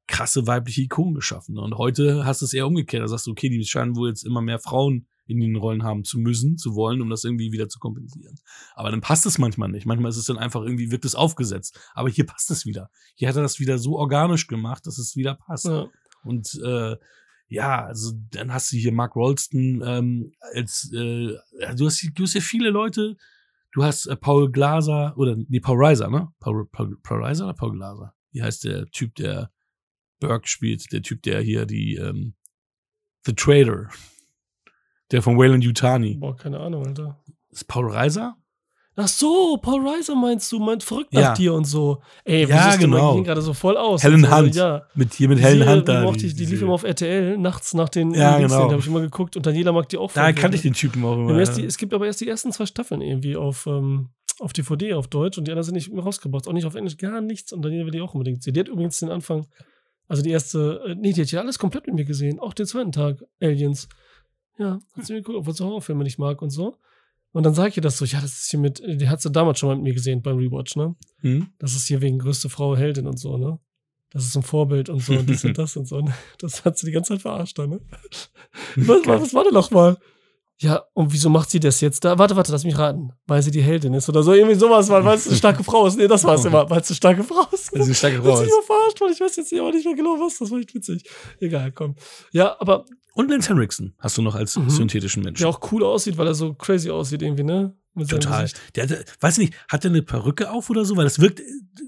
krasse weibliche Ikonen geschaffen. Und heute hast du es eher umgekehrt. Da sagst du, okay, die scheinen wohl jetzt immer mehr Frauen in den Rollen haben zu müssen, zu wollen, um das irgendwie wieder zu kompensieren. Aber dann passt es manchmal nicht. Manchmal ist es dann einfach irgendwie, wird es aufgesetzt. Aber hier passt es wieder. Hier hat er das wieder so organisch gemacht, dass es wieder passt. Ja. Und äh, ja, also dann hast du hier Mark Rolston ähm, als äh, du hast hier- du hast hier viele Leute. Du hast äh, Paul Glaser oder nee Paul Reiser, ne? Paul, Paul, Paul Reiser oder Paul Glaser? Wie heißt der Typ, der Burke spielt? Der Typ, der hier die ähm, The Trader, der von Wayland Yutani. Boah, keine Ahnung, Alter. Ist Paul Reiser? Ach so, Paul Reiser meinst du, meint verrückt Ja. nach dir und so. Ey, wie Ja, genau. ging gerade so voll aus. Helen so, Hunt. Ja. Mit hier mit Die Helen Hunt da. Die, mochte ich, die lief immer auf RTL, nachts nach den Ja, genau. Da habe ich immer geguckt und Daniela mag die auch Da kannte ich den Typen auch immer. erst die, ja. es gibt aber erst die ersten zwei Staffeln irgendwie auf, ähm, auf DVD, auf Deutsch und die anderen sind nicht rausgebracht. Auch nicht auf Englisch, gar nichts. Und Daniela will die auch unbedingt sehen. Die hat übrigens den Anfang, also die erste, äh, nee, die hat ja alles komplett mit mir gesehen. Auch den zweiten Tag, Aliens. Ja, hat sie mir geguckt, obwohl sie Horrorfilme nicht mag und so. Und dann sag ich ihr das so, ja, das ist hier mit, die hat sie damals schon mal mit mir gesehen beim Rewatch, ne? Hm? Das ist hier wegen größte Frau Heldin und so, ne? Das ist ein Vorbild und so und dies und das und so. Ne? Das hat sie die ganze Zeit verarscht, da, ne? Was, was, war denn noch mal? Ja, und wieso macht sie das jetzt da? Warte, warte, lass mich raten. Weil sie die Heldin ist oder so. Irgendwie sowas, weil weil es eine starke Frau ist. Nee, das war es immer, weil es eine starke Frau ist. Das ist eine starke Frau. ist. immer verarscht. Ich weiß jetzt nicht, aber nicht mehr genau was. Das war echt witzig. Egal, komm. Ja, aber Und Lance Henriksen hast du noch als Mhm. synthetischen Menschen. der auch cool aussieht, weil er so crazy aussieht irgendwie, ne? Total. Der hatte, weiß nicht, hat der eine Perücke auf oder so? Weil das wirkt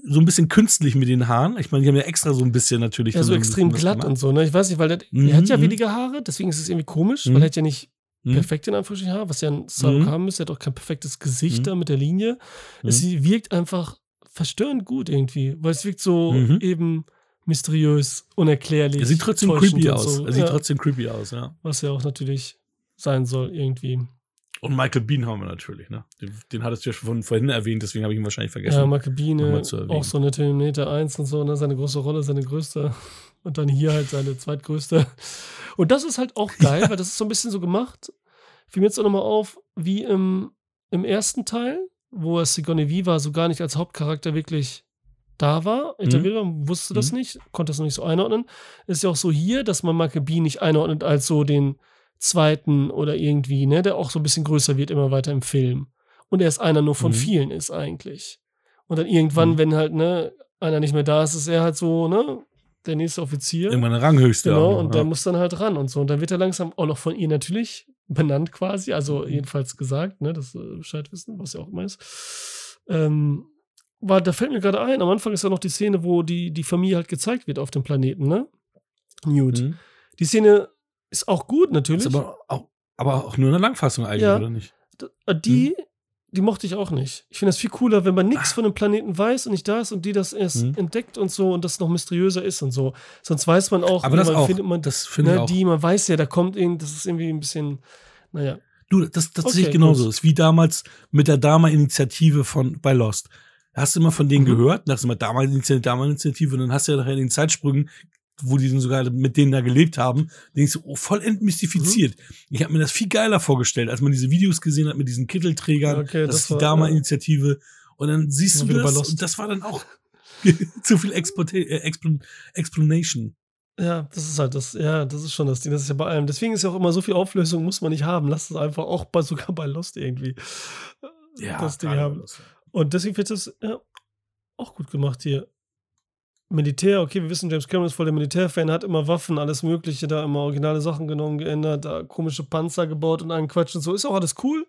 so ein bisschen künstlich mit den Haaren. Ich meine, die haben ja extra so ein bisschen natürlich. Ja, so extrem glatt gemacht. und so, ne? Ich weiß nicht, weil der, Mhm, er hat ja mhm. weniger Haare, deswegen ist es irgendwie komisch, Mhm. weil er hat ja nicht Mhm. perfekt in Anführungsstrichen Haare, was ja ein Cyborg Mhm. haben müsste. Er hat auch kein perfektes Gesicht Mhm. da mit der Linie. Mhm. Es wirkt einfach verstörend gut irgendwie, weil es wirkt so Mhm. eben mysteriös, unerklärlich. Er sieht trotzdem creepy aus. so. Er sieht ja, trotzdem creepy aus, ja. was ja auch natürlich sein soll irgendwie. Und Michael Bean haben wir natürlich, ne? Den, den hattest du ja schon vorhin erwähnt, deswegen habe ich ihn wahrscheinlich vergessen. Ja, zu erwähnen. auch so eine Terminator 1 und so, ne? seine große Rolle, seine größte. Und dann hier halt seine zweitgrößte. Und das ist halt auch geil, weil das ist so ein bisschen so gemacht. Fiel mir jetzt auch nochmal auf, wie im, im ersten Teil, wo er Sigourney Viva so gar nicht als Hauptcharakter wirklich da war. Etabliert war, wusste das Mhm. nicht, konnte das noch nicht so einordnen. Ist ja auch so hier, dass man Maccabee nicht einordnet als so den zweiten oder irgendwie, ne, der auch so ein bisschen größer wird immer weiter im Film. Und er ist einer nur von Mhm. vielen ist eigentlich. Und dann irgendwann, Mhm. wenn halt, ne, einer nicht mehr da ist, ist er halt so, ne, der nächste Offizier. Irgendwann Ranghöchste. Genau, auch und der ja. muss dann halt ran und so. Und dann wird er langsam auch noch von ihr natürlich benannt quasi, also Mhm. jedenfalls gesagt, ne, dass äh, Bescheid wissen, was ja auch immer ist. Ähm, war, da fällt mir gerade ein, am Anfang ist ja noch die Szene, wo die, die Familie halt gezeigt wird auf dem Planeten, ne? Newt. Mhm. Die Szene ist auch gut natürlich. Ist aber auch, aber auch nur eine Langfassung eigentlich, Ja. oder nicht? Äh, Die, Mhm. die mochte ich auch nicht. Ich finde das viel cooler, wenn man nichts von dem Planeten weiß und nicht da ist und die das erst Ah. Mhm. entdeckt und so und das noch mysteriöser ist und so. Sonst weiß man auch, Aber das man auch. findet man das finde ich ne, auch. die, man weiß ja, da kommt irgend, das ist irgendwie ein bisschen, naja. Du, das, das Okay, sehe ich genauso. gut. Das ist wie damals mit der Dama-Initiative von bei Lost. Hast du immer von denen Mhm. gehört, da hast du immer Dama-Initiative, Dama-Initiative und dann hast du ja nachher in den Zeitsprüngen, wo die dann sogar mit denen da gelebt haben, denkst du, oh, voll entmystifiziert. Mhm. Ich habe mir das viel geiler vorgestellt, als man diese Videos gesehen hat mit diesen Kittelträgern. Okay, das, das ist die war- Dama-Initiative. Und dann siehst du wir wieder bei das Lost. und das war dann auch zu viel Exploita- äh, Explan Explanation. Ja, das ist halt das, ja, das ist schon das Ding. Das ist ja bei allem. Deswegen ist ja auch immer so viel Auflösung, muss man nicht haben. Lass es einfach auch bei, sogar bei Lost irgendwie das Ding haben. Lost. Und deswegen wird das ja, auch gut gemacht hier. Militär, okay, wir wissen, James Cameron ist voll der Militärfan, hat immer Waffen, alles Mögliche, da immer originale Sachen genommen, geändert, da komische Panzer gebaut und einen Quatsch und so. Ist auch alles cool.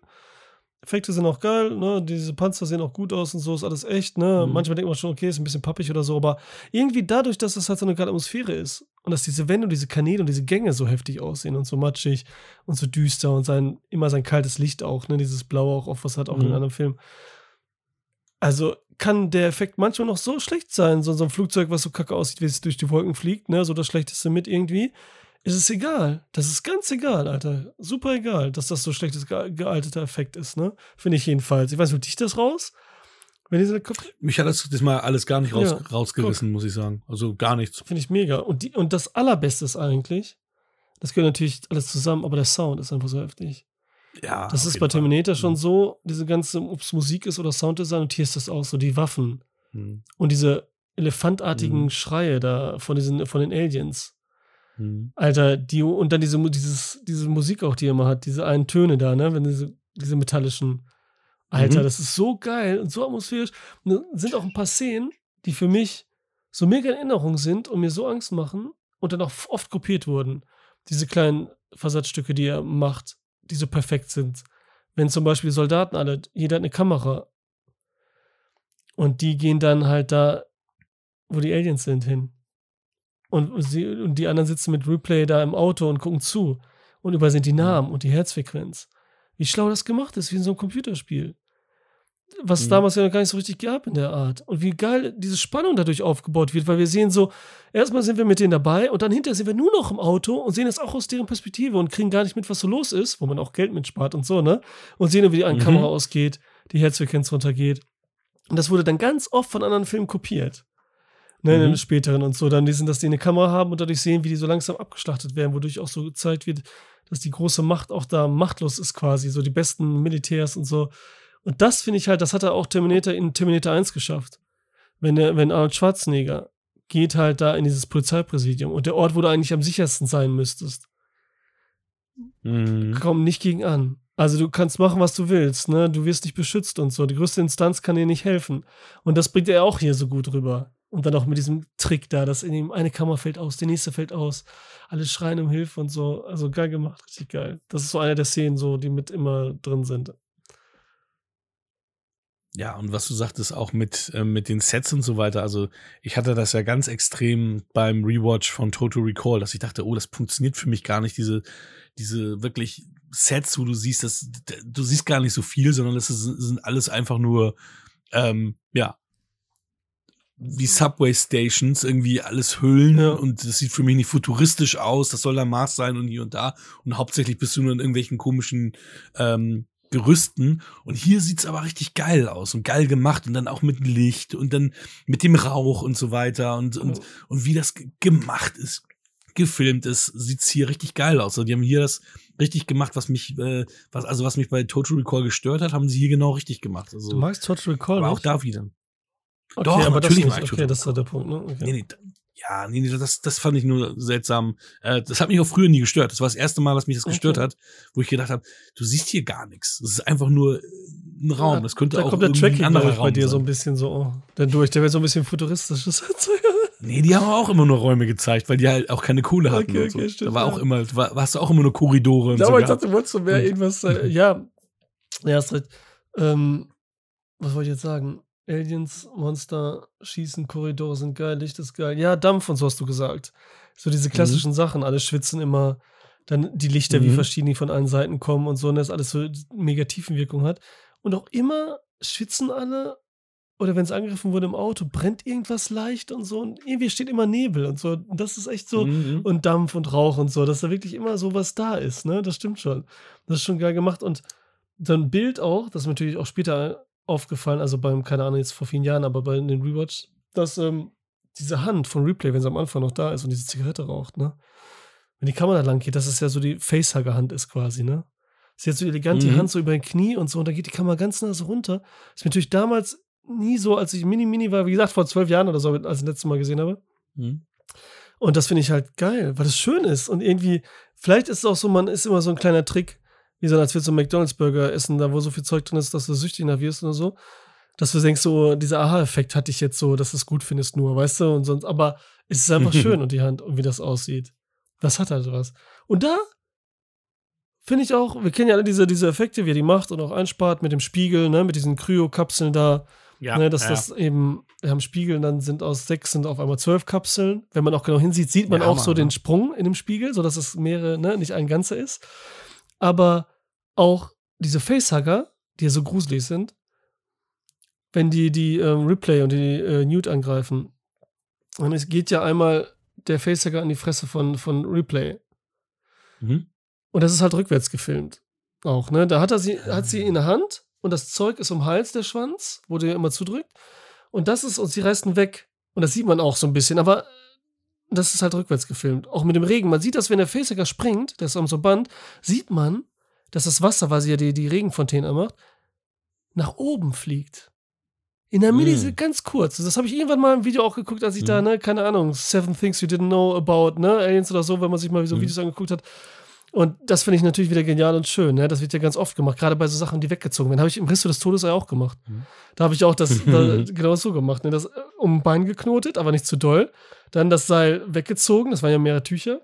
Effekte sind auch geil, ne? Diese Panzer sehen auch gut aus und so, ist alles echt, ne? Mhm. Manchmal denkt man schon, okay, ist ein bisschen pappig oder so, aber irgendwie dadurch, dass das halt so eine geile Atmosphäre ist und dass diese Wände und diese Kanäle und diese Gänge so heftig aussehen und so matschig und so düster und sein, immer sein kaltes Licht auch, ne? Dieses Blau auch, auch was hat auch in Mhm. anderen Filmen. Also kann der Effekt manchmal noch so schlecht sein, so, so ein Flugzeug, was so kacke aussieht, wie es durch die Wolken fliegt, ne? So das Schlechteste mit irgendwie. Ist es egal. Das ist ganz egal, Alter. Super egal, dass das so schlechtes ge gealterter Effekt ist, ne? Finde ich jedenfalls. Ich weiß nicht, dich das raus? Wenn diese Mich hat das diesmal alles gar nicht raus, Ja, rausgerissen, muss ich sagen. Also gar nichts. Finde ich mega. Und, die, und das Allerbeste ist eigentlich, das gehört natürlich alles zusammen, aber der Sound ist einfach so heftig. Ja, Das ist bei Fall. Terminator schon Mhm. so, diese ganze, ob es Musik ist oder Sounddesign, und hier ist das auch so, die Waffen Mhm. und diese elefantartigen Mhm. Schreie da von diesen, von den Aliens. Mhm. Alter, die, und dann diese, dieses, diese Musik auch, die er immer hat, diese einen Töne da, ne, wenn diese, diese metallischen. Alter, Mhm. das ist so geil und so atmosphärisch. Und sind auch ein paar Szenen, die für mich so mega in Erinnerung sind und mir so Angst machen und dann auch oft kopiert wurden. Diese kleinen Versatzstücke, die er macht, die so perfekt sind. Wenn zum Beispiel Soldaten alle, jeder hat eine Kamera. Und die gehen dann halt da, wo die Aliens sind, hin. Und, sie, und die anderen sitzen mit Replay da im Auto und gucken zu. Und sind die Namen und die Herzfrequenz. Wie schlau das gemacht ist, wie in so einem Computerspiel. Was es Mhm. damals ja noch gar nicht so richtig gab in der Art. Und wie geil diese Spannung dadurch aufgebaut wird, weil wir sehen so, erstmal sind wir mit denen dabei und dann hinterher sind wir nur noch im Auto und sehen das auch aus deren Perspektive und kriegen gar nicht mit, was so los ist, wo man auch Geld mitspart und so, ne? Und sehen, wie die eine Mhm. Kamera ausgeht, die Herzfrequenz runtergeht. Und das wurde dann ganz oft von anderen Filmen kopiert. Ne, in Mhm. den späteren und so. Dann lesen, dass die eine Kamera haben und dadurch sehen, wie die so langsam abgeschlachtet werden, wodurch auch so gezeigt wird, dass die große Macht auch da machtlos ist quasi, so die besten Militärs und so. Und das finde ich halt, das hat er auch Terminator in Terminator 1 geschafft. Wenn, der, wenn Arnold Schwarzenegger geht halt da in dieses Polizeipräsidium und der Ort, wo du eigentlich am sichersten sein müsstest, Mhm. komm nicht gegen an. Also du kannst machen, was du willst, ne? Du wirst nicht beschützt und so. Die größte Instanz kann dir nicht helfen. Und das bringt er auch hier so gut rüber. Und dann auch mit diesem Trick da, dass in ihm eine Kamera fällt aus, die nächste fällt aus. Alle schreien um Hilfe und so. Also geil gemacht, richtig geil. Das ist so eine der Szenen, so, die mit immer drin sind. Ja, und was du sagtest, auch mit, äh, mit den Sets und so weiter. Also, ich hatte das ja ganz extrem beim Rewatch von Total Recall, dass ich dachte, oh, das funktioniert für mich gar nicht, diese, diese wirklich Sets, wo du siehst, dass du siehst gar nicht so viel, sondern das ist, sind alles einfach nur, ähm, ja, wie Subway Stations, irgendwie alles Hüllen Ja. und das sieht für mich nicht futuristisch aus, das soll der Mars sein und hier und da. Und hauptsächlich bist du nur in irgendwelchen komischen ähm, Gerüsten. Und hier sieht's aber richtig geil aus und geil gemacht und dann auch mit Licht und dann mit dem Rauch und so weiter und, und, und wie das ge- gemacht ist, gefilmt ist, sieht's hier richtig geil aus. Also die haben hier das richtig gemacht, was mich, äh, was, also was mich bei Total Recall gestört hat, haben sie hier genau richtig gemacht. Also, Du magst Total Recall, aber auch da wieder. Okay, Doch, aber natürlich das ich Okay, das ist der Punkt, ne? Okay. Nee, nee, ja, nee, nee, das, das fand ich nur seltsam. Äh, das hat mich auch früher nie gestört. Das war das erste Mal, dass mich das gestört Okay. hat, wo ich gedacht habe, du siehst hier gar nichts. Das ist einfach nur äh, ein Raum. Ja, Das könnte da auch kommt der Tracking, ein anderer ich, bei Raum dir so sein. ein bisschen so oh, dann durch. Der wird so ein bisschen futuristisches. Nee, die haben auch immer nur Räume gezeigt, weil die halt auch keine Kohle hatten. Okay, und so. okay, stimmt, da war ja. auch immer, war, hast du auch immer nur Korridore Ja, so. aber ich dachte, du wolltest so mehr Und- irgendwas. Äh, ja, ja, hast recht. Ähm, was wollte ich jetzt sagen? Aliens, Monster, Schießen, Korridore sind geil, Licht ist geil. Ja, Dampf und so hast du gesagt. So diese klassischen Sachen, alle schwitzen immer. Dann die Lichter, wie Mhm. verschieden die von allen Seiten kommen und so, und das alles so mega Tiefenwirkung hat. Und auch immer schwitzen alle oder wenn es angegriffen wurde im Auto, brennt irgendwas leicht und so. Und irgendwie steht immer Nebel und so. Und das ist echt so. Mhm. Und Dampf und Rauch und so, dass da wirklich immer so was da ist, ne? Das stimmt schon. Das ist schon geil gemacht. Und so ein Bild auch, das natürlich auch später aufgefallen, also beim, keine Ahnung, jetzt vor vielen Jahren, aber bei den Rewatch, dass ähm, diese Hand von Replay, wenn sie am Anfang noch da ist und diese Zigarette raucht, ne? Wenn die Kamera lang geht, dass es ja so die Facehugger-Hand ist quasi, ne? Sie hat so elegant die Mhm. Hand so über den Knie und so, und da geht die Kamera ganz nah so runter. Ist mir natürlich damals nie so, als ich mini-mini war, wie gesagt, vor zwölf Jahren oder so, als ich das letzte Mal gesehen habe. Mhm. Und das finde ich halt geil, weil das schön ist. Und irgendwie, vielleicht ist es auch so, man ist immer so ein kleiner Trick, wie so, als wir so einen McDonalds-Burger essen, da wo so viel Zeug drin ist, dass du süchtig nach wirst oder so. Dass du denkst, so, dieser Aha-Effekt hatte ich jetzt so, dass du es gut findest nur, weißt du? Und sonst, aber es ist einfach schön und die Hand und wie das aussieht. Das hat halt was. Und da finde ich auch, wir kennen ja alle diese, diese Effekte, wie er die macht und auch einspart mit dem Spiegel, ne, mit diesen Kryo-Kapseln da. Ja, Ne, dass ja. das eben, wir haben Spiegel, dann sind aus sechs sind auf einmal zwölf Kapseln. Wenn man auch genau hinsieht, sieht man Ja, auch Hammer, so den ne? Sprung in dem Spiegel, sodass es mehrere, ne, nicht ein ganzer ist. Aber auch diese Facehugger, die ja so gruselig sind, wenn die die ähm, Ripley und die äh, Newt angreifen, und es geht ja einmal der Facehugger an die Fresse von, von Ripley. Mhm. Und das ist halt rückwärts gefilmt. Auch, ne? Da hat er sie, hat sie in der Hand und das Zeug ist um Hals, der Schwanz, wo der immer zudrückt. Und das ist, und sie reißt ihn weg. Und das sieht man auch so ein bisschen, aber das ist halt rückwärts gefilmt. Auch mit dem Regen. Man sieht das, wenn der Facehugger springt, der ist am so Band, sieht man, dass das Wasser, weil sie ja die, die Regenfontäne macht, nach oben fliegt. In der Millisek Mm. ganz kurz. Das habe ich irgendwann mal im Video auch geguckt, als ich da, Mhm. ne, keine Ahnung, Seven Things You Didn't Know About, ne, Aliens oder so, wenn man sich mal so Mhm. Videos angeguckt hat. Und das finde ich natürlich wieder genial und schön. Ne? Das wird ja ganz oft gemacht, gerade bei so Sachen, die weggezogen werden. Habe ich im Risto des Todes ja auch gemacht. Mhm. Da habe ich auch das da, genau so gemacht. Ne? Das äh, um ein Bein geknotet, aber nicht zu doll. Dann das Seil weggezogen, das waren ja mehrere Tücher.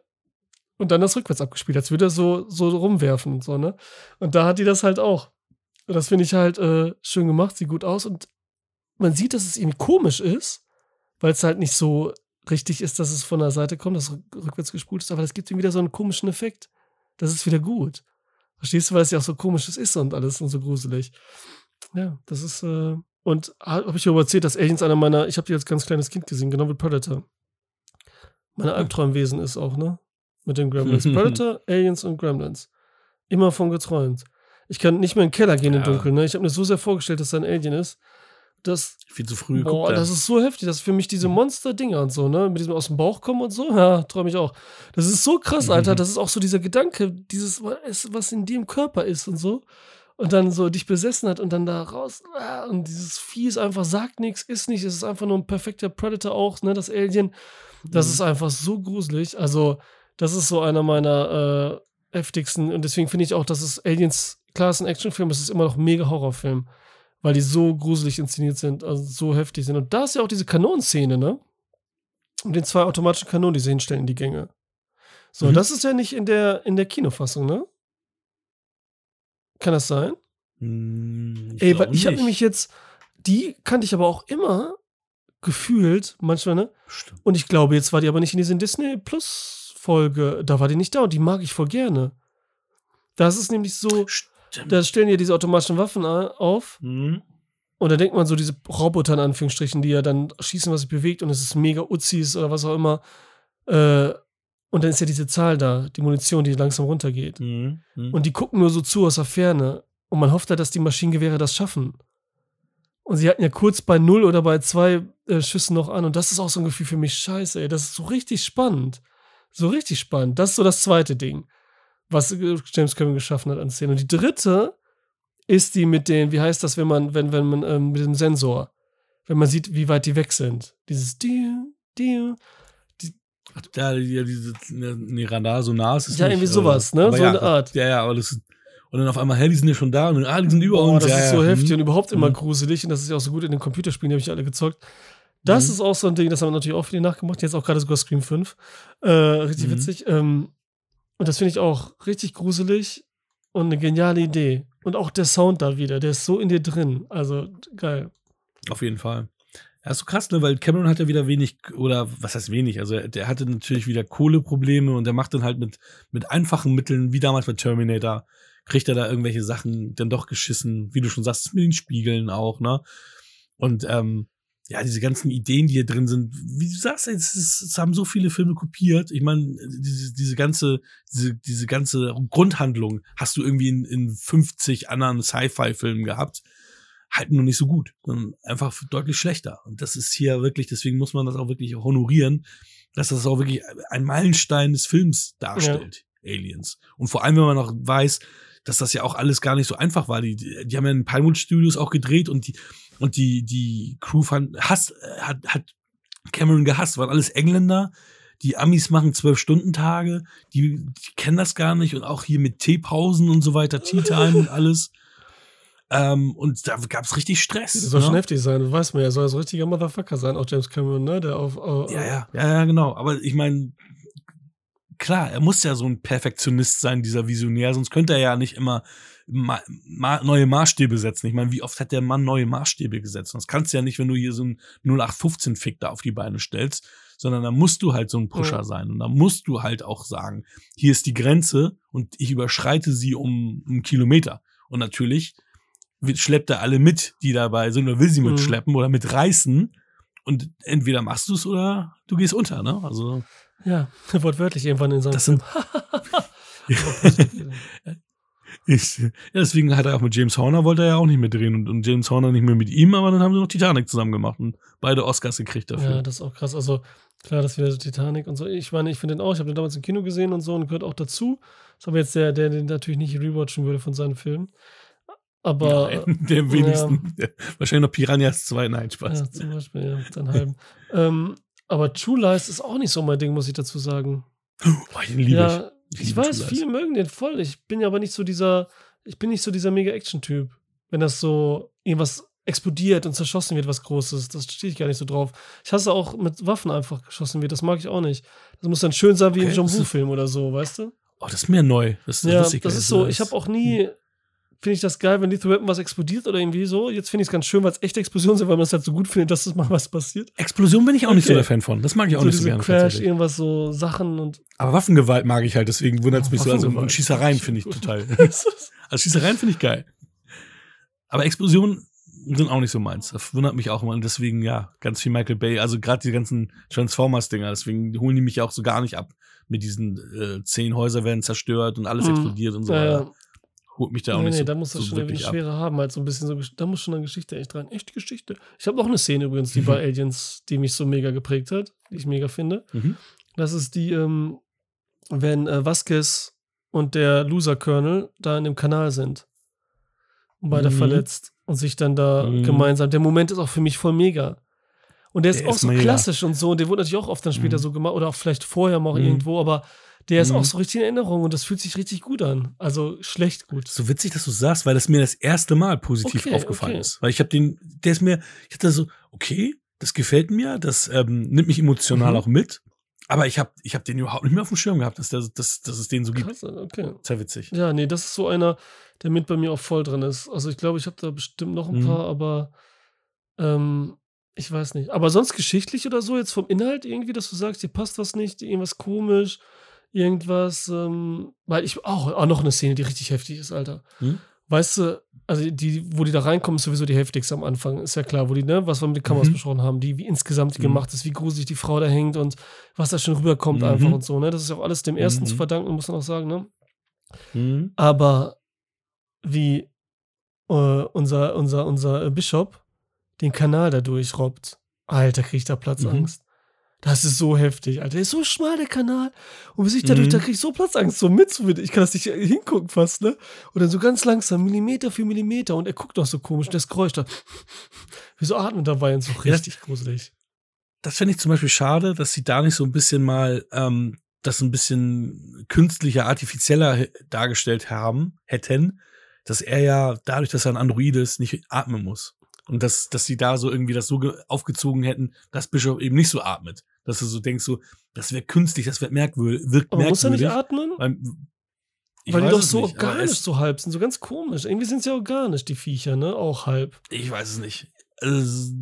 Und dann das rückwärts abgespielt, als würde er so, so rumwerfen und so, ne? Und da hat die das halt auch. Und das finde ich halt äh, schön gemacht, sieht gut aus. Und man sieht, dass es irgendwie komisch ist, weil es halt nicht so richtig ist, dass es von der Seite kommt, dass es rückwärts gespult ist, aber das gibt ihm wieder so einen komischen Effekt. Das ist wieder gut. Verstehst du, weil es ja auch so komisches ist und alles und so gruselig. Ja, das ist, äh, und habe ich darüber erzählt, dass Aliens einer meiner, ich habe die als ganz kleines Kind gesehen, genau wie Predator. Meine Albtraumwesen ist auch, ne? Mit den Gremlins. Predator, Aliens und Gremlins. Immer von geträumt. Ich kann nicht mehr in den Keller gehen im Ja. Dunkeln, ne? Ich habe mir so sehr vorgestellt, dass da ein Alien ist. Das, Viel zu früh Boah, das ist so heftig. Das ist für mich diese Monster-Dinger und so, ne? Mit diesem aus dem Bauch kommen und so. Ja, träume ich auch. Das ist so krass, Alter. Das ist auch so dieser Gedanke, dieses, was in dir im Körper ist und so. Und dann so dich besessen hat und dann da raus. ah, Und dieses Vieh ist einfach, sagt nichts, ist nicht. Es ist einfach nur ein perfekter Predator auch, ne? Das Alien. Das Mhm. ist einfach so gruselig. Also, das ist so einer meiner äh, heftigsten. Und deswegen finde ich auch, dass es Aliens, klar, es ist ein Actionfilm, es ist immer noch ein mega Horrorfilm weil die so gruselig inszeniert sind, also so heftig sind. Und da ist ja auch diese Kanonenszene, ne? Mit den zwei automatischen Kanonen, die sie hinstellen in die Gänge. So, Mhm. das ist ja nicht in der, in der Kinofassung, ne? Kann das sein? Hm, Ey, weil ich habe nämlich jetzt, die kannte ich aber auch immer gefühlt, manchmal, ne? Stimmt. Und ich glaube, jetzt war die aber nicht in dieser Disney Plus Folge, da war die nicht da und die mag ich voll gerne. Das ist nämlich so, Stimmt. da stellen ja diese automatischen Waffen auf Mhm. Und da denkt man so, diese Roboter in Anführungsstrichen, die ja dann schießen, was sich bewegt und es ist mega Uzis oder was auch immer. Äh, und dann ist ja diese Zahl da, die Munition, die langsam runtergeht. Mhm. Mhm. Und die gucken nur so zu aus der Ferne. Und man hofft ja, dass die Maschinengewehre das schaffen. Und sie hatten ja kurz bei null oder bei zwei äh, Schüssen noch an. Und das ist auch so ein Gefühl für mich, scheiße, ey. Das ist so richtig spannend. So richtig spannend. Das ist so das zweite Ding, was äh, James Cameron geschaffen hat an Szenen. Und die dritte ist die mit den, wie heißt das, wenn man, wenn, wenn man, ähm, mit dem Sensor, wenn man sieht, wie weit die weg sind. Dieses Diu, Diu. Ja, ja, diese, ne, nee, Radar so nah ist es Ja, nicht, irgendwie äh, sowas, ne? So ja, eine Art. Ja, ja, aber das ist, und dann auf einmal, hä, die sind ja schon da und ah, die sind über Boah, uns. das ja, ist ja. so Mhm. heftig und überhaupt immer Mhm. gruselig. Und das ist ja auch so gut in den Computerspielen, die habe ich alle gezockt. Das Mhm. ist auch so ein Ding, das haben wir natürlich auch viele nachgemacht. Jetzt auch gerade sogar Scream 5. Äh, richtig Mhm. witzig. Ähm, und das finde ich auch richtig gruselig und eine geniale Idee. Und auch der Sound da wieder, der ist so in dir drin. Also geil. Auf jeden Fall. Ja, ist so krass, ne? weil Cameron hat ja wieder wenig, oder was heißt wenig, also der hatte natürlich wieder Kohleprobleme und der macht dann halt mit, mit einfachen Mitteln, wie damals bei Terminator, kriegt er da irgendwelche Sachen dann doch geschissen, wie du schon sagst, mit den Spiegeln auch, ne? Und ähm, ja, diese ganzen Ideen, die hier drin sind, wie du sagst, es, ist, es haben so viele Filme kopiert. Ich meine, diese, diese ganze, diese, diese ganze Grundhandlung hast du irgendwie in, in 50 anderen Sci-Fi-Filmen gehabt. Halten nur nicht so gut, sondern einfach deutlich schlechter. Und das ist hier wirklich, deswegen muss man das auch wirklich honorieren, dass das auch wirklich ein Meilenstein des Films darstellt, ja. Aliens. Und vor allem, wenn man noch weiß, dass das ja auch alles gar nicht so einfach war. Die, die haben ja in Pinewood Studios auch gedreht und die, und die, die Crew fand, hasst, hat, hat Cameron gehasst, waren alles Engländer. Die Amis machen zwölf-Stunden-Tage, die, die kennen das gar nicht und auch hier mit Teepausen und so weiter, Tea-Time und alles. Ähm, und da gab es richtig Stress. Das soll ne? schon heftig sein, das weiß man ja. Soll so ein richtiger Motherfucker sein, auch James Cameron, ne? Der auf. auf ja, ja, ja, ja, genau. Aber ich meine, klar, er muss ja so ein Perfektionist sein, dieser Visionär, sonst könnte er ja nicht immer ma ma neue Maßstäbe setzen. Ich meine, wie oft hat der Mann neue Maßstäbe gesetzt? Das kannst du ja nicht, wenn du hier so ein 0815-Fick da auf die Beine stellst, sondern da musst du halt so ein Pusher ja. sein. Und da musst du halt auch sagen, hier ist die Grenze und ich überschreite sie um einen Kilometer. Und natürlich schleppt er alle mit, die dabei sind, oder will sie mhm. mitschleppen mhm. oder mitreißen. Und entweder machst du es oder du gehst unter, ne? Also. Ja, wortwörtlich irgendwann in seinem das Film. Ich, ja, deswegen hat er auch mit James Horner wollte er ja auch nicht mehr drehen und, und, James Horner nicht mehr mit ihm, aber dann haben sie noch Titanic zusammen gemacht und beide Oscars gekriegt dafür. Ja, das ist auch krass. Also klar, das wäre so Titanic und so. Ich meine, ich finde den auch, ich habe den damals im Kino gesehen und so und gehört auch dazu. Das ist aber jetzt der, der den natürlich nicht rewatchen würde von seinen Filmen. Aber. Ja, der wenigsten. Ja. Wahrscheinlich noch Piranhas 2, nein, Spaß. Ja, zum Beispiel, ja, dann halben. ähm, aber True Lies ist auch nicht so mein Ding, muss ich dazu sagen. Oh, den liebe ja, ich. Ich, ich weiß, viele mögen den voll. Ich bin ja aber nicht so dieser, ich bin nicht so dieser Mega-Action-Typ. Wenn das so irgendwas explodiert und zerschossen wird, was Großes, das stehe ich gar nicht so drauf. Ich hasse auch mit Waffen einfach geschossen wird, das mag ich auch nicht. Das muss dann schön sein wie okay, im John Woo-Film oder so, weißt du? Oh, das ist mir neu. Das, ja, das ist so. Ich habe auch nie finde ich das geil, wenn Lethal Weapon was explodiert oder irgendwie so. Jetzt finde ich es ganz schön, weil es echte Explosionen sind, weil man es halt so gut findet, dass es mal was passiert. Explosion bin ich auch okay. nicht so der Fan von. Das mag ich auch so nicht so gerne. Crash, irgendwas so Sachen und. Aber Waffengewalt mag ich halt, deswegen wundert es mich so. Also und Schießereien finde ich total. also Schießereien finde ich geil. Aber Explosionen sind auch nicht so meins. Das wundert mich auch immer. Und deswegen, ja, ganz viel Michael Bay. Also gerade die ganzen Transformers-Dinger. Deswegen holen die mich auch so gar nicht ab. Mit diesen äh, zehn Häuser werden zerstört und alles mhm. explodiert und so weiter. Ja, holt mich da auch nee, nicht nee, so. da muss das so schon irgendwie schwerer haben, halt so ein bisschen so, da muss schon eine Geschichte echt rein. Echte Geschichte. Ich habe noch eine Szene übrigens, die mhm. bei Aliens, die mich so mega geprägt hat, die ich mega finde. Mhm. Das ist die, ähm, wenn äh, Vasquez und der Loser Colonel da in dem Kanal sind und beide mhm. verletzt und sich dann da mhm. gemeinsam. Der Moment ist auch für mich voll mega. Und der ist der auch ist so mega. klassisch und so. Und der wurde natürlich auch oft dann später mhm. so gemacht oder auch vielleicht vorher mal mhm. irgendwo, aber der ist mhm. auch so richtig in Erinnerung und das fühlt sich richtig gut an. Also schlecht gut. So witzig, dass du sagst, weil das mir das erste Mal positiv okay, aufgefallen okay. ist. Weil ich habe den, der ist mir, ich hatte so, okay, das gefällt mir, das ähm, nimmt mich emotional mhm. auch mit. Aber ich habe ich hab den überhaupt nicht mehr auf dem Schirm gehabt, dass, der, dass, dass es den so gibt. Krass, okay. Sehr witzig. Ja, nee, das ist so einer, der mit bei mir auch voll drin ist. Also ich glaube, ich habe da bestimmt noch ein mhm. paar, aber ähm, ich weiß nicht. Aber sonst geschichtlich oder so, jetzt vom Inhalt irgendwie, dass du sagst, dir passt was nicht, irgendwas komisch, irgendwas, ähm, weil ich auch, auch noch eine Szene, die richtig heftig ist, Alter. Hm? Weißt du, also die, wo die da reinkommen, ist sowieso die heftigste am Anfang, ist ja klar, wo die, ne, was wir mit den Kameras mhm. besprochen haben, die, wie insgesamt die mhm. gemacht ist, wie gruselig die Frau da hängt und was da schon rüberkommt mhm. einfach und so, ne, das ist ja auch alles dem ersten zu mhm. verdanken, muss man auch sagen, ne. Mhm. Aber wie äh, unser, unser, unser Bischof den Kanal da durchrobbt, Alter, kriegt da Platzangst. Das ist so heftig, Alter. Der ist so schmal, der Kanal. Und bis ich dadurch, mhm. da krieg ich so Platzangst, so mit. Ich kann das nicht hingucken fast, ne? Und dann so ganz langsam, Millimeter für Millimeter. Und er guckt auch so komisch, das Geräusch da. Wieso atmet dabei und so richtig ja, gruselig. Das finde ich zum Beispiel schade, dass sie da nicht so ein bisschen mal ähm, das ein bisschen künstlicher, artifizieller dargestellt haben, hätten, dass er ja dadurch, dass er ein Android ist, nicht atmen muss. Und dass, dass sie da so irgendwie das so aufgezogen hätten, dass Bischof eben nicht so atmet. Dass du so denkst, so, das wäre künstlich, das wird merkwürdig, wirkt Aber merkwürdig. Muss er nicht atmen? Weil, Weil die doch so nicht, organisch so halb sind, so ganz komisch. Irgendwie sind sie organisch, die Viecher, ne? Auch halb. Ich weiß es nicht. Also,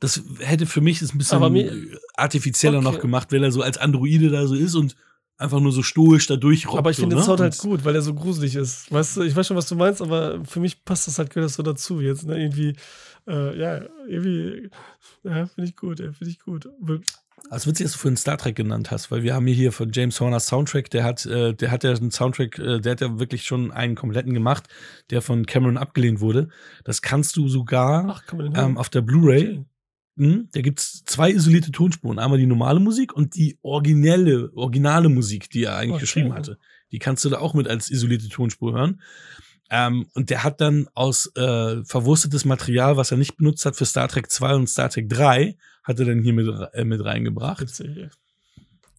das hätte für mich es ein bisschen mir- artifizieller noch Okay. gemacht, wenn er so als Androide da so ist und einfach nur so stoisch da durchrobbt. Aber ich so, finde ne? den Sound halt Und- gut, weil er so gruselig ist. Weißt du, ich weiß schon, was du meinst, aber für mich passt das halt gehört das so dazu jetzt. Ne? Irgendwie, äh, ja, irgendwie, ja, finde ich gut, ey, finde ich gut. Also witzig, dass du vorhin Star Trek genannt hast, weil wir haben hier, von James Horner Soundtrack, der hat, äh, der hat ja einen Soundtrack, äh, der hat ja wirklich schon einen kompletten gemacht, der von Cameron abgelehnt wurde. Das kannst du sogar Ach, kann ähm, auf der Blu-ray. Okay. Mhm, da gibt's zwei isolierte Tonspuren. Einmal die normale Musik und die originelle, originale Musik, die er eigentlich Okay. geschrieben hatte. Die kannst du da auch mit als isolierte Tonspur hören. Ähm, und der hat dann aus äh, verwurstetes Material, was er nicht benutzt hat für Star Trek 2 und Star Trek 3, hat er dann hier mit, äh, mit reingebracht. Witzig.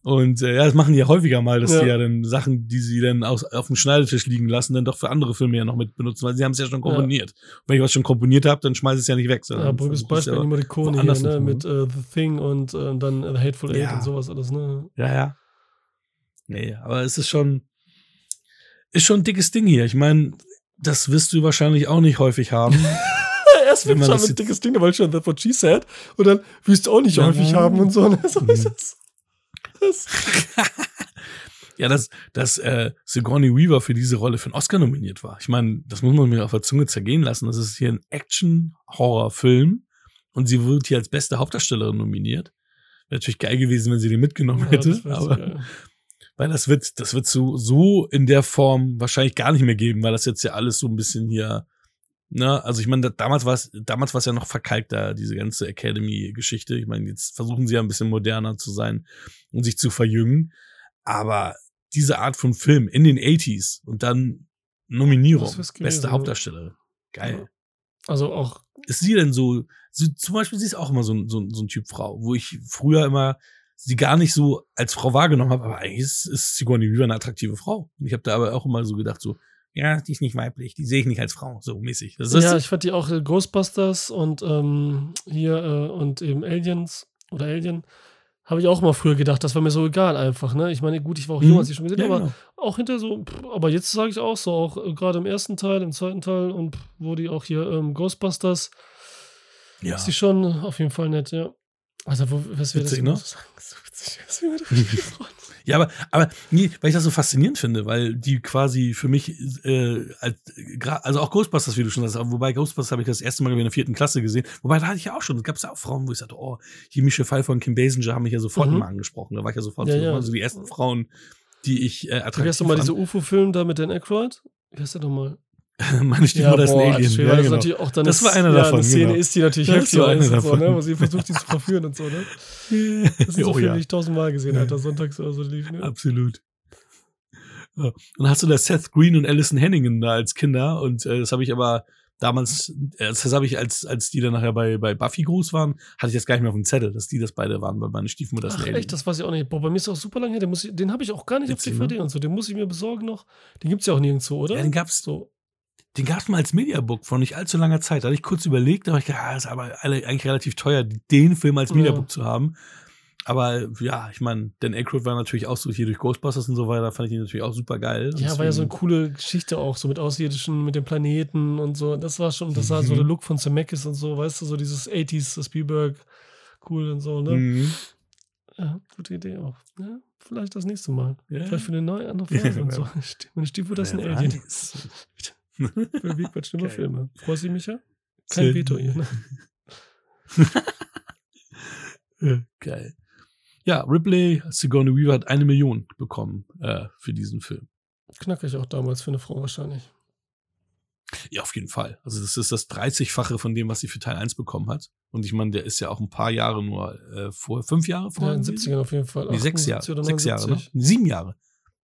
Und äh, ja, das machen die ja häufiger mal, dass Ja. die ja dann Sachen, die sie dann aus, auf dem Schneidetisch liegen lassen, dann doch für andere Filme ja noch mit benutzen, weil sie haben es ja schon komponiert. Und wenn ich was schon komponiert habe, dann schmeiß ich es ja nicht weg. Ja, berühmtes Beispiel, ja- die Morricone hier, ne, mit äh, The Thing und äh, dann The Hateful Eight Ja. und sowas alles, ne? Ja, ja. Nee, aber es ist schon, ist schon ein dickes Ding hier. Ich meine, das wirst du wahrscheinlich auch nicht häufig haben. Erst Wenn schon ein dickes Ding, weil schon That's what she said. Und dann wirst du auch nicht Ja. häufig haben und so. Ne? So ist Mhm. das. das. ja, dass, dass äh, Sigourney Weaver für diese Rolle für einen Oscar nominiert war. Ich meine, das muss man mir auf der Zunge zergehen lassen. Das ist hier ein Action-Horror-Film und sie wird hier als beste Hauptdarstellerin nominiert. Wäre natürlich geil gewesen, wenn sie den mitgenommen Ja, hätte. aber, weil das wird, das wird so, so in der Form wahrscheinlich gar nicht mehr geben, weil das jetzt ja alles so ein bisschen hier, ne, also ich meine, da- damals war es, damals war es ja noch verkalkter, diese ganze Academy-Geschichte. Ich meine, jetzt versuchen sie ja ein bisschen moderner zu sein und sich zu verjüngen. Aber diese Art von Film in den 80s und dann Nominierung, beste. Hauptdarstellerin. Geil. Ja. Also auch, Ist sie denn so, so, zum Beispiel, sie ist auch immer so, ein- so, so ein Typ Frau, wo ich früher immer sie gar nicht so als Frau wahrgenommen habe, aber eigentlich ist, ist Sigourney Weaver eine attraktive Frau. Und ich habe da aber auch immer so gedacht, so, ja, die ist nicht weiblich, die sehe ich nicht als Frau, so mäßig. Das ist ja, ich fand die auch äh, Ghostbusters und ähm, hier äh, und eben Aliens oder Alien. Habe ich auch mal früher gedacht, das war mir so egal einfach, ne? Ich meine, gut, ich war auch Mhm. jung, als ich schon gesehen ja, aber genau. auch hinter so, pff, aber jetzt sage ich auch so, auch äh, gerade im ersten Teil, im zweiten Teil und pff, wo die auch hier ähm, Ghostbusters, ja. ist die schon auf jeden Fall nett, ja. Also, wo, was wir das ne? so witzig, was wir da richtig freuen. Ja, aber, aber nee, weil ich das so faszinierend finde, weil die quasi für mich, äh, also auch Ghostbusters, wie du schon sagst, wobei Ghostbusters habe ich das erste Mal in der vierten Klasse gesehen. Wobei da hatte ich ja auch schon, es gab ja auch Frauen, wo ich sagte, oh, Michelle Pfeiffer und Kim Basinger haben mich ja sofort Mhm. immer angesprochen. Da war ich ja sofort Ja, so, ja. also die ersten Frauen, die ich äh, Wie attraktiv heißt doch mal fand. dieser UFO-Film da mit Dan Aykroyd? Wie heißt der nochmal? Meine Stiefmutter ist ein boah, Alien. das, Ja, das, genau. natürlich auch dann Das ist- war einer ja, davon, Eine Szene genau. ist, die natürlich Das heftig war ist so, ne? Wo sie versucht, die zu verführen und so, ne? Das so oh, Filme, ja. die ich tausendmal gesehen habe, sonntags oder so lief, ne? Absolut. Ja. Und hast du da Seth Green und Alison Hennigan da als Kinder und äh, das habe ich aber damals, äh, das habe ich als als die dann nachher bei bei Buffy groß waren, hatte ich das gar nicht mehr auf dem Zettel, dass die das beide waren, weil meine Stiefmutter ist Ach, Alien. echt, das weiß ich auch nicht. Boah, bei mir ist auch super lange her. Den, muss ich- den habe ich auch gar nicht Witzig, auf DVD und so. Den muss ich mir besorgen noch. Den gibt's ja auch nirgendwo, oder? Ja, den gab's, so. Den gab's mal als Mediabook vor nicht allzu langer Zeit. Da hatte ich kurz überlegt, da habe ich gedacht, ah, ist aber eigentlich relativ teuer, den Film als Ja. Mediabook zu haben. Aber ja, ich meine, Dan Aykroyd war natürlich auch so hier durch Ghostbusters und so weiter, fand ich ihn natürlich auch super geil. Ja, war ja so eine coole Geschichte auch, so mit Außerirdischen, mit dem Planeten und so. Das war schon, das war so Mhm. der Look von Zemeckis und so, weißt du, so dieses 80s, das Spielberg, cool und so, ne? Mhm. Ja, gute Idee auch. Ja, vielleicht das nächste Mal. Ja. Vielleicht für eine neue andere Ja, Folge und so. Meine Stiefmutter ist ein Alien. Für wie Quatsch Geil. Filme. Freust du mich ja? Kein Zählt. Veto hier, ne? Ja, Geil. Ja, Ripley, Sigourney Weaver hat eine Million bekommen äh, für diesen Film. Knackig auch damals für eine Frau wahrscheinlich. Ja, auf jeden Fall. Also das ist das 30-fache von dem, was sie für Teil 1 bekommen hat. Und ich meine, der ist ja auch ein paar Jahre nur äh, vor, fünf Jahre vor. Ja, in den 70ern auf jeden Fall. Nee, sechs 78 Jahre. Sechs Jahre, ne? 79. Sieben Jahre.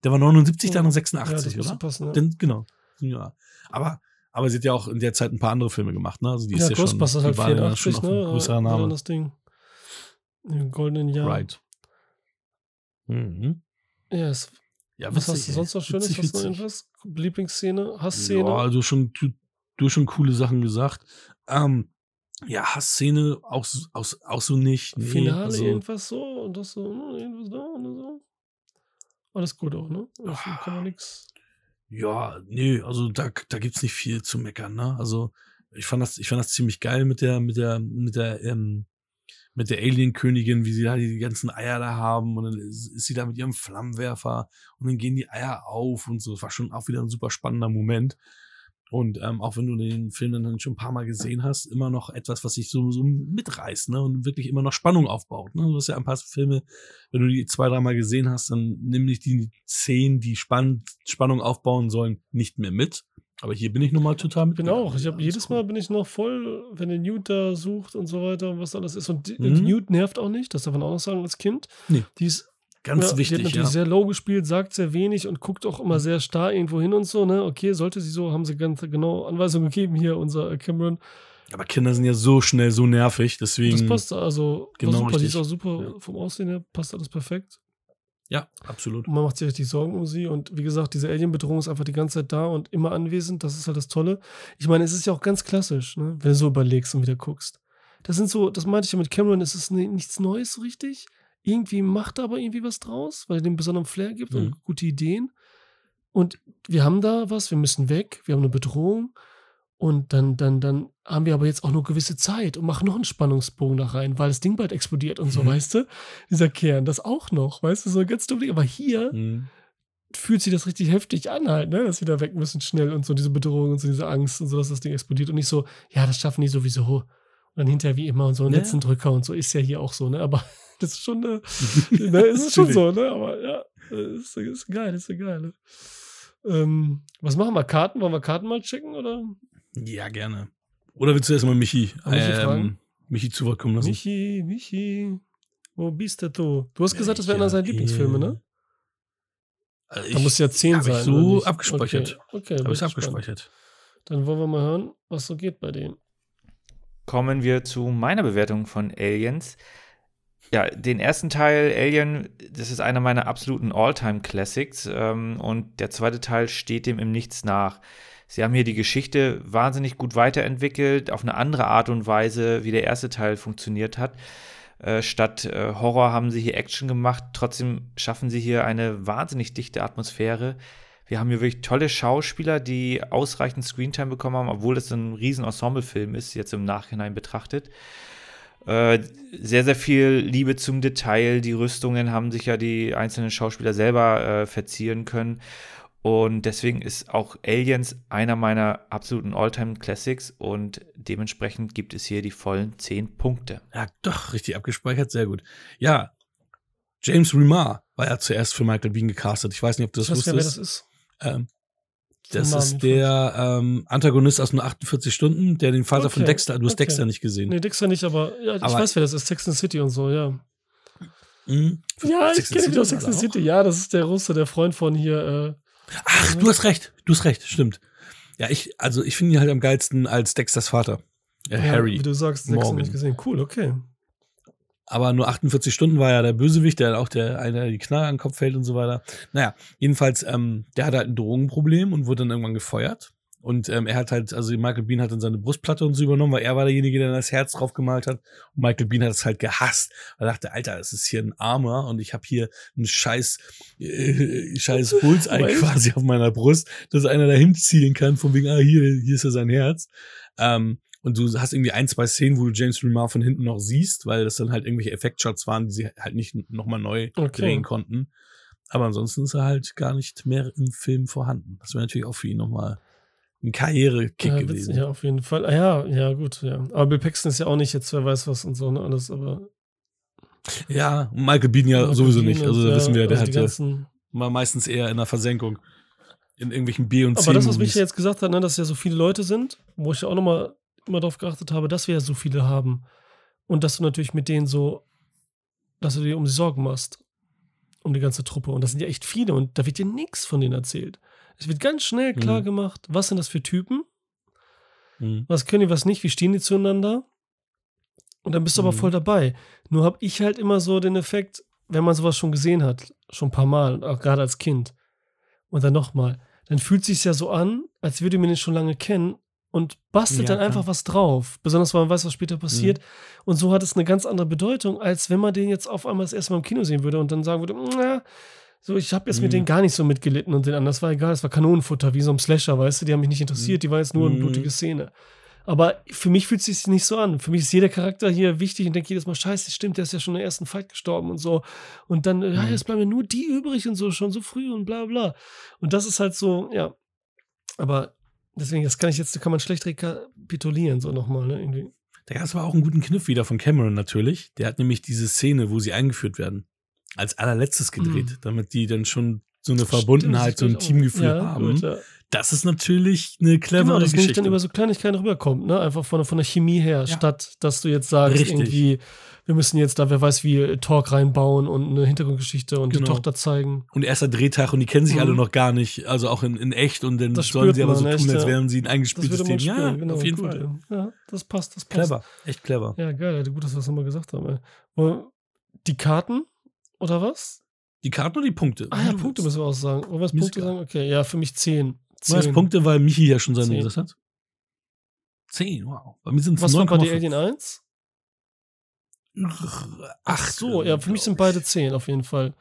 Der war 79, dann noch Ja, 86, das müsste oder? passen, ja. Denn, genau. Jahre. Aber, aber sie hat ja auch in der Zeit ein paar andere Filme gemacht, ne? Also die ist ja, ja, Ghostbusters schon, halt die war ja 84, schon ne? größerer Name. das Ding. Im goldenen Jahr. Right. Mhm. Ja, es, Ja, was witzig, hast du sonst noch Schönes? Witzig, Hast du irgendwas? Lieblingsszene? Hassszene? Ja, also schon, du, du hast schon coole Sachen gesagt. Ähm, ja, Hassszene auch, so- auch, auch so nicht. Nee, Finale, also, irgendwas so und das so, hm, irgendwas da und so. Alles gut auch, ne? Also kann man nix. Ja, nee, also da, da gibt's nicht viel zu meckern, ne? Also ich fand das, ich fand das ziemlich geil mit der, mit der, mit der, ähm, mit der Alien-Königin, wie sie da die ganzen Eier da haben und dann ist, sie da mit ihrem Flammenwerfer und dann gehen die Eier auf und so. Das war schon auch wieder ein super spannender Moment. Und ähm, auch wenn du den Film dann schon ein paar Mal gesehen hast, immer noch etwas, was sich so, so mitreißt, ne? Und wirklich immer noch Spannung aufbaut. Ne? Du hast ja ein paar Filme, wenn du die zwei, dreimal gesehen hast, dann nimm nicht die Szenen, die Spann Spannung aufbauen sollen, nicht mehr mit. Aber hier bin ich nochmal total mit. Bin auch. Ich habe jedes Mal bin ich noch voll, wenn der Newt da sucht und so weiter und was alles ist. Und die, Mhm. Newt nervt auch nicht, das darf man auch noch sagen als Kind. Nee. Die ist Ganz ja, Die wichtig, hat natürlich ja. sehr low gespielt, sagt sehr wenig und guckt auch immer sehr starr irgendwo hin und so, ne? Okay, sollte sie so, haben sie ganz genau Anweisungen gegeben hier, unser äh, Cameron. Aber Kinder sind ja so schnell, so nervig, deswegen. Das passt also Genau, super, die richtig. ist auch super Ja. vom Aussehen her, passt alles perfekt. Ja, absolut. Und man macht sich richtig Sorgen um sie. Und wie gesagt, diese Alien-Bedrohung ist einfach die ganze Zeit da und immer anwesend. Das ist halt das Tolle. Ich meine, es ist ja auch ganz klassisch, ne? wenn du so überlegst und wieder guckst. Das sind so, das meinte ich ja mit Cameron, es ist ni- nichts Neues so richtig. Irgendwie macht er aber irgendwie was draus, weil er den besonderen Flair gibt Mhm. und gute Ideen. Und wir haben da was, wir müssen weg, wir haben eine Bedrohung. Und dann, dann, dann haben wir aber jetzt auch nur gewisse Zeit und machen noch einen Spannungsbogen da rein, weil das Ding bald explodiert und so, Mhm. weißt du? Dieser Kern, das auch noch, weißt du, so ganz dumm. Aber hier Mhm. fühlt sich das richtig heftig an halt, ne? Dass wir da weg müssen schnell und so diese Bedrohung und so diese Angst und so, dass das Ding explodiert und nicht so, ja, das schaffen die sowieso. Dann hinterher wie immer und so ein Ja. letzten Drücker und so ist ja hier auch so, ne? Aber das ist schon, äh, ne, ist schon so, ne? Aber ja, ist, ist geil, ist geil. Ne? Ähm, was machen wir? Karten? Wollen wir Karten mal checken oder? Ja, gerne. Oder willst du erstmal Michi, ähm, Michi zu Wort kommen lassen? Michi, Michi, wo bist du? Du hast gesagt, das wäre Ja, einer seiner Lieblingsfilme, ne? Also Da muss ja 10 hab sein. Ich so abgespeichert. Okay, okay Habe ich abgespeichert. Dann wollen wir mal hören, was so geht bei denen. Kommen wir zu meiner Bewertung von Aliens. Ja, den ersten Teil Alien, das ist einer meiner absoluten All-Time-Classics ähm, und der zweite Teil steht dem im Nichts nach. Sie haben hier die Geschichte wahnsinnig gut weiterentwickelt, auf eine andere Art und Weise, wie der erste Teil funktioniert hat. Äh, statt äh, Horror haben sie hier Action gemacht, trotzdem schaffen sie hier eine wahnsinnig dichte Atmosphäre. Wir haben hier wirklich tolle Schauspieler, die ausreichend Screentime bekommen haben, obwohl es ein riesen Ensemble-Film ist, jetzt im Nachhinein betrachtet. Äh, sehr, sehr viel Liebe zum Detail. Die Rüstungen haben sich ja die einzelnen Schauspieler selber äh, verzieren können. Und deswegen ist auch Aliens einer meiner absoluten All-Time-Classics und dementsprechend gibt es hier die vollen 10 Punkte. Ja, doch, richtig abgespeichert, sehr gut. Ja, James Remar war ja zuerst für Michael Bean gecastet. Ich weiß nicht, ob du das Ich weiß nicht, wer das wusstest. ist. Ähm, das Namen ist der ähm, Antagonist aus nur 48 Stunden, der den Vater von Okay, Dexter, du hast okay. Dexter nicht gesehen. Nee, Dexter nicht, aber ja, ich Aber- weiß, wer das ist. Sex and City und so, ja. Mhm. Ja, ich kenne ihn aus City. Ja, das ist der Russe, der Freund von hier. Ach, du hast recht, du hast recht, stimmt. Ja, ich, also ich finde ihn halt am geilsten als Dexters Vater, äh, Äh, Harry. Ja, wie du sagst, Dexter nicht gesehen. Cool, okay. Aber nur 48 Stunden war ja der Bösewicht, der auch der einer der die Knarre an den Kopf fällt und so weiter. Naja, jedenfalls, ähm, der hatte halt ein Drogenproblem und wurde dann irgendwann gefeuert. Und ähm, er hat halt, also Michael Bean hat dann seine Brustplatte und so übernommen, weil er war derjenige, der das Herz drauf gemalt hat. Und Michael Bean hat es halt gehasst. Er dachte, Alter, es ist hier ein Armer und ich habe hier einen scheiß, äh, scheiß Bullseye quasi auf meiner Brust, dass einer dahin zielen kann, von wegen, ah, hier, hier ist ja sein Herz. Ähm, und du hast irgendwie ein, zwei Szenen, wo du James Remar von hinten noch siehst, weil das dann halt irgendwelche Effektshots waren, die sie halt nicht nochmal neu Okay. drehen konnten. Aber ansonsten ist er halt gar nicht mehr im Film vorhanden. Das wäre natürlich auch für ihn nochmal ein Karrierekick Ja, gewesen. ja, auf jeden Fall. Ah, ja, ja, gut, ja. Aber Bill Paxton ist ja auch nicht jetzt, wer weiß was und so, ne, alles, aber. Ja, und Michael Bean ja Michael sowieso Biehn nicht. und, Also da ja, wissen wir, der also hatte ganzen, war meistens eher in der Versenkung. In irgendwelchen B- und C. Aber das, was. Michael jetzt gesagt hat, ne, dass ja so viele Leute sind, wo ich ja auch nochmal immer darauf geachtet habe, dass wir ja so viele haben. Und dass du natürlich mit denen so, dass du dir um sie Sorgen machst. Um die ganze Truppe. Und das sind ja echt viele und da wird dir nichts von denen erzählt. Es wird ganz schnell klar Mhm. gemacht, was sind das für Typen, Mhm. was können die, was nicht, wie stehen die zueinander. Und dann bist du aber Mhm. voll dabei. Nur habe ich halt immer so den Effekt, wenn man sowas schon gesehen hat, schon ein paar Mal, auch gerade als Kind, und dann nochmal, dann fühlt sich ja so an, als würde man den schon lange kennen und bastelt Ja, dann einfach was drauf. Besonders, weil man weiß, was später passiert. Und so hat es eine ganz andere Bedeutung, als wenn man den jetzt auf einmal das erste Mal im Kino sehen würde und dann sagen würde, na, so, ich habe jetzt mit Mhm. denen gar nicht so mitgelitten und den anderen, das war egal, das war Kanonenfutter, wie so ein Slasher, weißt du, die haben mich nicht interessiert, die war jetzt nur eine Mhm. blutige Szene. Aber für mich fühlt es sich nicht so an. Für mich ist jeder Charakter hier wichtig und denke jedes Mal, scheiße, stimmt, der ist ja schon im ersten Fight gestorben und so. Und dann, ja, Mhm. jetzt bleiben mir nur die übrig und so, schon so früh und bla bla. Und das ist halt so, ja. Aber deswegen, das kann ich jetzt, kann man schlecht rekapitulieren, so nochmal, ne? Irgendwie. Da gab es aber auch einen guten Kniff wieder von Cameron natürlich. Der hat nämlich diese Szene, wo sie eingeführt werden, als allerletztes gedreht, Mhm. damit die dann schon so eine Verbundenheit, so ein Stimmt, Teamgefühl ja, haben. Gut, ja. Das ist natürlich eine clevere Genau, dass Geschichte. dann über so Kleinigkeiten rüberkommt, ne? Einfach von, von der Chemie her, Ja. statt dass du jetzt sagst, Richtig. irgendwie, wir müssen jetzt da, wer weiß wie, Talk reinbauen und eine Hintergrundgeschichte und die Genau. Tochter zeigen. und erster Drehtag und die kennen sich Mhm. alle noch gar nicht, also auch in, in echt und dann Das sollen sie aber so echt, tun, als ja. wären sie ein Das eingespieltes Team. Ja, spüren, genau. auf jeden gut, Fall. Ja, das passt, das passt. Clever, echt clever. Ja, geil, gut, dass wir das nochmal gesagt haben. Ey. Die Karten oder was? Die Karten oder die Punkte? Ah ja, Du Punkte willst. müssen wir auch sagen. Wollen wir ist Punkte sagen? Okay, ja, für mich 10. Was, Punkte, weil Michi ja schon seine gesagt hat? Zehn, wow. Bei mir sind es Was war bei 9,5. Alien 1? Ach so, ja, für mich sind beide 10 auf jeden Fall.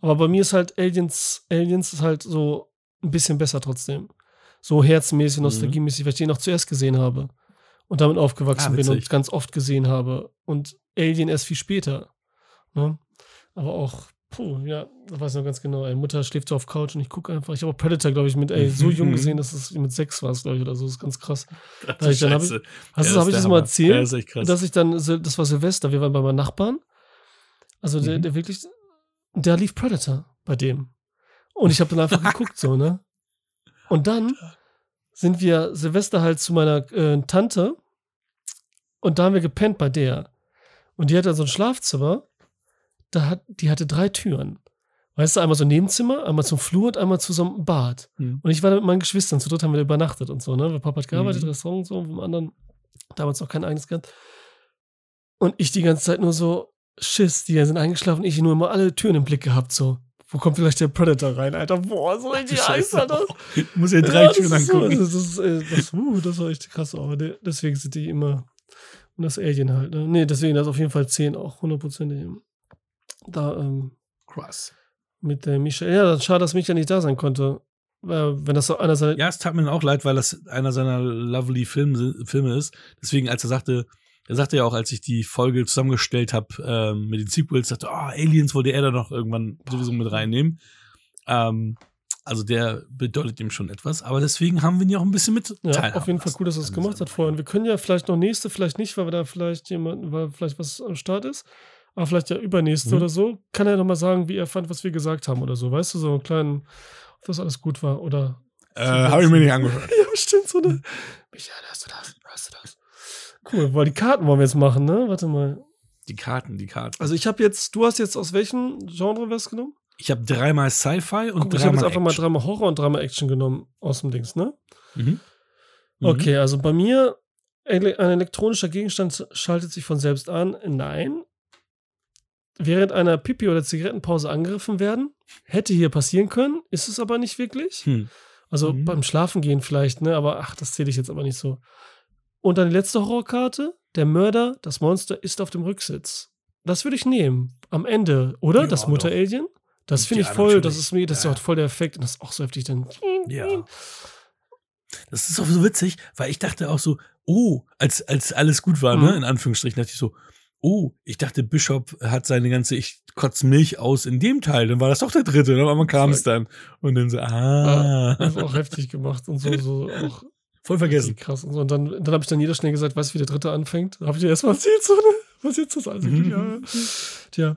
Aber bei mir ist halt Aliens, Aliens ist halt so ein bisschen besser trotzdem. So herzmäßig, Mhm. nostalgiemäßig, weil ich den noch zuerst gesehen habe. Und damit aufgewachsen Ah, bin und ganz oft gesehen habe. Und Alien erst viel später. Ne? Aber auch, puh, ja, da weiß ich noch ganz genau. Ey, Mutter schläft so auf Couch und ich gucke einfach. Ich habe auch Predator, glaube ich, mit, ey, so jung gesehen, dass es mit sechs war, glaube ich, oder so. Das ist ganz krass. ich. Da ich dann hab ich-. Hast Ja, du, habe ich der das mal erzählt? Ja, ist echt krass. dass ich dann, das war Silvester, wir waren bei meinem Nachbarn. Also der, Mhm. der wirklich, der lief Predator bei dem. Und ich habe dann einfach geguckt, so, ne? Und dann sind wir Silvester halt zu meiner äh, Tante und da haben wir gepennt bei der. Und die hatte so ein Schlafzimmer, da hat, die hatte drei Türen. Weißt du, einmal so ein Nebenzimmer, einmal zum Flur und einmal zu so einem Bad. Mhm. Und ich war da mit meinen Geschwistern, zu dritt haben wir übernachtet und so, ne? Weil Papa hat gearbeitet, Mhm. Restaurant und so, und vom anderen damals noch kein eigenes gehabt. Und ich die ganze Zeit nur so, Schiss, die sind eingeschlafen, ich nur immer alle Türen im Blick gehabt, so. Wo kommt vielleicht der Predator rein, Alter? Boah, so richtig heiß, Alter. Ich muss ja drei Ja, Türen das so, angucken. das, ist, äh, das, uh, das war echt krass, aber de- deswegen sind die immer. Und das Alien halt, ne? Nee, deswegen das auf jeden Fall 10 auch, hundertprozentig. Da, ähm, Krass. mit der Michael. Ja, schade, dass Michael nicht da sein konnte. Äh, wenn das so einer seiner. Ja, es tat mir dann auch leid, weil das einer seiner lovely Filme, Filme ist. Deswegen, als er sagte, er sagte ja auch, als ich die Folge zusammengestellt habe ähm, mit den Sequels, sagte, oh, Aliens wollte er da noch irgendwann sowieso mit reinnehmen. Ähm, also der bedeutet ihm schon etwas, aber deswegen haben wir ihn ja auch ein bisschen mit Ja, auf jeden Fall cool, dass er es gemacht hat vorher. Und wir können ja vielleicht noch nächste, vielleicht nicht, weil wir da vielleicht jemanden, weil vielleicht was am Start ist. Aber vielleicht ja übernächste Mhm. oder so. Kann er nochmal sagen, wie er fand, was wir gesagt haben oder so. Weißt du, so einen kleinen, ob das alles gut war oder. Äh, habe ich mir nicht angehört. Ja, bestimmt so eine. Michael, hast du das? Hast du das? Cool, weil die Karten wollen wir jetzt machen, ne? Warte mal. Die Karten, die Karten. Also ich habe jetzt, du hast jetzt aus welchem Genre was genommen? ich habe dreimal Sci-Fi und Guck, ich habe dreimal jetzt einfach mal dreimal Horror und dreimal Action genommen aus dem Dings, ne? Mhm. Mhm. Okay, also bei mir, ein elektronischer Gegenstand schaltet sich von selbst an. Nein. Während einer Pipi- oder Zigarettenpause angegriffen werden, hätte hier passieren können, ist es aber nicht wirklich. Hm. Also Mhm. beim Schlafengehen vielleicht, ne? Aber ach, das zähle ich jetzt aber nicht so. Und dann die letzte Horrorkarte: Der Mörder, das Monster, ist auf dem Rücksitz. Das würde ich nehmen. Am Ende, oder? Ja, das Mutter-Alien? Das finde ich voll, das ist mir, das ist Ja. auch voll der Effekt und das ist auch so heftig dann. Ja. Das ist auch so witzig, weil ich dachte auch so, oh, als, als alles gut war, ne, Mhm. in Anführungsstrichen, dachte ich so, oh, ich dachte, Bishop hat seine ganze, ich kotze Milch aus in dem Teil, dann war das doch der dritte, ne, aber kam es dann. Und dann so, ah, Das ist auch heftig gemacht und so, so auch voll vergessen. krass und so. Und dann, dann habe ich dann jeder schnell gesagt, weißt du, wie der dritte anfängt? Habe ich dir erstmal erzählt, so, ne? Was jetzt das alles? Mhm. Ja. Tja.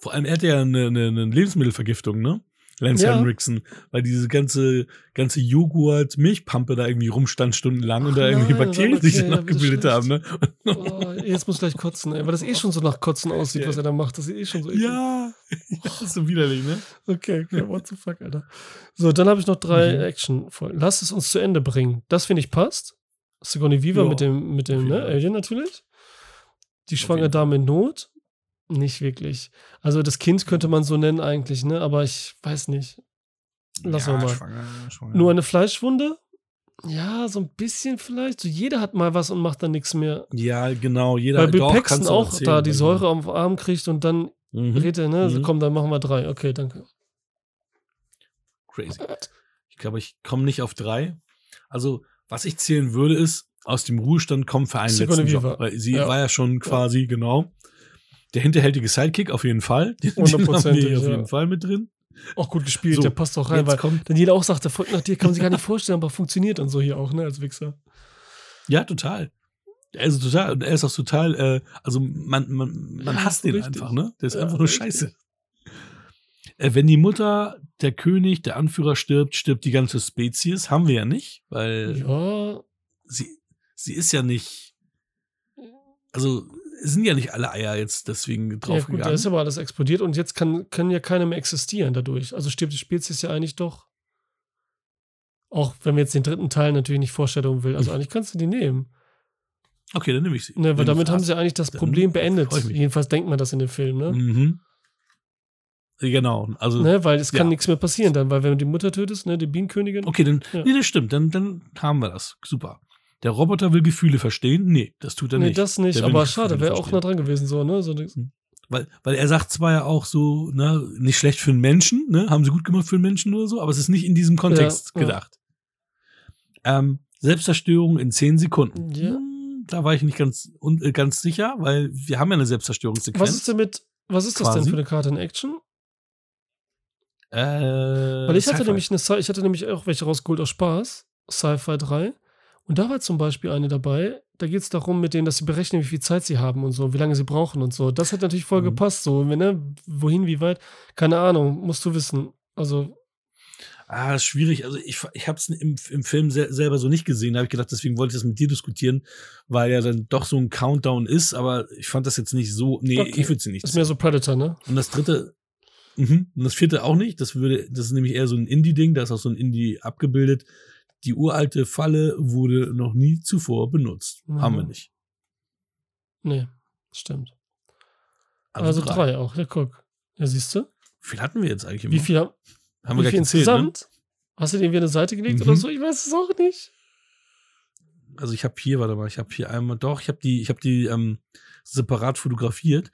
Vor allem, er hat ja eine, eine, eine Lebensmittelvergiftung, ne? Lance Ja. Henriksen, weil diese ganze, ganze Joghurt-Milchpampe da irgendwie rumstand stundenlang und Ach da irgendwie nein, Bakterien sich war- okay, danach da wird gebildet haben, ne? Oh, jetzt muss ich gleich kotzen, ey, weil das eh schon so nach Kotzen aussieht, Ja. was er da macht. Das ist eh schon so. eklig. Ja, das ist so widerlich, ne? Okay, okay, what the fuck, Alter. So, dann habe ich noch drei Mhm. Action-Folgen. Lass es uns zu Ende bringen. Das finde ich passt. Sigourney Viva Ja, mit dem, mit dem ne. Alien natürlich. Die schwangere jeden Dame in Not. Nicht wirklich. Also das Kind könnte man so nennen eigentlich, ne? Aber ich weiß nicht. Lass ja, mal. Schwanger, schwanger. Nur eine Fleischwunde? Ja, so ein bisschen vielleicht. So jeder hat mal was und macht dann nichts mehr. Ja, genau. Jeder Weil Bill doch, Paxton auch erzählen, da die weil- Säure am Arm kriegt und dann Mhm. redet er, ne? So, Mhm. komm, dann machen wir drei. Okay, danke. Crazy. Ich glaube, ich komme nicht auf drei. Also, was ich zählen würde, ist, aus dem Ruhestand kommt für einen Sigourney letzten. Job. Weil sie Ja. war ja schon quasi, genau. Der hinterhältige Sidekick auf jeden Fall. Den, den haben wir hier auf ja. jeden Fall mit drin. Auch gut gespielt, So, der passt auch rein, weil kommt, dann jeder auch sagt, der folgt nach dir, kann man sich gar nicht vorstellen, aber funktioniert und so hier auch, ne, als Wichser. ja, total. Also total. Und er ist auch total, äh, also man, man, man Ja, hasst den richtig. einfach, ne? Der ist Ja, einfach nur richtig. scheiße. Äh, wenn die Mutter, der König, der Anführer stirbt, stirbt die ganze Spezies. Haben wir ja nicht, weil Ja, sie, sie ist ja nicht. Also sind ja nicht alle Eier jetzt deswegen ja draufgegangen. gut, da ist aber alles explodiert und jetzt kann, kann ja keiner mehr existieren dadurch. Also stirbt die Spezies ja eigentlich doch. Auch wenn wir jetzt den dritten Teil natürlich nicht Vorstellung will. Also eigentlich kannst du die nehmen. okay, dann nehme ich sie. Ne, weil damit haben sie eigentlich das dann Problem beendet. Jedenfalls denkt man das in dem Film, ne? Mhm. Genau. Also, ne? Weil es kann Ja. nichts mehr passieren dann, weil wenn du die Mutter tötest, ne, die Bienenkönigin. okay, dann, Ja. nee, das stimmt. Dann, dann haben wir das. Super. Der Roboter will Gefühle verstehen. Nee, das tut er nee, nicht. das nicht, Der aber schade, wäre auch nah dran gewesen, so, ne? So, eine- Weil, weil er sagt zwar ja auch so, ne, nicht schlecht für einen Menschen, ne, haben sie gut gemacht für einen Menschen oder so, aber es ist nicht in diesem Kontext Ja, ja. gedacht. Ähm, Selbstzerstörung in zehn Sekunden. Ja. Hm, Da war ich nicht ganz, un, äh, ganz sicher, weil wir haben ja eine Selbstzerstörungssequenz. Was ist denn mit, was ist das denn Quasi. für eine Karte in Action? Äh, Weil ich hatte nämlich eine, ich hatte nämlich auch welche rausgeholt aus Spaß, Sci-Fi 3. Und da war zum Beispiel eine dabei, da geht es darum, mit denen, dass sie berechnen, wie viel Zeit sie haben und so, wie lange sie brauchen und so. Das hat natürlich voll Mhm. gepasst, so, ne? Wohin, wie weit? Keine Ahnung, musst du wissen. Also, Ah, ist schwierig. Also ich, ich habe es im, im Film sel selber so nicht gesehen. Da habe ich gedacht, deswegen wollte ich das mit dir diskutieren, weil ja dann doch so ein Countdown ist. Aber ich fand das jetzt nicht so. Nee, Okay. ich würde sie nicht. ist mehr so Predator, ne? Und das dritte, mhm. und das vierte auch nicht. Das würde, das ist nämlich eher so ein Indie-Ding. Da ist auch so ein Indie abgebildet. Die uralte Falle wurde noch nie zuvor benutzt. Mhm. Haben wir nicht. Nee, stimmt. Also, drei. auch, ja, guck. Ja, siehst du? Wie viel hatten wir jetzt eigentlich immer? Wie viel, haben haben wie wir viel gleich gezählt, ne? insgesamt? Hast du den wieder eine Seite gelegt Mhm. oder so? Ich weiß es auch nicht. Also ich habe hier, warte mal, ich habe hier einmal, doch, ich habe die, ich habe die ähm, separat fotografiert.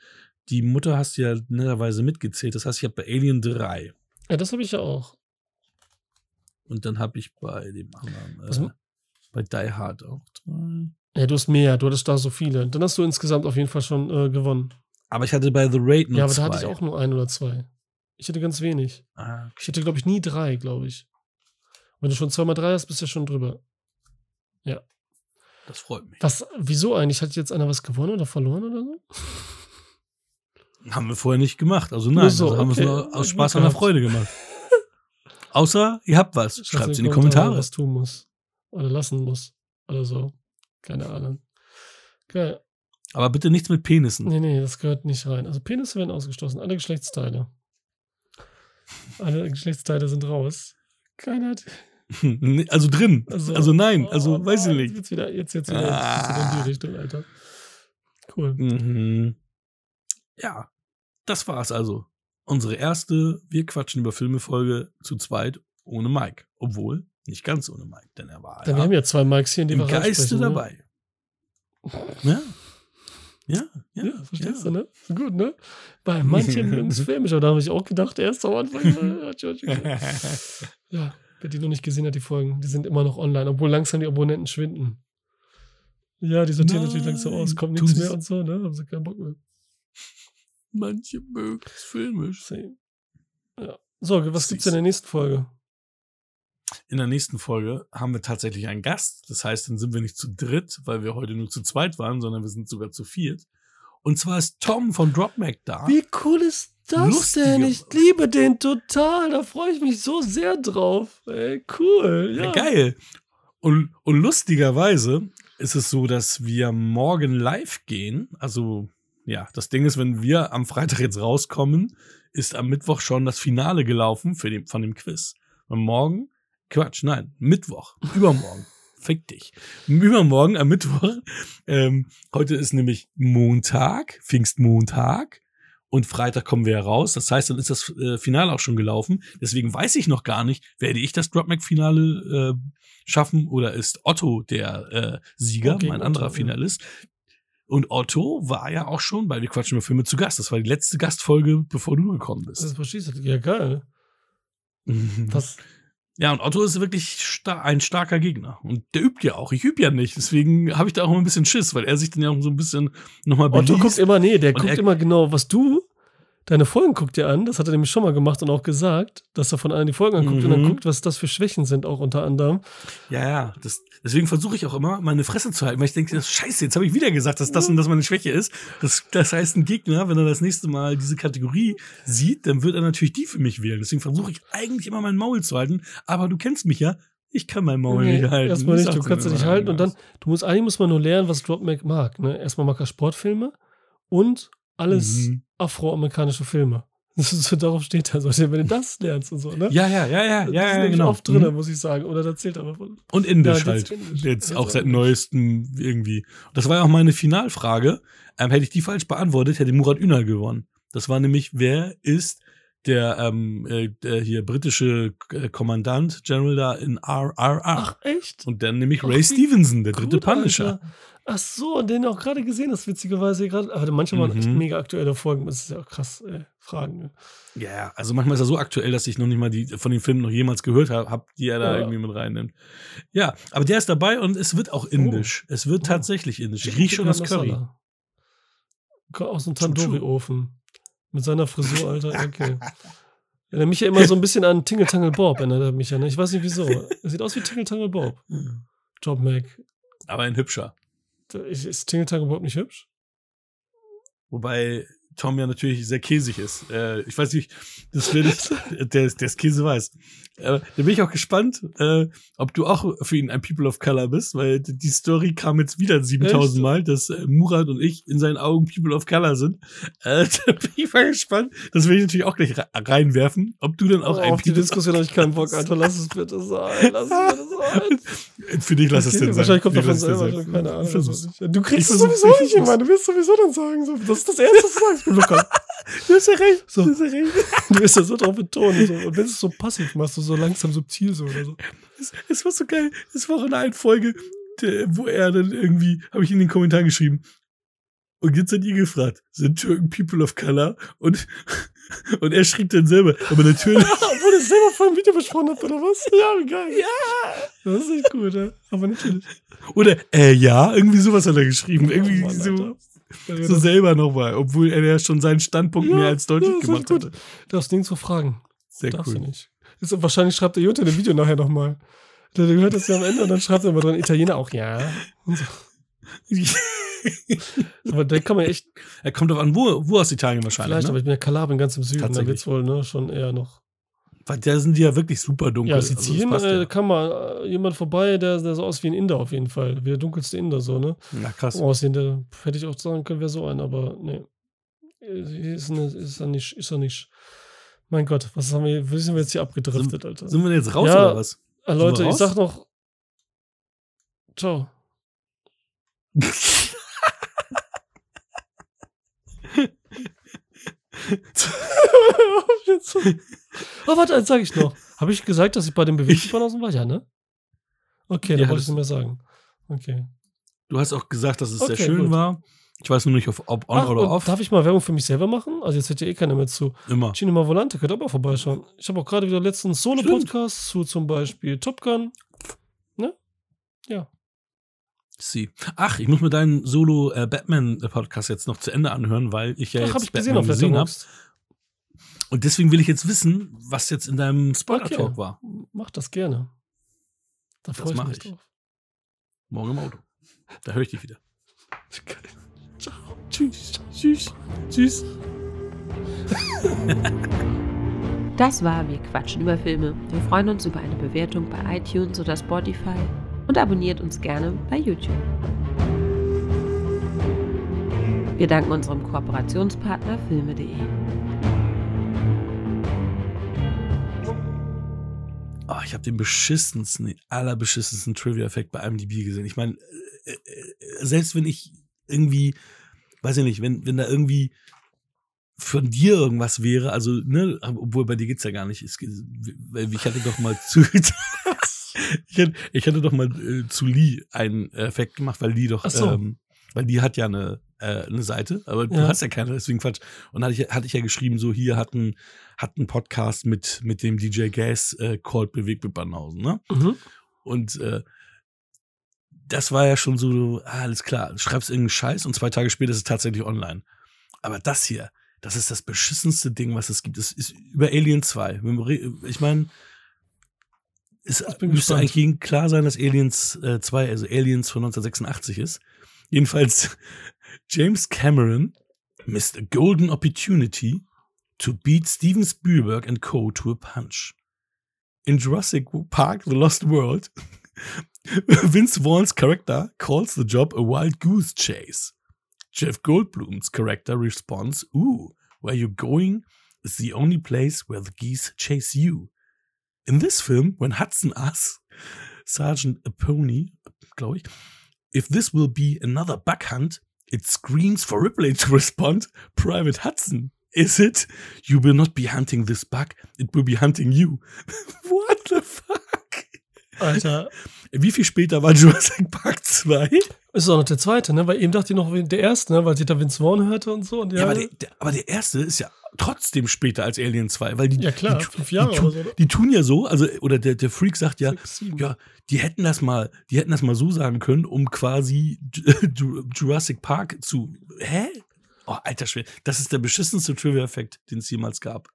Die Mutter hast du ja netterweise mitgezählt. Das heißt, ich habe bei Alien 3. Ja, das habe ich ja auch. Und dann habe ich bei dem anderen, äh, bei Die Hard auch drei. Ja, du hast mehr, du hattest da so viele. Dann hast du insgesamt auf jeden Fall schon äh, gewonnen. Aber ich hatte bei The Raid nur ja, aber zwei. da hatte ich auch nur ein oder zwei. Ich hatte ganz wenig. Ah, Ich hatte, glaube ich, nie drei, glaube ich. Wenn du schon zweimal drei hast, bist du ja schon drüber. das freut mich. Was, wieso eigentlich? Hat jetzt einer was gewonnen oder verloren oder so? Haben wir vorher nicht gemacht. Also nein, so, also haben wir es okay. nur aus Ja, Spaß gehabt. Freude gemacht. Außer ihr habt was. Schreibt es in die Kommentare. Was tun muss. Oder lassen muss. Oder so. Keine Ahnung. Geil. Aber bitte nichts mit Penissen. Nee, nee, das gehört nicht rein. Also Penisse werden ausgeschlossen. Alle Geschlechtsteile. Alle Geschlechtsteile sind raus. Keiner hat. Also drin. Also, nein, also Oh, weiß ich nicht. Jetzt wieder, jetzt, jetzt wieder, Ah. in die Richtung, Alter. Cool. Mhm. Ja, das war's also. Unsere erste Wir quatschen über Filme-Folge zu zweit ohne Mike. Obwohl, nicht ganz ohne Mike, denn er war Dann, wir ja haben ja zwei Mikes hier, in wir Geiste reinsprechen, ne? dabei. Ja. Ja, ja, Ja, verstehst ja. du, ne? Gut, ne? Bei manchen mögen es filmisch, aber da habe ich auch gedacht, erst am Anfang. ja, wer die noch nicht gesehen hat, die Folgen, die sind immer noch online, obwohl langsam die Abonnenten schwinden. Ja, die sortieren natürlich langsam aus, Nein, kommt nichts mehr und so, ne? Haben sie keinen Bock mehr. Manche mögen es filmisch. Same. Ja. So, was gibt's Siehst in der nächsten Folge? In der nächsten Folge haben wir tatsächlich einen Gast. Das heißt, dann sind wir nicht zu dritt, weil wir heute nur zu zweit waren, sondern wir sind sogar zu viert. Und zwar ist Tom von Dropmac da. Wie cool ist das Lustige- denn? Ich liebe den total. Da freue ich mich so sehr drauf. Ey, cool. Ja, Ja, geil. Und, und lustigerweise ist es so, dass wir morgen live gehen. Also, ja, das Ding ist, wenn wir am Freitag jetzt rauskommen, ist am Mittwoch schon das Finale gelaufen für den, von dem Quiz. Und morgen, Quatsch, nein, Mittwoch, übermorgen. Fick dich. Übermorgen am Mittwoch. Ähm, heute ist nämlich Montag, Pfingstmontag. Und Freitag kommen wir ja raus. Das heißt, dann ist das äh, Finale auch schon gelaufen. Deswegen weiß ich noch gar nicht, werde ich das Dropmac-Finale äh, schaffen oder ist Otto der äh, Sieger, Okay, mein Otto, anderer. Finalist. Und Otto war ja auch schon bei Wir quatschen über Filme zu Gast. Das war die letzte Gastfolge, bevor du gekommen Das bist. verstehst du. Ja, geil. Was? Ja, und Otto ist wirklich sta ein starker Gegner. Und der übt ja auch. Ich übe ja nicht. Deswegen habe ich da auch immer ein bisschen Schiss, weil er sich dann ja auch so ein bisschen nochmal Otto guckt immer, nee, der Und guckt er- immer genau, was du, deine Folgen guckt dir an. Das hat er nämlich schon mal gemacht und auch gesagt, dass er von allen die Folgen anguckt und dann Mhm. guckt, was das für Schwächen sind, auch unter anderem. Ja, ja. Das, deswegen versuche ich auch immer, meine Fresse zu halten, weil ich denke, scheiße, jetzt habe ich wieder gesagt, dass das und das meine Schwäche ist. Das, das heißt, ein Gegner, wenn er das nächste Mal diese Kategorie sieht, dann wird er natürlich die für mich wählen. Deswegen versuche ich eigentlich immer mein Maul zu halten. Aber du kennst mich ja. Ich kann mein Maul Nee, nicht halten. Erstmal Ich nicht, du kannst dich nicht halten und dann, du musst, eigentlich muss man nur lernen, was Dropback mag. Ne? Erstmal mag er Sportfilme und alles Mhm. afroamerikanische Filme. So, darauf steht er. So, wenn du das lernst und so, ne? Ja, ja, ja, ja, das ja, ist ja, nämlich genau. oft drin, Mhm. muss ich sagen. Oder da erzählt er mal von. Und Indisch Ja, halt. jetzt Indisch. Jetzt auch seit neuestem irgendwie. Das war ja auch meine Finalfrage. Ähm, hätte ich die falsch beantwortet, hätte Murat Ünal gewonnen. Das war nämlich, wer ist der, ähm, äh, der hier britische äh, Kommandant, General da in RRR? Ach, echt? Und dann nämlich Ach, Ray Stevenson, der dritte Punisher. Alter. Ach so, und den auch gerade gesehen hast, witzigerweise gerade. Aber manche waren echt Mhm. mega aktuelle Folgen. Das ist ja auch krass, ey. Fragen. Ne? Ja, ja, also manchmal ist er so aktuell, dass ich noch nicht mal die von den Filmen noch jemals gehört habe, hab, die er da Ja. irgendwie mit reinnimmt. Ja, aber der ist dabei und es wird auch indisch. Es wird Oh. tatsächlich indisch. Ich riech schon das Curry. Masala. Ko- Aus dem. Tandoori-Ofen. Mit seiner Frisur, Alter. Okay. Erinnert mich ja immer so ein bisschen an Tingle Tangle Bob, erinnert er mich ja. Ne? Ich weiß nicht wieso. Er sieht aus wie Tingle Tangle Bob. Job Mac. Aber ein hübscher. Ist, Tangle Bob nicht hübsch? Wobei Tom ja natürlich sehr käsig ist. Äh, ich weiß nicht, das will ich, der, ist- der ist käseweiß. Äh, da bin ich auch gespannt, äh, ob du auch für ihn ein People of Color bist, weil die Story kam jetzt wieder 7000 Echt? Mal, dass äh, Murat und ich in seinen Augen People of Color sind. Äh, da bin ich mal gespannt. Das will ich natürlich auch gleich re- reinwerfen, ob du dann auch Oh, ein auf die People Diskussion habe ich keinen Bock, Alter. Lass es bitte sein. Lass es bitte sein. Für dich lass es Okay, denn sein. Wahrscheinlich kommt davon es selber, keine Ahnung. Du kriegst es sowieso ich nicht. Mann. Du wirst sowieso dann sagen. So. Das ist das Erste, was du sagst, Luca. Du hast ja recht. So. Du hast ja recht. Du wirst ja so drauf betonen. So. Und wenn du es so passiv machst, du so langsam subtil so oder so. Es, es war so geil. Es war auch in einer Folge, der, wo er dann irgendwie, habe ich in den Kommentaren geschrieben. Und jetzt hat ihr gefragt, sind Türken People of Color? Und, und er schrieb dann selber, aber natürlich. Obwohl es selber vor dem Video besprochen habt, oder was? Ja, wie geil. Ja. Das ist echt gut, ja. Aber natürlich. Oder, äh, ja, irgendwie sowas hat er geschrieben. Irgendwie Oh Mann, so, Alter. So selber nochmal, obwohl er ja schon seinen Standpunkt Ja, mehr als deutlich ja, gemacht hatte. Darfst nirgendwo fragen. Sehr Darfst du cool. nicht. Ist, wahrscheinlich schreibt der Jutta in dem Video nachher nochmal. Der, der hört das ja am Ende und dann schreibt er immer dran, Italiener auch, ja. Und so. Aber da kann man echt, er kommt doch an, wo, wo aus Italien wahrscheinlich. vielleicht, aber ne? ich bin ja Kalabrien ganz im Süden, da Tatsächlich. wird's wohl ne, schon eher noch. Weil da sind die ja wirklich super dunkel. Ja, Also Sizilien passt äh, ja. kann man äh, jemand vorbei, der, der so aussieht wie ein Inder auf jeden Fall. Wie der dunkelste Inder so, ne? Na krass. Aussehen, der hätte ich auch sagen können, wäre so ein, aber nee. Ist, ne, ist er nicht, ist er nicht. Mein Gott, was haben wir, sind wir jetzt hier abgedriftet, Alter? Sind wir denn jetzt raus Ja. oder was? Ah, Sind Leute, ich sag noch. Ciao. oh, warte, eins sag ich noch. Habe ich gesagt, dass ich bei dem Bewegungsbanausen war? Ja, ne? Okay, Ja, dann wollte ich nicht mehr sagen. Okay. Du hast auch gesagt, dass es sehr Okay, schön gut. war. Ich weiß nur nicht, ob, on Ach, oder off. darf ich mal Werbung für mich selber machen? Also jetzt hört ja eh keiner mehr zu. Immer. Cinema Volante, könnt ihr auch mal vorbeischauen. Ich habe auch gerade wieder letztens Solo-Podcast zu zum Beispiel Top Gun. Ne? Ja. Sie. Ach, ich muss mir deinen Solo-Batman-Podcast jetzt noch zu Ende anhören, weil ich ja Ach, jetzt habe ich gesehen Batman auf gesehen habe. Und deswegen will ich jetzt wissen, was jetzt in deinem Spoiler-Talk Okay. war. Mach das gerne. Da Das freue ich mach mich ich. drauf. Morgen im Auto. Da höre ich dich wieder. Geil. Ciao. Tschüss. Tschüss. Tschüss. Das war Wir quatschen über Filme. Wir freuen uns über eine Bewertung bei iTunes oder Spotify und abonniert uns gerne bei YouTube. Wir danken unserem Kooperationspartner filme.de. Oh, ich habe den beschissensten, den allerbeschissensten Trivia-Effekt bei IMDb gesehen. Ich meine, äh, äh, selbst wenn ich irgendwie, weiß ich nicht, wenn, wenn da irgendwie von dir irgendwas wäre, also, ne, obwohl bei dir geht's ja gar nicht. Es, ich hatte doch mal zu, ich, hatte, ich hatte doch mal äh, zu Lee einen Effekt gemacht, weil Lee doch, so. ähm, weil die hat ja eine äh, eine Seite, aber du Ja. hast ja keine, deswegen Quatsch. Und hatte ich, hatte ich ja geschrieben, so hier hat ein, hat ein Podcast mit, mit dem DJ Gas äh, called Bewegt mit Banhausen, ne? Mhm. Und äh, das war ja schon so, ah, alles klar, du schreibst irgendeinen Scheiß und zwei Tage später ist es tatsächlich online. Aber das hier, das ist das beschissenste Ding, was es gibt. Es ist über Alien 2. Wenn wir re- Ich meine, es müsste eigentlich klar sein, dass Aliens äh, 2, also Aliens von 1986 ist. Jedenfalls James Cameron missed a golden opportunity to beat Steven Spielberg and Co. to a punch. In Jurassic Park The Lost World, Vince Vaughn's character calls the job a wild goose chase. Jeff Goldblum's character responds, Ooh, where you going is the only place where the geese chase you. In this film, when Hudson asks Sergeant ich, if this will be another buck hunt, it screams for Ripley to respond, Private Hudson, is it? You will not be hunting this buck, it will be hunting you. What the fuck? Alter, Wie viel später war Jurassic Park 2? ist auch noch der zweite, ne? Weil eben dachte ich noch der erste, ne? Weil sie da Vince Vaughn hörte und so. Und Ja, aber, der, der, aber der erste ist ja trotzdem später als Alien 2, weil die, Ja, klar, die, fünf Jahre die, tu- oder so, oder? die tun ja so, also, oder der, der Freak sagt ja, sieben. ja, die hätten das mal, die hätten das mal so sagen können, um quasi Ju- Jurassic Park zu, hä? Oh, alter Schwede, das ist der beschissenste Trivia-Effekt, den es jemals gab.